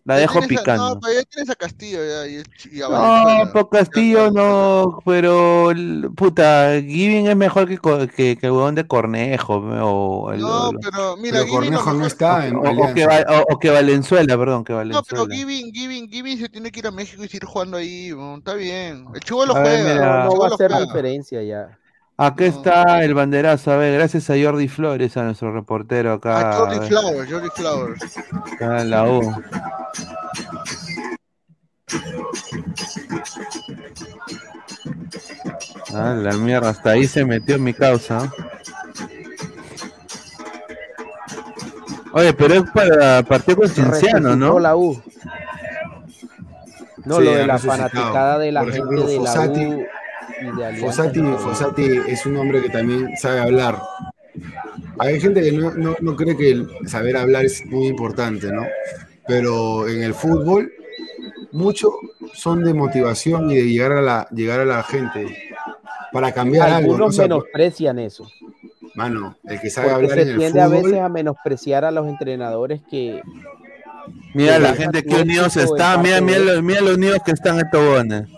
La dejo tienes a- picando. no, pero ya tienes a Castillo ya, y, y a No, por Castillo no, pero el- puta, Giving es mejor que, que, que el huevón de Cornejo. O, el- No, pero mira, Pero Cornejo no está en o- que, o- o que Valenzuela, perdón, que No, Valenzuela. pero Giving, Giving, Giving se tiene que ir a México y seguir jugando ahí, está bien. El chivo lo juega, mira. el No va a hacer juega. diferencia ya. Acá está el banderazo, a ver, gracias a Jordi Flores, a nuestro reportero acá. Jordi a ver, Flowers, Jordi Flowers. acá en la U. Ah, la mierda, hasta ahí se metió mi causa. Oye, pero es para partido con Cienciano, Resucitó ¿no? la U. No, Sí, lo de la fanaticada de la gente ejemplo, de la U. Fossati, no. Fossati es un hombre que también sabe hablar. Hay gente que no, no- no cree que el saber hablar es muy importante, ¿no? Pero en el fútbol, muchos son de motivación y de llegar a la, llegar a la gente para cambiar algo. ¿no? O Algunos sea, menosprecian eso. mano, el que sabe Porque hablar se en el tiende a veces fútbol, a menospreciar a los entrenadores que Mira que la gente que unidos está, mira, mira, los, mira los unidos que están estos bones.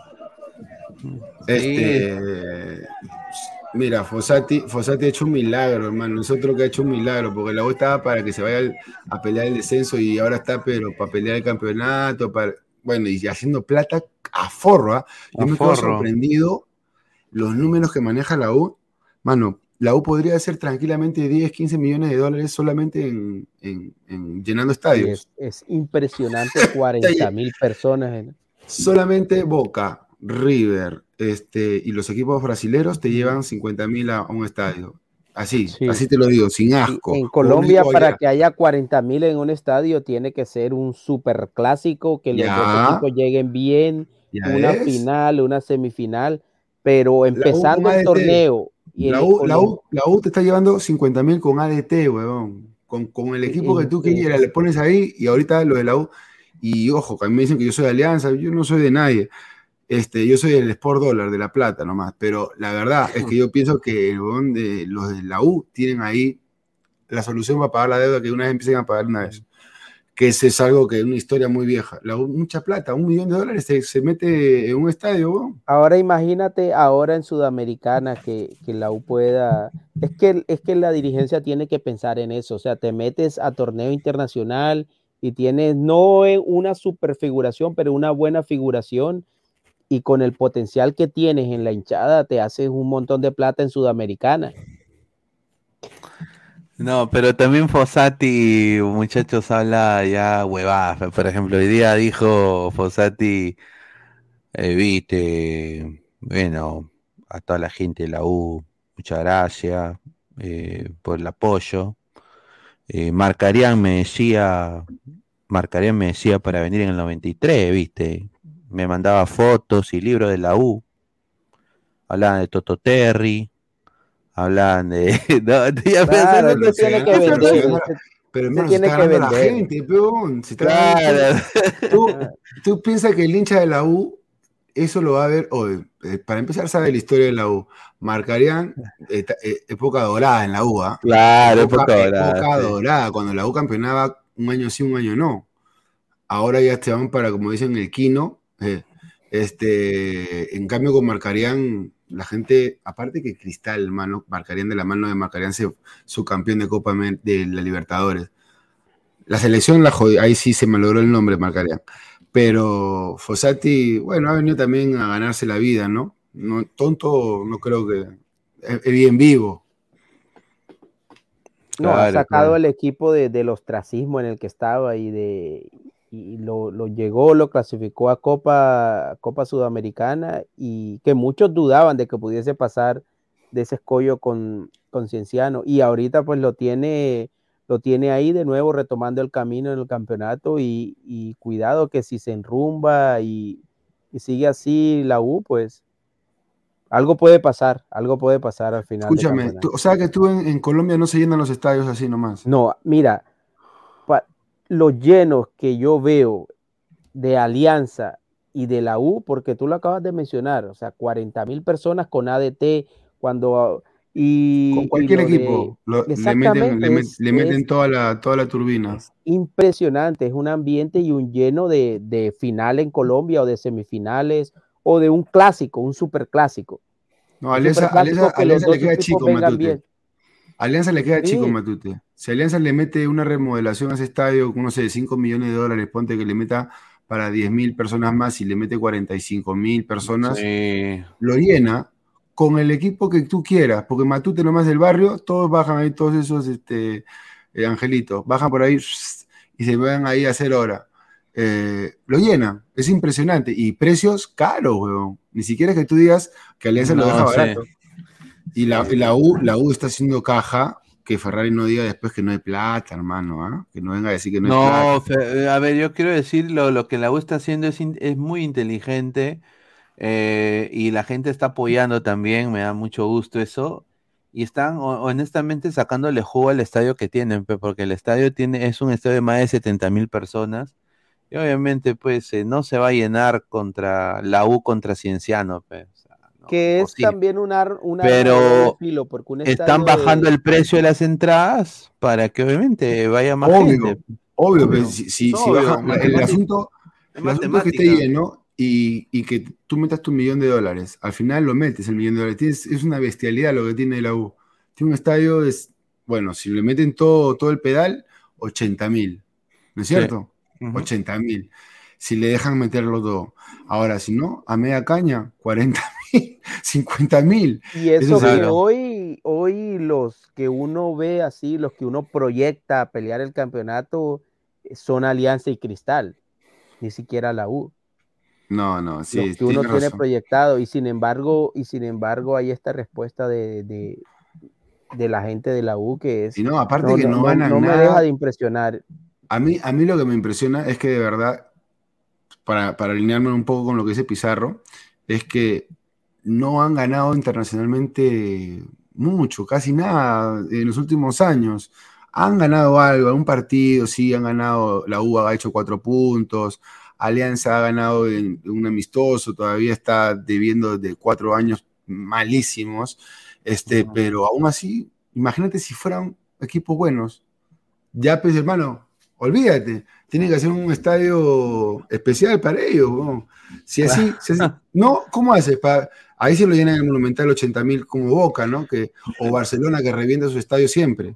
Este, mira, Fossati, Fossati ha hecho un milagro, hermano. Nosotros que ha hecho un milagro, porque la U estaba para que se vaya al- a pelear el descenso y ahora está, pero para pelear el campeonato, para, bueno, y haciendo plata a forro, ¿ah? Yo A me quedo sorprendido los números que maneja la U. Mano, la U podría hacer tranquilamente 10, 15 millones de dólares solamente en, en- en llenando estadios. es, es impresionante 40 [LAUGHS] mil personas. en- Solamente Boca, River este, y los equipos brasileros te llevan 50 mil a, a un estadio. Así, Sí. así te lo digo, sin asco. En Colombia, para allá. que haya 40 mil en un estadio, tiene que ser un super clásico, que los Ya. equipos lleguen bien, una final, una semifinal, pero empezando el torneo. Y La U, la, U, la U te está llevando 50 mil con ADT, huevón. Con, con el equipo que tú Sí, quieras, sí. le pones ahí y ahorita lo de la U. Y ojo, que a mí me dicen que yo soy de Alianza, yo no soy de nadie. Este, yo soy del Sport Dollar, de La Plata nomás. Pero la verdad es que yo pienso que el los de la U tienen ahí la solución para pagar la deuda que una vez empiecen a pagar una vez. Que ese es algo que es una historia muy vieja. La U, mucha plata, un millón de dólares se, se mete en un estadio, huevón. Ahora imagínate ahora en Sudamericana que, que la U pueda. Es que, es que la dirigencia tiene que pensar en eso. O sea, te metes a torneo internacional y tienes no una super figuración, pero una buena figuración. Y con el potencial que tienes en la hinchada, te haces un montón de plata en Sudamericana. No, pero también Fossati, muchachos, habla ya huevadas. Por ejemplo, hoy día dijo Fossati, eh, viste, bueno, a toda la gente de la U, muchas gracias eh, por el apoyo. Eh, Marcarían me decía, Marcarían me decía para venir en el 93, viste. Me mandaba fotos y libros de la U. Hablaban de Toto Terry. Hablaban de. [LAUGHS] No, [LAUGHS] ya, pero eso Claro, no que tiene que vender. Pero Se hermano, se tiene está que la gente, peón. Se está Claro. Tú, [LAUGHS] tú piensas que el hincha de la U, eso lo va a ver hoy. Eh, para empezar, sabe la historia de la U. Marcarían eh, eh, época dorada en la U, ¿ah? Claro, época dorada, época sí. dorada, cuando la U campeonaba un año sí, un año no. Ahora ya te van para, como dicen, el Quino. Eh, este, en cambio, con Marcarían, la gente, aparte que Cristal, hermano, Marcarían de la mano de Marcarían, se, su campeón de Copa de la Libertadores. La selección la ahí sí se malogró el nombre, Marcarían. Pero Fossati, bueno, ha venido también a ganarse la vida, ¿no? no tonto, no creo que. Es, bien vivo. No, ha Claro, sacado claro. el equipo de, del ostracismo en el que estaba y de y lo, lo llegó, lo clasificó a Copa, Copa Sudamericana y que muchos dudaban de que pudiese pasar de ese escollo con, con Cienciano. Y ahorita pues lo tiene, lo tiene ahí de nuevo retomando el camino en el campeonato y, y cuidado que si se enrumba y, y sigue así la U, pues algo puede pasar, algo puede pasar al final. Escúchame, tú- o sea que tú en, en Colombia no se llenan los estadios así nomás. No, mira, los llenos que yo veo de Alianza y de la U, porque tú lo acabas de mencionar, o sea, 40 mil personas con ADT, cuando... Y, Con y cualquier de- equipo lo- le meten, exactamente, le met- es- le meten toda, la, toda la turbina. impresionante, es un ambiente y un lleno de, de final en Colombia o de semifinales o de un clásico, un superclásico. No, Alianza, le queda chico vengan Matute. bien. Alianza le queda chico. Matute. Si Alianza le mete una remodelación a ese estadio, no sé, 5 millones de dólares, ponte que le meta para 10 mil personas más y le mete 45 mil personas, Sí. lo llena con el equipo que tú quieras, porque Matute nomás del barrio, todos bajan ahí, todos esos este, eh, angelitos, bajan por ahí y se van ahí a hacer hora. Eh, lo llenan, es impresionante. Y precios caros, weón. Ni siquiera es que tú digas que Alianza lo deja sí. Y la, la U, la U está haciendo caja, que Ferrari no diga después que no hay plata, hermano, ¿ah? Que no venga a decir que no, hay No, plata. Fe- a ver, yo quiero decir lo, lo que la U está haciendo es, in- es muy inteligente eh, y la gente está apoyando también, me da mucho gusto eso. Y están ho- honestamente sacándole jugo al estadio que tienen, porque el estadio tiene, es un estadio de más de 70 mil personas. Y obviamente, pues, eh, no se va a llenar contra la U contra Cienciano, pe. Que es también un ar- un Pero filo, porque un están bajando de- el precio de las entradas para que obviamente vaya más Obvio, gente. obvio, pero si, si- Es si obvio, baja- el asunto, Es el asunto es que esté lleno y, y que tú metas tu millón de dólares. Al final lo metes el millón de dólares. Tienes- es una bestialidad lo que tiene la U. Tiene un estadio, es, bueno, si le meten todo, todo el pedal, 80 mil. ¿No es Sí. cierto? Ujú. 80 mil. Si le dejan meterlo todo. Ahora, si no, a media caña, 40 mil, [LAUGHS] 50 mil. Y eso es- que hoy, hoy los que uno ve así, los que uno proyecta a pelear el campeonato, eh, son Alianza y Cristal, ni siquiera la U. No, no, sí, los que uno tiene razón. proyectado, y sin embargo, y sin embargo, hay esta respuesta de, de, de la gente de la U que es. Y no, aparte que no ganan no me nada. deja de impresionar. A mí, a mí lo que me impresiona es que de verdad para, para alinearme un poco con lo que dice Pizarro, es que no han ganado internacionalmente mucho, casi nada en los últimos años. Han ganado algo, un partido, sí, han ganado, la UBA ha hecho cuatro puntos, Alianza ha ganado en, en un amistoso, todavía está debiendo de cuatro años malísimos, este, pero aún así, imagínate si fueran equipos buenos. Ya, pues, hermano, olvídate, tienen que hacer un estadio especial para ellos. ¿no? Si así, si así- no, ¿cómo haces? Ahí se lo llenan el Monumental 80 mil como Boca, ¿no? Que, o Barcelona que revienta su estadio siempre.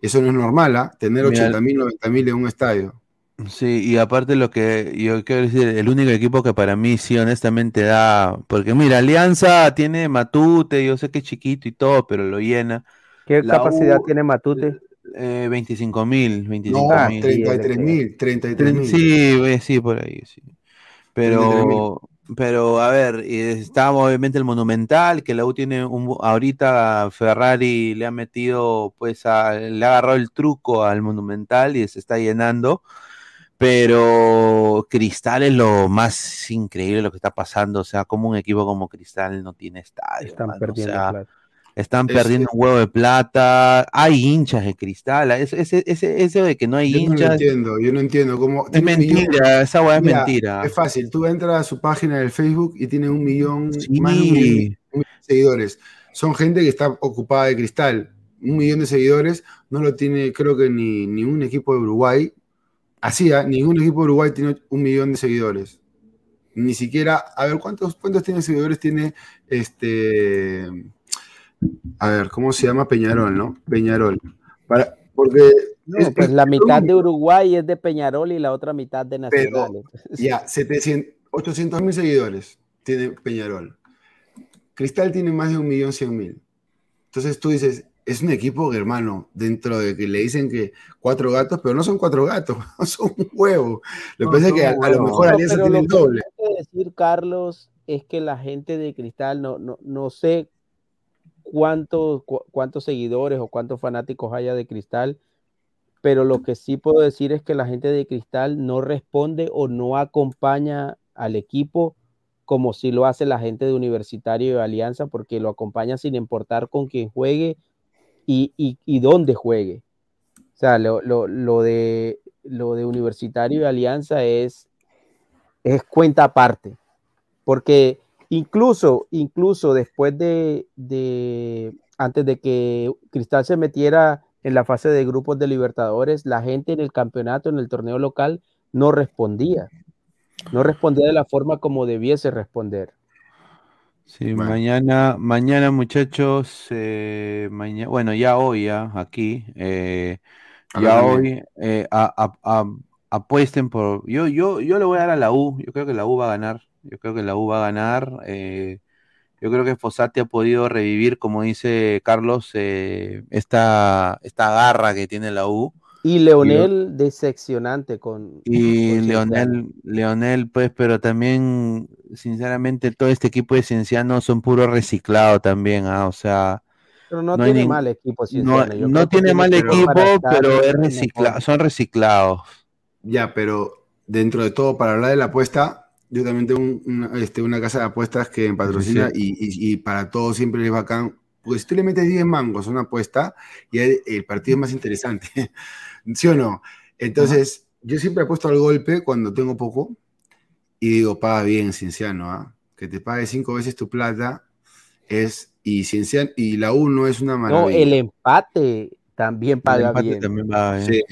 Eso no es normal, ¿ah? Tener Mira, 80 mil, 90 mil en un estadio. Sí, y aparte lo que yo quiero decir, el único equipo que para mí sí honestamente da, porque mira, Alianza tiene Matute, yo sé que es chiquito y todo, pero lo llena. ¿Qué La capacidad U, tiene Matute? Eh, 25 mil, 25 No, mil. 33 mil, 33 mil. Sí, eh, sí, por ahí, sí. Pero, pero a ver, está obviamente el Monumental, que la U tiene un, ahorita Ferrari le ha metido, pues, a- le ha agarrado el truco al Monumental y se está llenando. Pero Cristal es lo más increíble lo que está pasando. O sea, como un equipo como Cristal no tiene estadio. Están o perdiendo sea. Están Es perdiendo que- un huevo de plata. Hay hinchas de Cristal. Ese, ese, ese, eso de que no hay Yo no lo hinchas. entiendo, yo no entiendo cómo. Es mentira, esa weá es Mira, mentira. Es fácil, tú entras a su página del Facebook y tiene un millón, Sí. más de un millón, un millón de seguidores. Son gente que está ocupada de cristal. Un millón de seguidores no lo tiene, creo que ni, ni un equipo de Uruguay. Así, ¿ah? ningún equipo de Uruguay tiene un millón de seguidores. Ni siquiera, a ver, ¿cuántos, cuántos tiene seguidores tiene este. A ver, ¿cómo se llama Peñarol, no? Peñarol. Para, porque. No, es- pues es- la mitad de Uruguay es de Peñarol y la otra mitad de Nacional. [LAUGHS] Ya, 700, 800 mil seguidores tiene Peñarol. Cristal tiene más de un millón cien mil. Entonces tú dices, es un equipo hermano, dentro de que le dicen que cuatro gatos, pero no son cuatro gatos, [LAUGHS] son un huevo. Lo que pasa es que a, a lo mejor No, Alianza tiene el doble. que decir, Carlos, es que la gente de Cristal, no, no, no sé cuántos, cu- cuántos seguidores o cuántos fanáticos haya de Cristal, pero lo que sí puedo decir es que la gente de Cristal no responde o no acompaña al equipo como si lo hace la gente de Universitario y Alianza, porque lo acompaña sin importar con quién juegue y, dónde juegue. O sea, lo de Universitario y Alianza es, es cuenta aparte, porque incluso, incluso después de, de, antes de que Cristal se metiera en la fase de grupos de Libertadores, la gente en el campeonato, en el torneo local, no respondía. No respondía de la forma como debiese responder. Sí, mañana, mañana muchachos, eh, maña- bueno, ya hoy, ya, aquí, eh, ya ver, hoy, eh, a- a- a- apuesten por, yo, yo, yo le voy a dar a la U, yo creo que la U va a ganar, yo creo que la U va a ganar, eh, yo creo que Fossati ha podido revivir, como dice Carlos, eh, esta, esta garra que tiene la U. Y Leonel decepcionante con. Y con Cienciano. Leonel, Leonel, pues, pero también, sinceramente, todo este equipo de Cienciano son puro reciclado también, ah, O sea, Pero no, tiene mal equipo. no, no tiene mal equipo, pero es mejor. recicla, son reciclados. Ya, pero dentro de todo, para hablar de la apuesta, yo también tengo un- una, este, una casa de apuestas que me patrocina Sí. y, y- y para todo siempre es bacán. Pues si tú le metes 10 mangos a una apuesta y el, el partido es más interesante. [LAUGHS] ¿Sí o no? Entonces, yo siempre apuesto al golpe cuando tengo poco y digo, paga bien, Cienciano, ¿ah? Que te pague cinco veces tu plata es. Y, Cienciano, y la U no es una No, maravilla. el empate también paga empate bien. también va bien. Sí,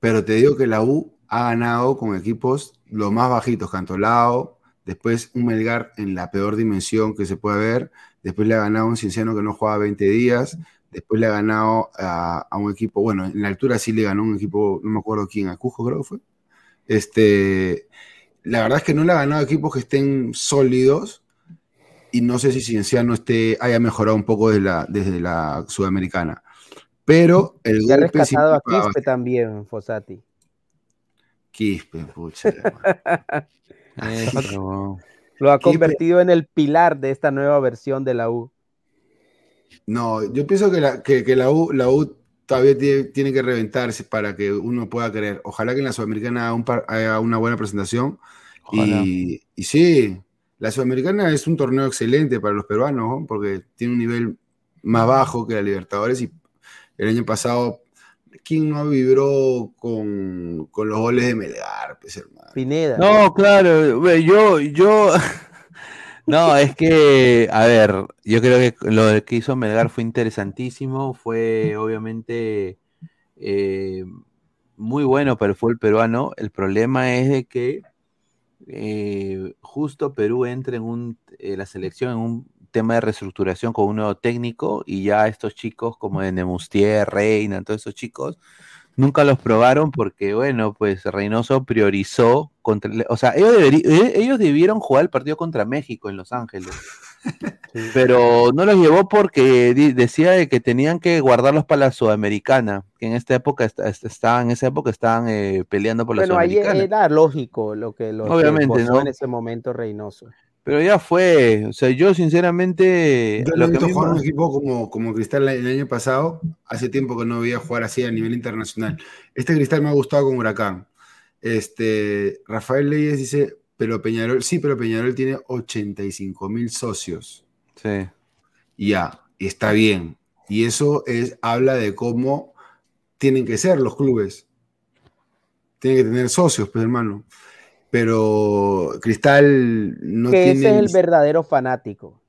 pero te digo que la U ha ganado con equipos los más bajitos, Cantolao, después un Melgar en la peor dimensión que se puede ver, después le ha ganado un Cienciano que no jugaba 20 días, después le ha ganado a, a un equipo, bueno, en la altura sí le ganó un equipo, no me acuerdo quién, a Cusco creo que fue. Este, la verdad es que no le ha ganado a equipos que estén sólidos y no sé si Cienciano esté, haya mejorado un poco desde la, desde la sudamericana. Pero el Y ha rescatado a Quispe también, Fossati. Quispe, pucha. [LAUGHS] Eso. Lo ha Quispe- convertido en el pilar de esta nueva versión de la U. No, yo pienso que la, que, que la, U, la U todavía tiene, tiene que reventarse para que uno pueda creer. Ojalá que en la Sudamericana haga, un par- haga una buena presentación Y, y sí, la Sudamericana es un torneo excelente para los peruanos, ¿no? porque tiene un nivel más bajo que la Libertadores y el año pasado, ¿quién no vibró con, con los goles de Melgar? Pues, hermano? Pineda. No, claro, yo, yo, [LAUGHS] no, es que, a ver, yo creo que lo que hizo Melgar fue interesantísimo, fue obviamente eh, muy bueno para el fútbol peruano. El problema es de que eh, justo Perú entra en un, eh, la selección en un tema de reestructuración con un nuevo técnico y ya estos chicos como de Nemustier, Reina, todos esos chicos, nunca los probaron porque, bueno, pues Reynoso priorizó, contra, o sea, ellos, eh, ellos debieron jugar el partido contra México en Los Ángeles. Pero no los llevó porque decía de que tenían que guardarlos para la Sudamericana, que en esta época est- est- estaban, en esa época estaban eh, peleando por la Bueno, ahí Sudamericana. era lógico lo que lo que Obviamente, ¿no? en ese momento Reynoso. Pero ya fue, o sea, yo sinceramente Yo lo que visto a mí jugar más- un equipo como, como Cristal el año pasado. Hace tiempo que no veía jugar así a nivel internacional. Este Cristal me ha gustado con Huracán. Este, Rafael Leyes dice, pero Peñarol, sí, pero Peñarol tiene 85 mil socios. Sí. Ya, está bien. Y eso es, habla de cómo tienen que ser los clubes. Tienen que tener socios, pues hermano. Pero Cristal no que tiene... ese es el verdadero fanático,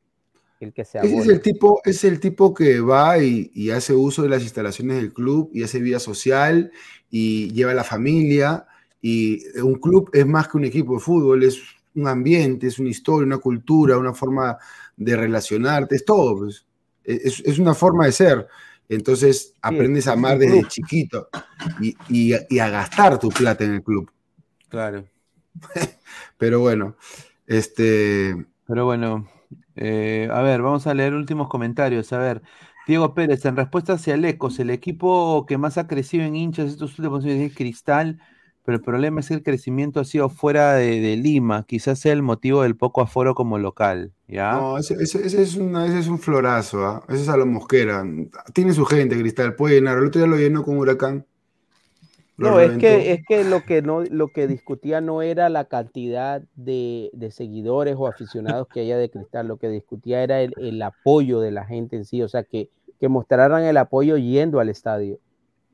el que se Ese es el tipo, es el tipo que va y, y hace uso de las instalaciones del club y hace vida social y lleva a la familia. Y un club es más que un equipo de fútbol, es un ambiente, es una historia, una cultura, una forma de relacionarte, es todo. pues. Es, es una forma de ser. Entonces aprendes a amar [LAUGHS] desde club. chiquito y, y a gastar tu plata en el club. Claro. [LAUGHS] Pero bueno, este. Pero bueno, eh, a ver, vamos a leer últimos comentarios. A ver, Diego Pérez, en respuesta hacia el Ecos, el equipo que más ha crecido en hinchas estos últimos años es Cristal, pero el problema es que el crecimiento ha sido fuera de, de Lima, quizás sea el motivo del poco aforo como local, ¿ya? No, ese, ese- ese es, una- ese es un florazo, ¿ah? Ese es a lo mosquera. Tiene su gente, Cristal, puede llenar. El otro día lo llenó con Huracán. Lo No, es que, es que lo que no, lo que discutía no era la cantidad de, de seguidores o aficionados que haya de Cristal, lo que discutía era el, el apoyo de la gente en sí, o sea, que, que mostraran el apoyo yendo al estadio.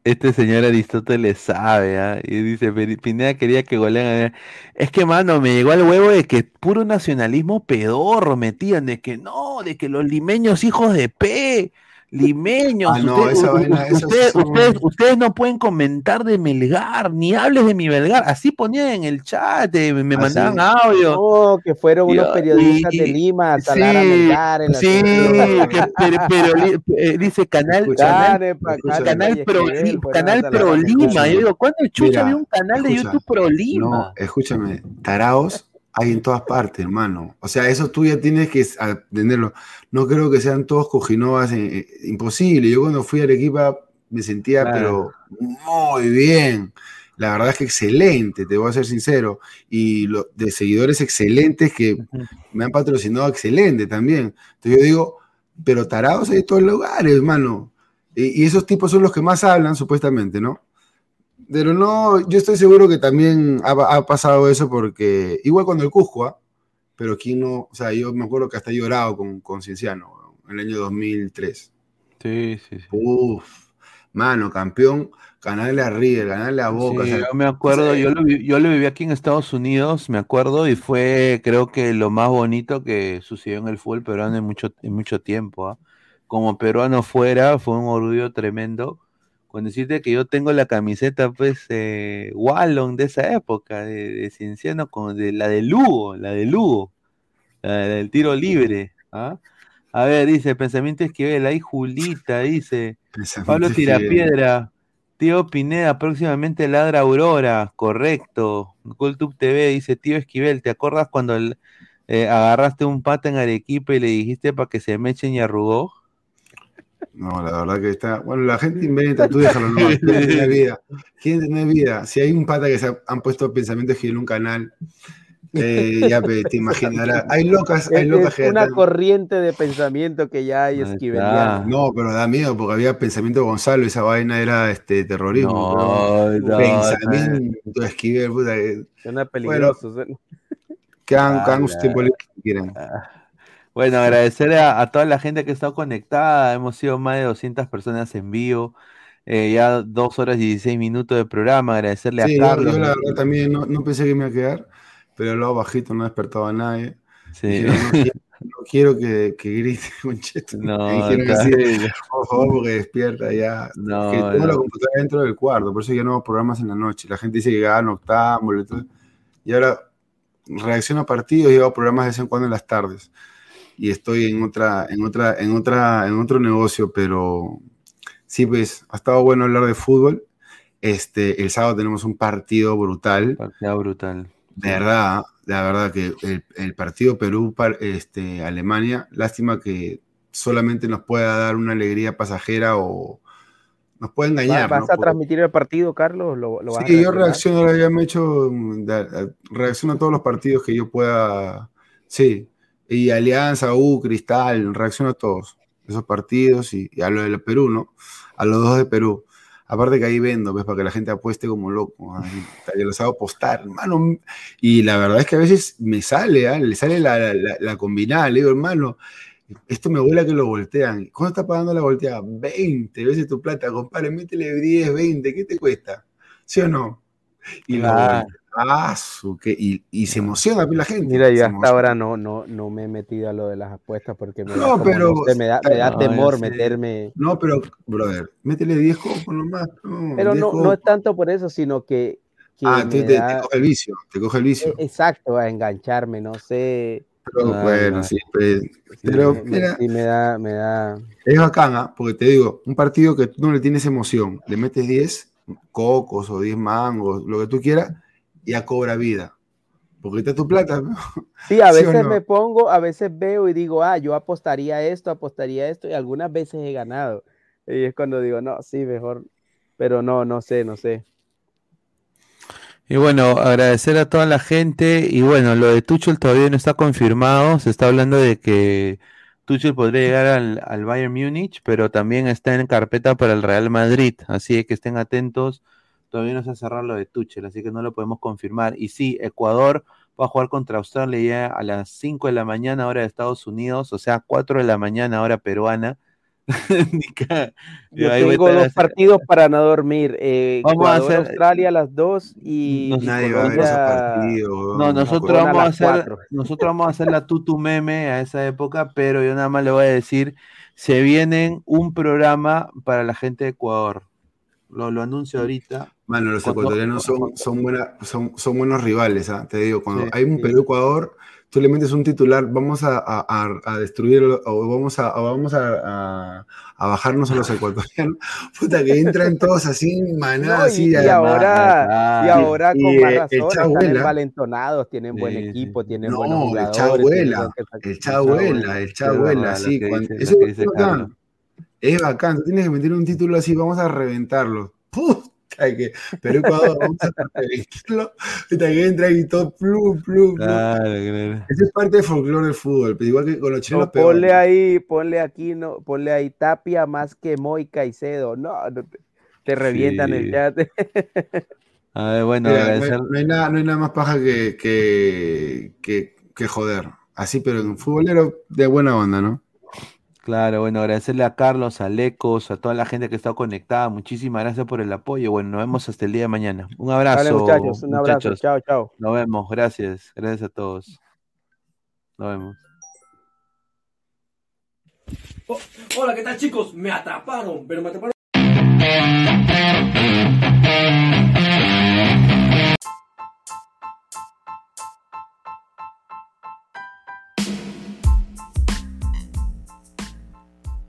Este señor Aristóteles sabe, ¿ah? Y dice, "Peri- Pineda quería que golean. Es que, mano, me llegó al huevo de que puro nacionalismo pedorro metían, de que no, de que los limeños hijos de P, limeños. Ah, no, ustedes, vaina, son- no pueden comentar de Melgar, ni hables de mi Melgar. Así ponían en el chat, eh, me, ¿Ah, mandaban sí? audio. No, que fueron unos periodistas y- de Lima a sí, Melgar en la sí, que- pero, eh, dice [LAUGHS] canal, canal, Pro, canal Pro Lima. Yo digo, ¿cuándo chucha Mira, había un canal de YouTube Pro Lima? No, escúchame, taraos hay en todas partes, hermano. O sea, eso tú ya tienes que entenderlo. No creo que sean todos cojinovas, eh, eh, imposible. Yo cuando fui a Arequipa me sentía, Claro. pero muy bien. La verdad es que excelente, te voy a ser sincero. Y lo, de seguidores excelentes que me han patrocinado excelente también. Entonces yo digo, pero tarados hay en todos lugares, hermano. Y, y esos tipos son los que más hablan, supuestamente, ¿no? Pero no, yo estoy seguro que también ha, ha pasado eso porque, igual cuando el Cusco, ¿ah? pero quién no, o sea, yo me acuerdo que hasta he llorado con, con Cienciano en el año 2003. Sí, sí, sí. Uf, mano, campeón, ganarle a River, ganarle a Boca. Sí, o sea, yo me acuerdo, o sea, yo lo, yo lo viví aquí en Estados Unidos, me acuerdo, y fue creo que lo más bonito que sucedió en el fútbol peruano en mucho, en mucho tiempo. ¿ah? Como peruano fuera, fue un orgullo tremendo. Con decirte que yo tengo la camiseta, pues, eh, Wallon de esa época, de, de Cienciano, con, de, la de Lugo, la de Lugo, la del tiro libre. ¿ah? A ver, dice, pensamiento Esquivel, ahí Julita, dice, Pablo. Tirapiedra, Tío Pineda, próximamente ladra Aurora, correcto. Cultube TV dice, tío Esquivel, ¿te acuerdas cuando el- eh, agarraste un pata en Arequipa y le dijiste para que se me echen y arrugó? No, la verdad que está. Bueno, la gente inventa, tú déjalo, no. [LAUGHS] Quieren tener vida. Quieren tener vida. Si hay un pata que se ha- han puesto pensamientos en un canal, eh, ya te imaginarás. [LAUGHS] Hay locas, hay locas es que. una corriente de pensamiento que ya hay esquiveliana. No, pero da miedo porque había pensamiento de Gonzalo, esa vaina era este terrorismo. No, pero no, pensamiento Esquivel, puta. que- Suena Bueno, peligroso. Que hagan, que hagan su Ala. tiempo libre si quieren. Bueno, agradecerle a, a toda la gente que ha estado conectada. Hemos sido más de 200 personas en vivo. Eh, ya dos horas y 16 minutos de programa. Agradecerle Sí, a Carlos. yo la verdad también no, no pensé que me iba a quedar, pero lo hago bajito, no he despertado a nadie. Sí. No, quiero, [LAUGHS] no quiero que, que grite, [LAUGHS] concheto. No, dijeron así, por favor, porque despierta ya. No, que tengo la computadora dentro del cuarto, por eso ya no hago programas en la noche. La gente dice que hagan octámbulo y todo. Y ahora reacciono a partidos y hago programas de vez en cuando en las tardes. Y estoy en otra, en otra, en otra, en otro negocio, pero sí, pues, ha estado bueno hablar de fútbol. Este, el sábado tenemos un partido brutal. Partido brutal. De verdad, la verdad que el, el partido Perú este, Alemania, lástima que solamente nos pueda dar una alegría pasajera o nos puede ¿Va- engañar. ¿Vas ¿no? a transmitir el partido, Carlos? ¿Lo, lo vas a Sí, yo reaccionar? reacciono, ya me he hecho, mm, reacciono a todos los partidos que yo pueda, sí, y Alianza, U, Cristal, reacciono a todos esos partidos y, y a lo del Perú, ¿no? A los dos de Perú. Aparte que ahí vendo, ¿ves? Para que la gente apueste como loco. que los hago apostar, hermano. Y la verdad es que a veces me sale, ¿ah? Le sale la, la, la- la combinada. Le digo, hermano, esto me huele a que lo voltean. ¿Cuánto está pagando la volteada? 20 veces tu plata, compadre. Métele 10, 20. ¿Qué te cuesta? ¿Sí o no? Y lo Claro. Ah, su, que- y, y se emociona la gente. Mira, yo hasta ahora no, no, no me he metido a lo de las apuestas porque me da, No, como, pero. me da, me da No, temor meterme. No, pero, brother, métele 10 copos nomás. No, Pero 10 no, no es tanto por eso, sino que, que Ah, te, te da- coge el vicio, te coge el vicio. e- exacto, a engancharme, no sé. Pero Ah, bueno, no. sí, pues, Sí, pero me- mira, sí me da, me da. es bacán, ¿ah? porque te digo, un partido que tú no le tienes emoción, le metes 10 cocos o 10 mangos, lo que tú quieras, ya cobra vida. Porque está tu plata. ¿no? Sí, a [LAUGHS] ¿Sí o veces no? me pongo, a veces veo y digo, ah, yo apostaría esto, apostaría esto, y algunas veces he ganado. Y es cuando digo, no, sí, mejor, pero no, no sé, no sé. Y bueno, agradecer a toda la gente. Y bueno, lo de Tuchel todavía no está confirmado. Se está hablando de que Tuchel podría llegar al, al Bayern Múnich, pero también está en carpeta para el Real Madrid. Así que estén atentos. Todavía no se ha cerrado lo de Tuchel, así que no lo podemos confirmar. Y sí, Ecuador va a jugar contra Australia ya a las 5 de la mañana, hora de Estados Unidos, o sea, 4 de la mañana, hora peruana. [LAUGHS] Yo tengo dos partidos para no dormir. Eh, Vamos a hacer- Australia a las 2 y, y Nadie va a ver esos partidos. No, nosotros Corona a vamos a las hacer, cuatro. nosotros vamos a hacer la tutu meme a esa época, pero yo nada más le voy a decir, se vienen un programa para la gente de Ecuador. Lo, lo anuncio ahorita. Mano, los Cuando- ecuatorianos son, son, buena- son, son buenos rivales, ¿ah? te digo, cuando Sí, hay un sí. Perú-Ecuador, tú le metes un titular, vamos a, a, a- destruirlo, o vamos, a, o vamos a, a- a bajarnos a los ecuatorianos, [LAUGHS] puta, que entran todos así en manada, No, y, así, y a- ahora, y Ah, ahora y, con más el razón, están Chabuela. envalentonados, tienen buen equipo, tienen buenos No, el jugadores. Chabuela, el Chabuela, el Chabuela, Es verdad, sí, cuando- dice- eso es bacán, tienes que meter un título así, vamos a reventarlos, puta que, pero Ecuador, vamos a reventarlo, puta que entra y todo, plum, plum, plum. Claro, claro. Eso es parte del folclore del fútbol, pero igual que con los chilenos No, peor. ponle ahí, ponle aquí, no, ponle ahí Tapia más que Moy Caicedo. No, no te, te revientan Sí. el chat. A ver, bueno, Mira, no, hay, agradecer. no hay nada, no hay nada más paja que, que, que, que joder. Así, pero en un futbolero de buena onda, ¿no? Claro, bueno, agradecerle a Carlos, a Lecos, a toda la gente que está conectada. Muchísimas gracias por el apoyo. Bueno, nos vemos hasta el día de mañana. Un abrazo. Vale, muchachos, un abrazo. Chao, chao. Nos vemos, gracias. Gracias a todos. Nos vemos. Oh, hola, ¿qué tal chicos? Me atraparon, pero me atraparon.